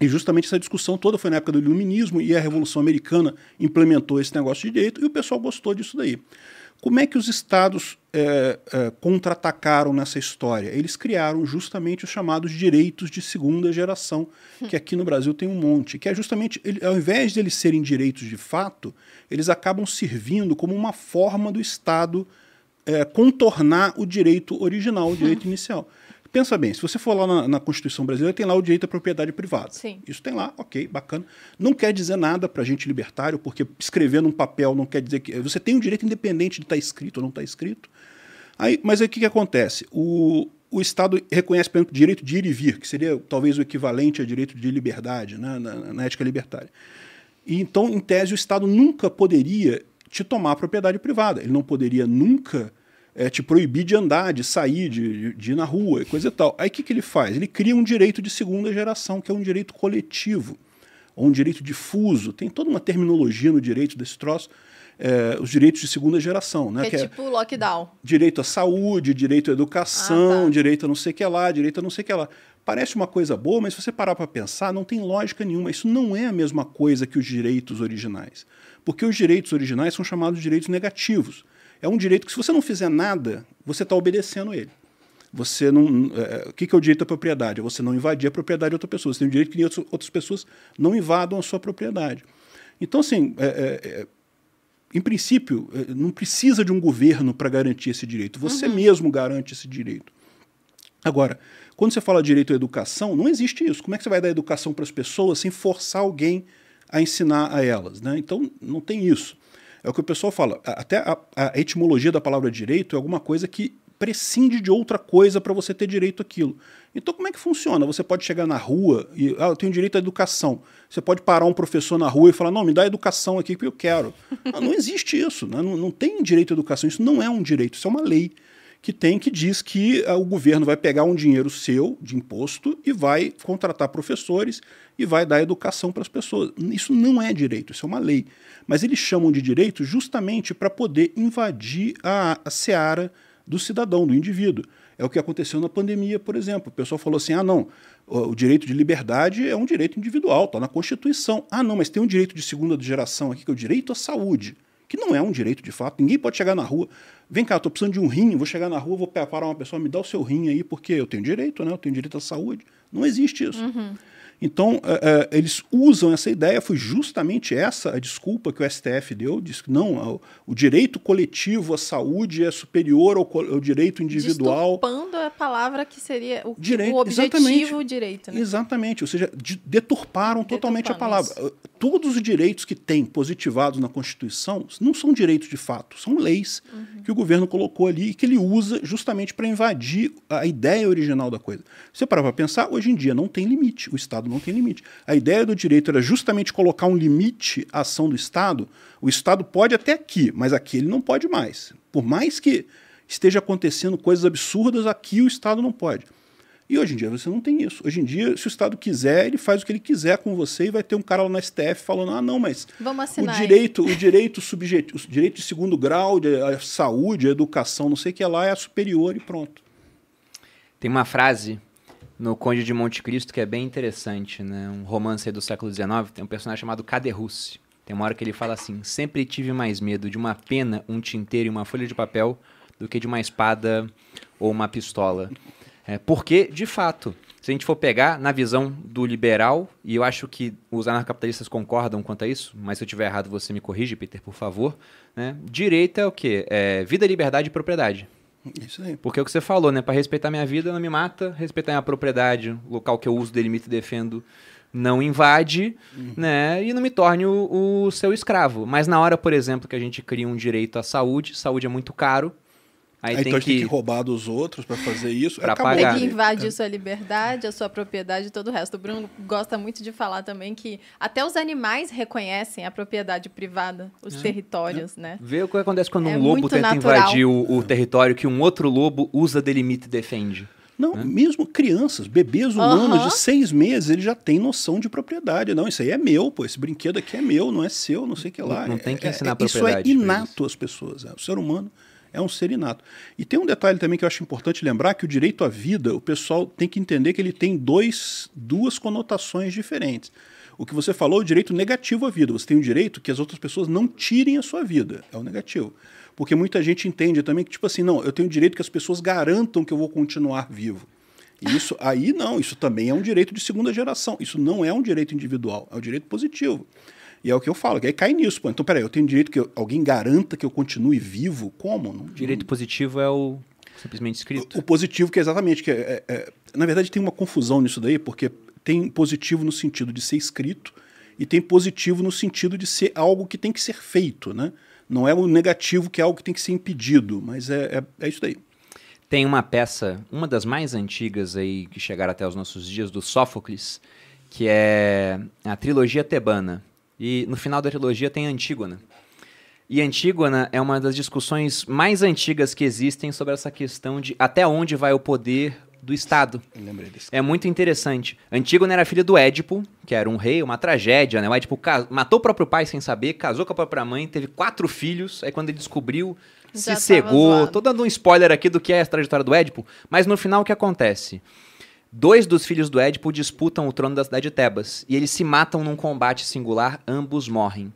E justamente essa discussão toda foi na época do Iluminismo e a Revolução Americana implementou esse negócio de direito e o pessoal gostou disso daí. Como é que os estados é, é, contra-atacaram nessa história? Eles criaram justamente os chamados direitos de segunda geração, que aqui no Brasil tem um monte, que é justamente, ele, ao invés de eles serem direitos de fato, eles acabam servindo como uma forma do Estado é, contornar o direito original, o direito inicial. Pensa bem, se você for lá na, na, Constituição brasileira, tem lá o direito à propriedade privada.
Sim.
Isso tem lá, ok, bacana. Não quer dizer nada para gente libertário, porque escrever num papel não quer dizer que. Você tem um direito independente de estar tá escrito ou não estar tá escrito. Aí, mas aí o que, que acontece? O, o Estado reconhece, por exemplo, direito de ir e vir, que seria talvez o equivalente a direito de liberdade, né, na, na ética libertária. E, então, em tese, o Estado nunca poderia te tomar a propriedade privada. Ele não poderia nunca é, te proibir de andar, de sair, de, de ir na rua, coisa e tal. Aí o que, que ele faz? Ele cria um direito de segunda geração, que é um direito coletivo, ou um direito difuso. Tem toda uma terminologia no direito desse troço. É, os direitos de segunda geração, né?
Que, é, que é tipo lockdown.
Direito à saúde, direito à educação, ah, tá. direito a não sei o que lá, direito a não sei o que lá. Parece uma coisa boa, mas se você parar para pensar, não tem lógica nenhuma. Isso não é a mesma coisa que os direitos originais. Porque os direitos originais são chamados de direitos negativos é um direito que, se você não fizer nada, você está obedecendo ele. Você não. É, o que é o direito à propriedade? É você não invadir a propriedade de outra pessoa. Você tem o direito que outras pessoas não invadam a sua propriedade. Então, assim, é, é, é em princípio, é, não precisa de um governo para garantir esse direito. Você uhum. mesmo garante esse direito. Agora, quando você fala direito à educação, não existe isso. Como é que você vai dar educação para as pessoas sem forçar alguém a ensinar a elas? Né? Então, não tem isso. É o que o pessoal fala. Até a, a etimologia da palavra direito é alguma coisa que prescinde de outra coisa para você ter direito àquilo. Então, como é que funciona? Você pode chegar na rua e. Ah, eu tenho direito à educação. Você pode parar um professor na rua e falar: não, me dá educação aqui que eu quero. não, não existe isso. Né? Não, não tem direito à educação. Isso não é um direito, isso é uma lei que tem que diz que uh, o governo vai pegar um dinheiro seu de imposto e vai contratar professores e vai dar educação para as pessoas. Isso não é direito, isso é uma lei. Mas eles chamam de direito justamente para poder invadir a, a seara do cidadão, do indivíduo. É o que aconteceu na pandemia, por exemplo. O pessoal falou assim: ah, não, o direito de liberdade é um direito individual, está na Constituição. Ah, não, mas tem um direito de segunda geração aqui, que é o direito à saúde, que não é um direito de fato. Ninguém pode chegar na rua. Vem cá, estou precisando de um rim, vou chegar na rua, vou parar uma pessoa, me dá o seu rim aí, porque eu tenho direito, né? Eu tenho direito à saúde. Não existe isso. Uhum. Então, é, é, eles usam essa ideia, foi justamente essa a desculpa que o STF deu, diz que não, o, direito coletivo à saúde é superior ao, ao direito individual.
Destupando a palavra que seria o, direito, o objetivo exatamente, direito. Né?
Exatamente, ou seja, de, deturparam totalmente a palavra. Isso. Todos os direitos que tem positivados na Constituição não são direitos de fato, são leis uhum. que o governo colocou ali e que ele usa justamente para invadir a ideia original da coisa. Você parar para pensar, hoje em dia não tem limite, o Estado não tem limite. A ideia do direito era justamente colocar um limite à ação do Estado. O Estado pode até aqui, mas aqui ele não pode mais. Por mais que esteja acontecendo coisas absurdas, aqui o Estado não pode. E hoje em dia você não tem isso. Hoje em dia, se o Estado quiser, ele faz o que ele quiser com você e vai ter um cara lá na STF falando: ah, não, mas o direito, o direito subjetivo, o direito de segundo grau, de, a saúde, a educação, não sei o que lá, é superior e pronto.
Tem uma frase no Conde de Monte Cristo, que é bem interessante, né? Um romance do século XIX, tem um personagem chamado Caderrusse. Tem uma hora que ele fala assim: Sempre tive mais medo de uma pena, um tinteiro e uma folha de papel do que de uma espada ou uma pistola. É, porque, de fato, se a gente for pegar na visão do liberal, e eu acho que os anarcapitalistas concordam quanto a isso, mas se eu estiver errado você me corrige, Peter, por favor. Né? Direita é o quê? É vida, liberdade e propriedade.
Isso aí.
Porque é o que você falou, né? Para respeitar minha vida, não me mata. Respeitar minha propriedade, o local que eu uso, delimito e defendo, não invade, uhum. né? E não me torne o, o seu escravo. Mas na hora, por exemplo, que a gente cria um direito à saúde, saúde é muito caro.
Aí, Aí tem então que... tem que roubar dos outros para fazer isso.
Pra pagar.
Tem que invadir é. sua liberdade, a sua propriedade e todo o resto. O Bruno gosta muito de falar também que até os animais reconhecem a propriedade privada, os é. territórios, é. né?
Vê o que acontece quando é um lobo tenta natural. invadir o, o, território que um outro lobo usa, delimita e defende.
Não,
né?
mesmo crianças, bebês humanos de seis meses, ele já tem noção de propriedade. Não, isso aí é meu, pô, esse brinquedo aqui é meu, não é seu, não sei o que lá.
Não tem que
É-
ensinar
é, Isso é
propriedade pra
inato às pessoas. é. O ser humano é um ser inato. E tem um detalhe também que eu acho importante lembrar, que o direito à vida, o pessoal tem que entender que ele tem dois, duas conotações diferentes. O que você falou é o direito negativo à vida. Você tem o direito que as outras pessoas não tirem a sua vida. É o negativo. Porque muita gente entende também que, tipo assim, não, eu tenho o direito que as pessoas garantam que eu vou continuar vivo. Isso aí não, isso também é um direito de segunda geração. Isso não é um direito individual, é um direito positivo. E é o que eu falo, que aí cai nisso. Pô. Então, peraí, eu tenho direito que eu- alguém garanta que eu continue vivo? Como? Não,
Direito positivo é o simplesmente escrito.
o positivo, que é exatamente. Que é, é- é- na verdade, tem uma confusão nisso daí, porque tem positivo no sentido de ser escrito e tem positivo no sentido de ser algo que tem que ser feito. Né? Não é o negativo que é algo que tem que ser impedido, mas é, é, é isso daí.
Tem uma peça, uma das mais antigas aí que chegaram até os nossos dias, do Sófocles, que é a trilogia tebana. E no final da trilogia tem Antígona. E Antígona é uma das discussões mais antigas que existem sobre essa questão de até onde vai o poder do Estado.
Eu lembrei desse.
É muito interessante. Antígona era filha do Édipo, que era um rei, uma tragédia, né? O Édipo matou o próprio pai sem saber, casou com a própria mãe, teve quatro filhos. Aí quando ele descobriu,
Já
se cegou.
zoado.
Tô dando um spoiler aqui do que é a trajetória do Édipo. Mas no final o que acontece? Dois dos filhos do Édipo disputam o trono da cidade de Tebas. E eles se matam num combate singular, ambos morrem.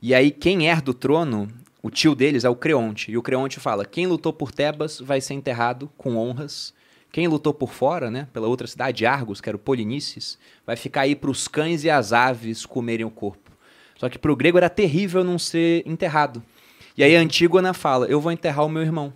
E aí quem herda o trono, o tio deles é o Creonte. E o Creonte fala, quem lutou por Tebas vai ser enterrado com honras. Quem lutou por fora, né, pela outra cidade, Argos, que era o Polinices, vai ficar aí para os cães e as aves comerem o corpo. Só que para o grego era terrível não ser enterrado. E aí Antígona fala, eu vou enterrar o meu irmão.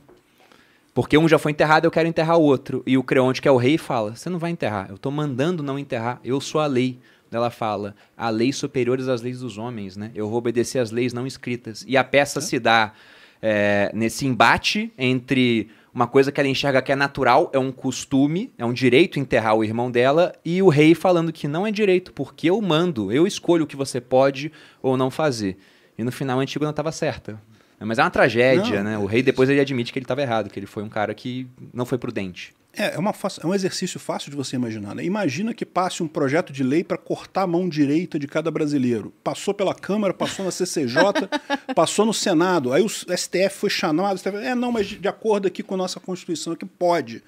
Porque um já foi enterrado, eu quero enterrar o outro. E o Creonte, que é o rei, fala: Você não vai enterrar, eu tô mandando não enterrar, eu sou a lei. Ela fala: Há leis superiores às leis dos homens, né? Eu vou obedecer às leis não escritas. E a peça se dá é, nesse embate entre uma coisa que ela enxerga que é natural, é um costume, é um direito enterrar o irmão dela, e o rei falando que não é direito, porque eu mando, eu escolho o que você pode ou não fazer. E no final a Antígona estava certa. Mas é uma tragédia,
Não,
né? O rei depois ele admite que ele estava errado, que ele foi um cara que não foi prudente.
É, é, uma, é um exercício fácil de você imaginar. Né? Imagina que passe um projeto de lei para cortar a mão direita de cada brasileiro. Passou pela Câmara, passou na CCJ, passou no Senado. Aí o STF foi chamado. O STF, é, não, mas de de acordo aqui com a nossa Constituição, é que pode.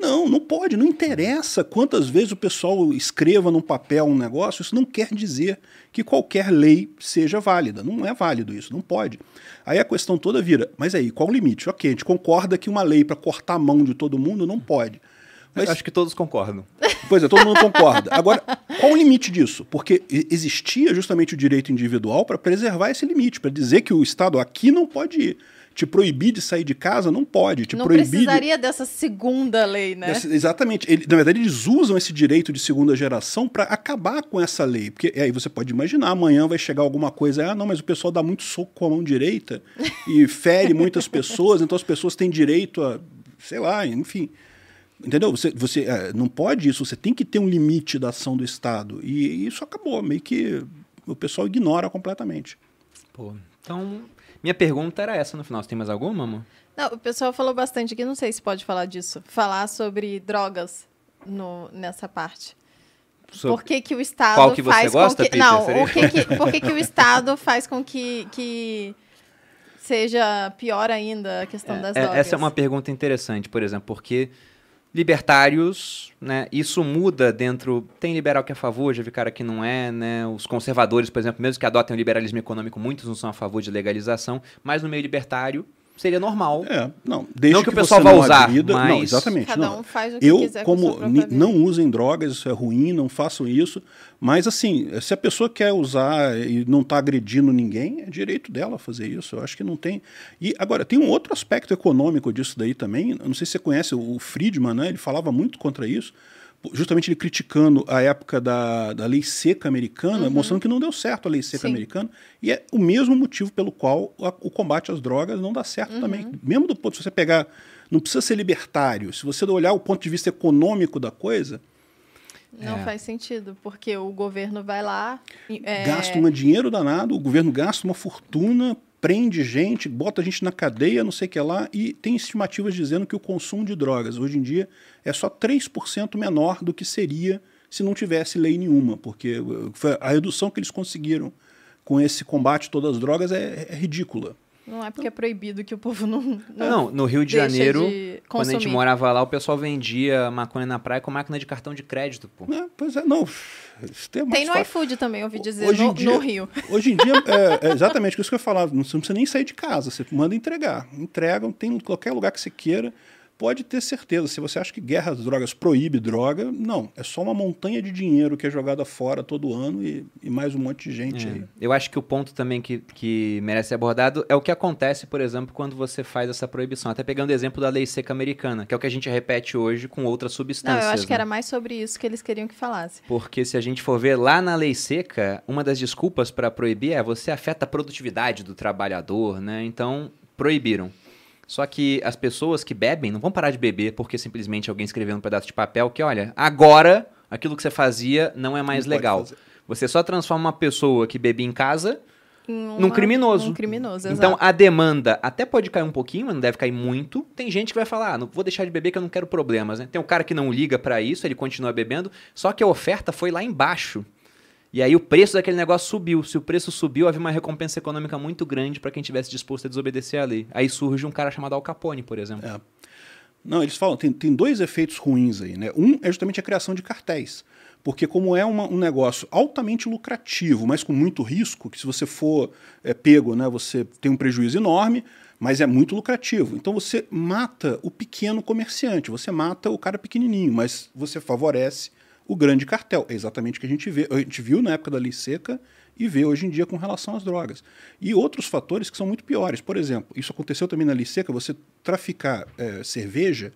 Não, não pode, não interessa quantas vezes o pessoal escreva num papel um negócio, isso não quer dizer que qualquer lei seja válida. Não é válido isso, não pode. Aí a questão toda vira, mas aí, qual o limite? Ok, a gente concorda que uma lei para cortar a mão de todo mundo não pode. Mas,
acho que todos concordam.
Pois é, todo mundo concorda. Agora, qual o limite disso? Porque existia justamente o direito individual para preservar esse limite, para dizer que o Estado aqui não pode ir. Te proibir de sair de casa não pode. Te
Não
proibir de-
precisaria dessa segunda lei, né?
Essa- exatamente. Ele- na verdade, eles usam esse direito de segunda geração para acabar com essa lei. Porque aí você pode imaginar, amanhã vai chegar alguma coisa, ah, não, mas o pessoal dá muito soco com a mão direita e fere muitas pessoas, então as pessoas têm direito a, sei lá, enfim. Entendeu? Você, você é, não pode isso, você tem que ter um limite da ação do Estado. E isso acabou, meio que o pessoal ignora completamente.
Pô, então, minha pergunta era essa no final. Você tem mais alguma, amor?
Não, o pessoal falou bastante aqui, não sei se pode falar disso. Falar sobre drogas no, nessa parte.
Sobre-
Por que, que o Estado
Qual que você
faz
gosta,
com que...
Peter?
Não,
Seria?
o que que, por que, que o Estado faz com que, que seja pior ainda a questão das
É,
drogas?
essa é uma pergunta interessante, por exemplo, porque libertários, né, isso muda dentro. Tem liberal que é a favor, já vi cara que não é, né? Os conservadores, por exemplo, mesmo que adotem o liberalismo econômico, muitos não são a favor de legalização, mas no meio libertário seria normal.
É, não. Desde
Não que o
você
pessoal vá
não
usar,
agrida- Não,
mas-
exatamente.
Cada
não.
um faz o que
Eu,
quiser com a sua
como
vida.
não usem drogas, isso é ruim, não façam isso. Mas, assim, se a pessoa quer usar e não está agredindo ninguém, é direito dela fazer isso. Eu acho que não tem. E, agora, tem um outro aspecto econômico disso daí também. Eu não sei se você conhece o Friedman, né? Ele falava muito contra isso. Justamente ele criticando a época da, da lei seca americana, mostrando que não deu certo a lei seca
Uhum. Sim.
americana. E é o mesmo motivo pelo qual a- o combate às drogas não dá certo
Uhum.
também. Mesmo do ponto, se você pegar. Não precisa ser libertário. Se você olhar o ponto de vista econômico da coisa,
Não
É.
faz sentido, porque o governo vai lá... é,
gasta um dinheiro danado, o governo gasta uma fortuna prende gente, bota gente na cadeia, não sei o que lá, e tem estimativas dizendo que o consumo de drogas hoje em dia é só 3% menor do que seria se não tivesse lei nenhuma, porque a redução que eles conseguiram com esse combate a todas as drogas é, é ridícula.
Não é porque é proibido que o povo não. Não,
não no Rio de Janeiro, de quando a gente morava lá, o pessoal vendia maconha na praia com máquina de cartão de crédito, pô.
É, pois é, não.
Tem, tem no iFood também, ouvi dizer, hoje no, dia, no Rio.
Hoje em dia, é, é exatamente isso que eu ia falar. Não, você não precisa nem sair de casa, você manda entregar. Entregam, tem em qualquer lugar que você queira pode ter certeza. Se você acha que guerra às drogas proíbe droga, não. É só uma montanha de dinheiro que é jogada fora todo ano e, e mais um monte de gente é. aí.
Eu acho que o ponto também que, que merece ser abordado é o que acontece, por exemplo, quando você faz essa proibição. Até pegando o exemplo da lei seca americana, que é o que a gente repete hoje com outras substâncias.
Não, eu acho que
né?
era mais sobre isso que eles queriam que falasse.
Porque se a gente for ver lá na lei seca, uma das desculpas para proibir é você afeta a produtividade do trabalhador, né? Então, proibiram. Só que as pessoas que bebem não vão parar de beber porque simplesmente alguém escreveu um pedaço de papel que, olha, agora aquilo que você fazia não é mais não legal. Você só transforma uma pessoa que bebia em casa uma, num criminoso.
Um criminoso,
Então a demanda até pode cair um pouquinho, mas não deve cair muito. Tem gente que vai falar, ah, não vou deixar de beber que eu não quero problemas, né? Tem um cara que não liga para isso, ele continua bebendo, só que a oferta foi lá embaixo. E aí o preço daquele negócio subiu. Se o preço subiu, havia uma recompensa econômica muito grande para quem tivesse disposto a desobedecer a lei. Aí surge um cara chamado Al Capone, por exemplo.
É. Não, eles falam, tem, tem dois efeitos ruins aí, né? Um é justamente a criação de cartéis. Porque como é uma, um negócio altamente lucrativo, mas com muito risco, que se você for é, pego, né, você tem um prejuízo enorme, mas é muito lucrativo. Então você mata o pequeno comerciante, você mata o cara pequenininho, mas você favorece o grande cartel. É exatamente o que a gente vê. A gente viu na época da lei seca e vê hoje em dia com relação às drogas. E outros fatores que são muito piores. Por exemplo, isso aconteceu também na lei seca, você traficar é, cerveja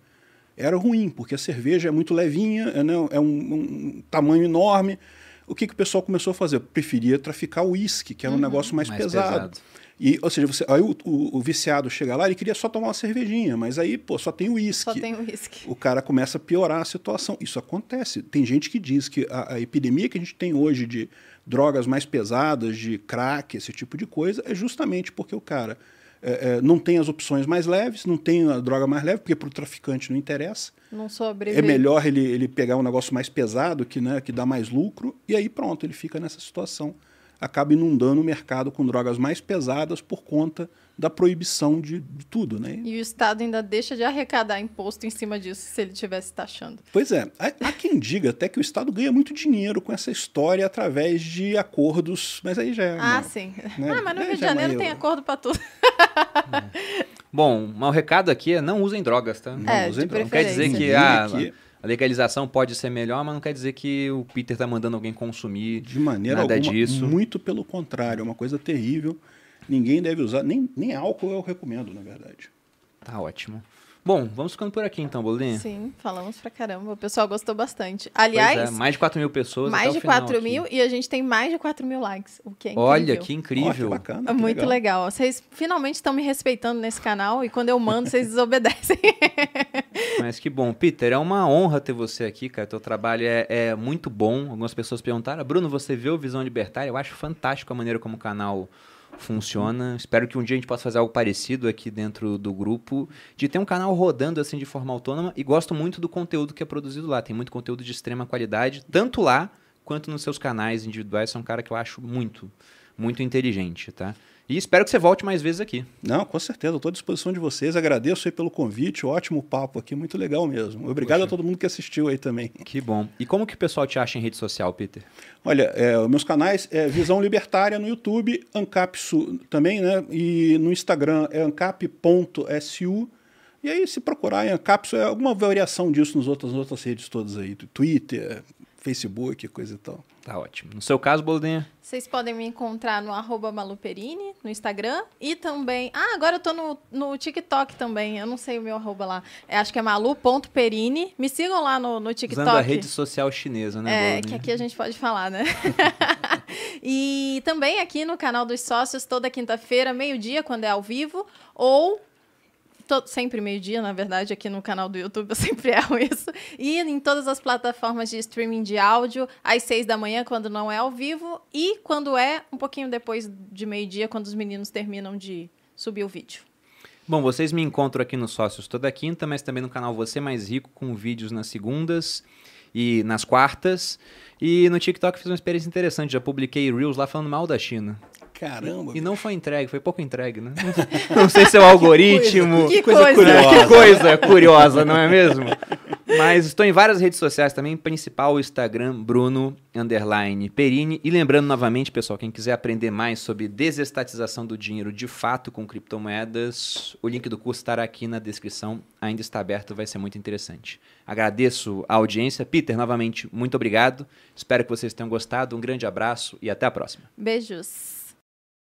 era ruim, porque a cerveja é muito levinha, é, né, é um, um, tamanho enorme. O que, que o pessoal começou a fazer? Preferia traficar uísque, que era um uhum, negócio mais, mais pesado. pesado. E, ou seja, você, aí o, o, o, viciado chega lá, ele queria só tomar uma cervejinha, mas aí, pô, só tem uísque.
Só tem uísque.
O cara começa a piorar a situação. Isso acontece. Tem gente que diz que a, a, epidemia que a gente tem hoje de drogas mais pesadas, de crack, esse tipo de coisa, é justamente porque o cara é, é, não tem as opções mais leves, não tem a droga mais leve, porque para o traficante não interessa.
Não sobrevive.
É melhor ele, ele pegar um negócio mais pesado, que, né, que dá mais lucro, e aí pronto, ele fica nessa situação acaba inundando o mercado com drogas mais pesadas por conta da proibição de, de, tudo, né?
E o Estado ainda deixa de arrecadar imposto em cima disso se ele tivesse taxando.
Pois é. Há, há quem diga até que o Estado ganha muito dinheiro com essa história através de acordos, mas aí já é...
Ah, uma, sim. Né? Ah, mas no Rio de é Janeiro tem acordo para tudo.
É. Bom, o recado aqui é não usem drogas, tá?
Não é, usem drogas.
Não quer dizer que... Ah, que a legalização pode ser melhor, mas não quer dizer que o Peter está mandando alguém consumir.
De maneira
nada
alguma,
disso.
Muito pelo contrário, é uma coisa terrível. Ninguém deve usar, nem, nem álcool eu recomendo, na verdade.
Tá ótimo. Bom, vamos ficando por aqui então, Bolinha.
Sim, falamos pra caramba. O pessoal gostou bastante. Aliás.
É, mais de 4 mil pessoas.
Mais de 4 mil aqui. e a gente tem mais de 4 mil likes. O que é incrível.
Olha, que incrível. Oh, que
bacana.
É muito legal. legal. Vocês finalmente estão me respeitando nesse canal e quando eu mando, vocês desobedecem.
Mas que bom. Peter, é uma honra ter você aqui, cara. Teu trabalho é, é muito bom. Algumas pessoas perguntaram, Bruno, você viu Visão Libertária? Eu acho fantástico a maneira como o canal funciona. Espero que um dia a gente possa fazer algo parecido aqui dentro do grupo, de ter um canal rodando assim de forma autônoma e gosto muito do conteúdo que é produzido lá. Tem muito conteúdo de extrema qualidade, tanto lá quanto nos seus canais individuais. Você é um cara que eu acho muito, muito inteligente, tá? E espero que você volte mais vezes aqui.
Não, com certeza. Estou à disposição de vocês. Agradeço aí pelo convite. Ótimo papo aqui, muito legal mesmo. Obrigado Poxa. a todo mundo que assistiu aí também.
Que bom. E como que o pessoal te acha em rede social, Peter?
Olha, é, meus canais é Visão Libertária no YouTube, Ancapsu também, né? E no Instagram é ancap.su. E aí, se procurar em Ancapsu, é alguma variação disso nos outras, nas outras redes todas aí. Twitter, Facebook, coisa e tal.
Tá ótimo. No seu caso, Boldinha?
Vocês podem me encontrar no arroba maluperini, no Instagram. E também... Ah, agora eu tô no, no TikTok também. Eu não sei o meu arroba lá. É, acho que é malu.perini. Me sigam lá no, no TikTok.
Usando a rede social chinesa,
né, É, que aqui a gente pode falar, né? e também aqui no canal dos sócios, toda quinta-feira, meio-dia, quando é ao vivo. Ou sempre meio-dia, na verdade, aqui no canal do YouTube eu sempre erro isso. E em todas as plataformas de streaming de áudio, às seis da manhã, quando não é ao vivo, e quando é, um pouquinho depois de meio-dia, quando os meninos terminam de subir o vídeo.
Bom, vocês me encontram aqui no Sócios toda quinta, mas também no canal Você Mais Rico, com vídeos nas segundas e nas quartas. E no TikTok fiz uma experiência interessante, já publiquei Reels lá falando mal da China.
Caramba.
E não foi entregue, foi pouco entregue, né? Não sei se é o algoritmo.
Que coisa
curiosa.
Que coisa curiosa, não é mesmo? Mas estou em várias redes sociais também, principal o Instagram, Bruno underline Perini. E lembrando novamente, pessoal, quem quiser aprender mais sobre desestatização do dinheiro de fato com criptomoedas, o link do curso estará aqui na descrição. Ainda está aberto, vai ser muito interessante. Agradeço a audiência. Peter, novamente, muito obrigado. Espero que vocês tenham gostado. Um grande abraço e até a próxima.
Beijos.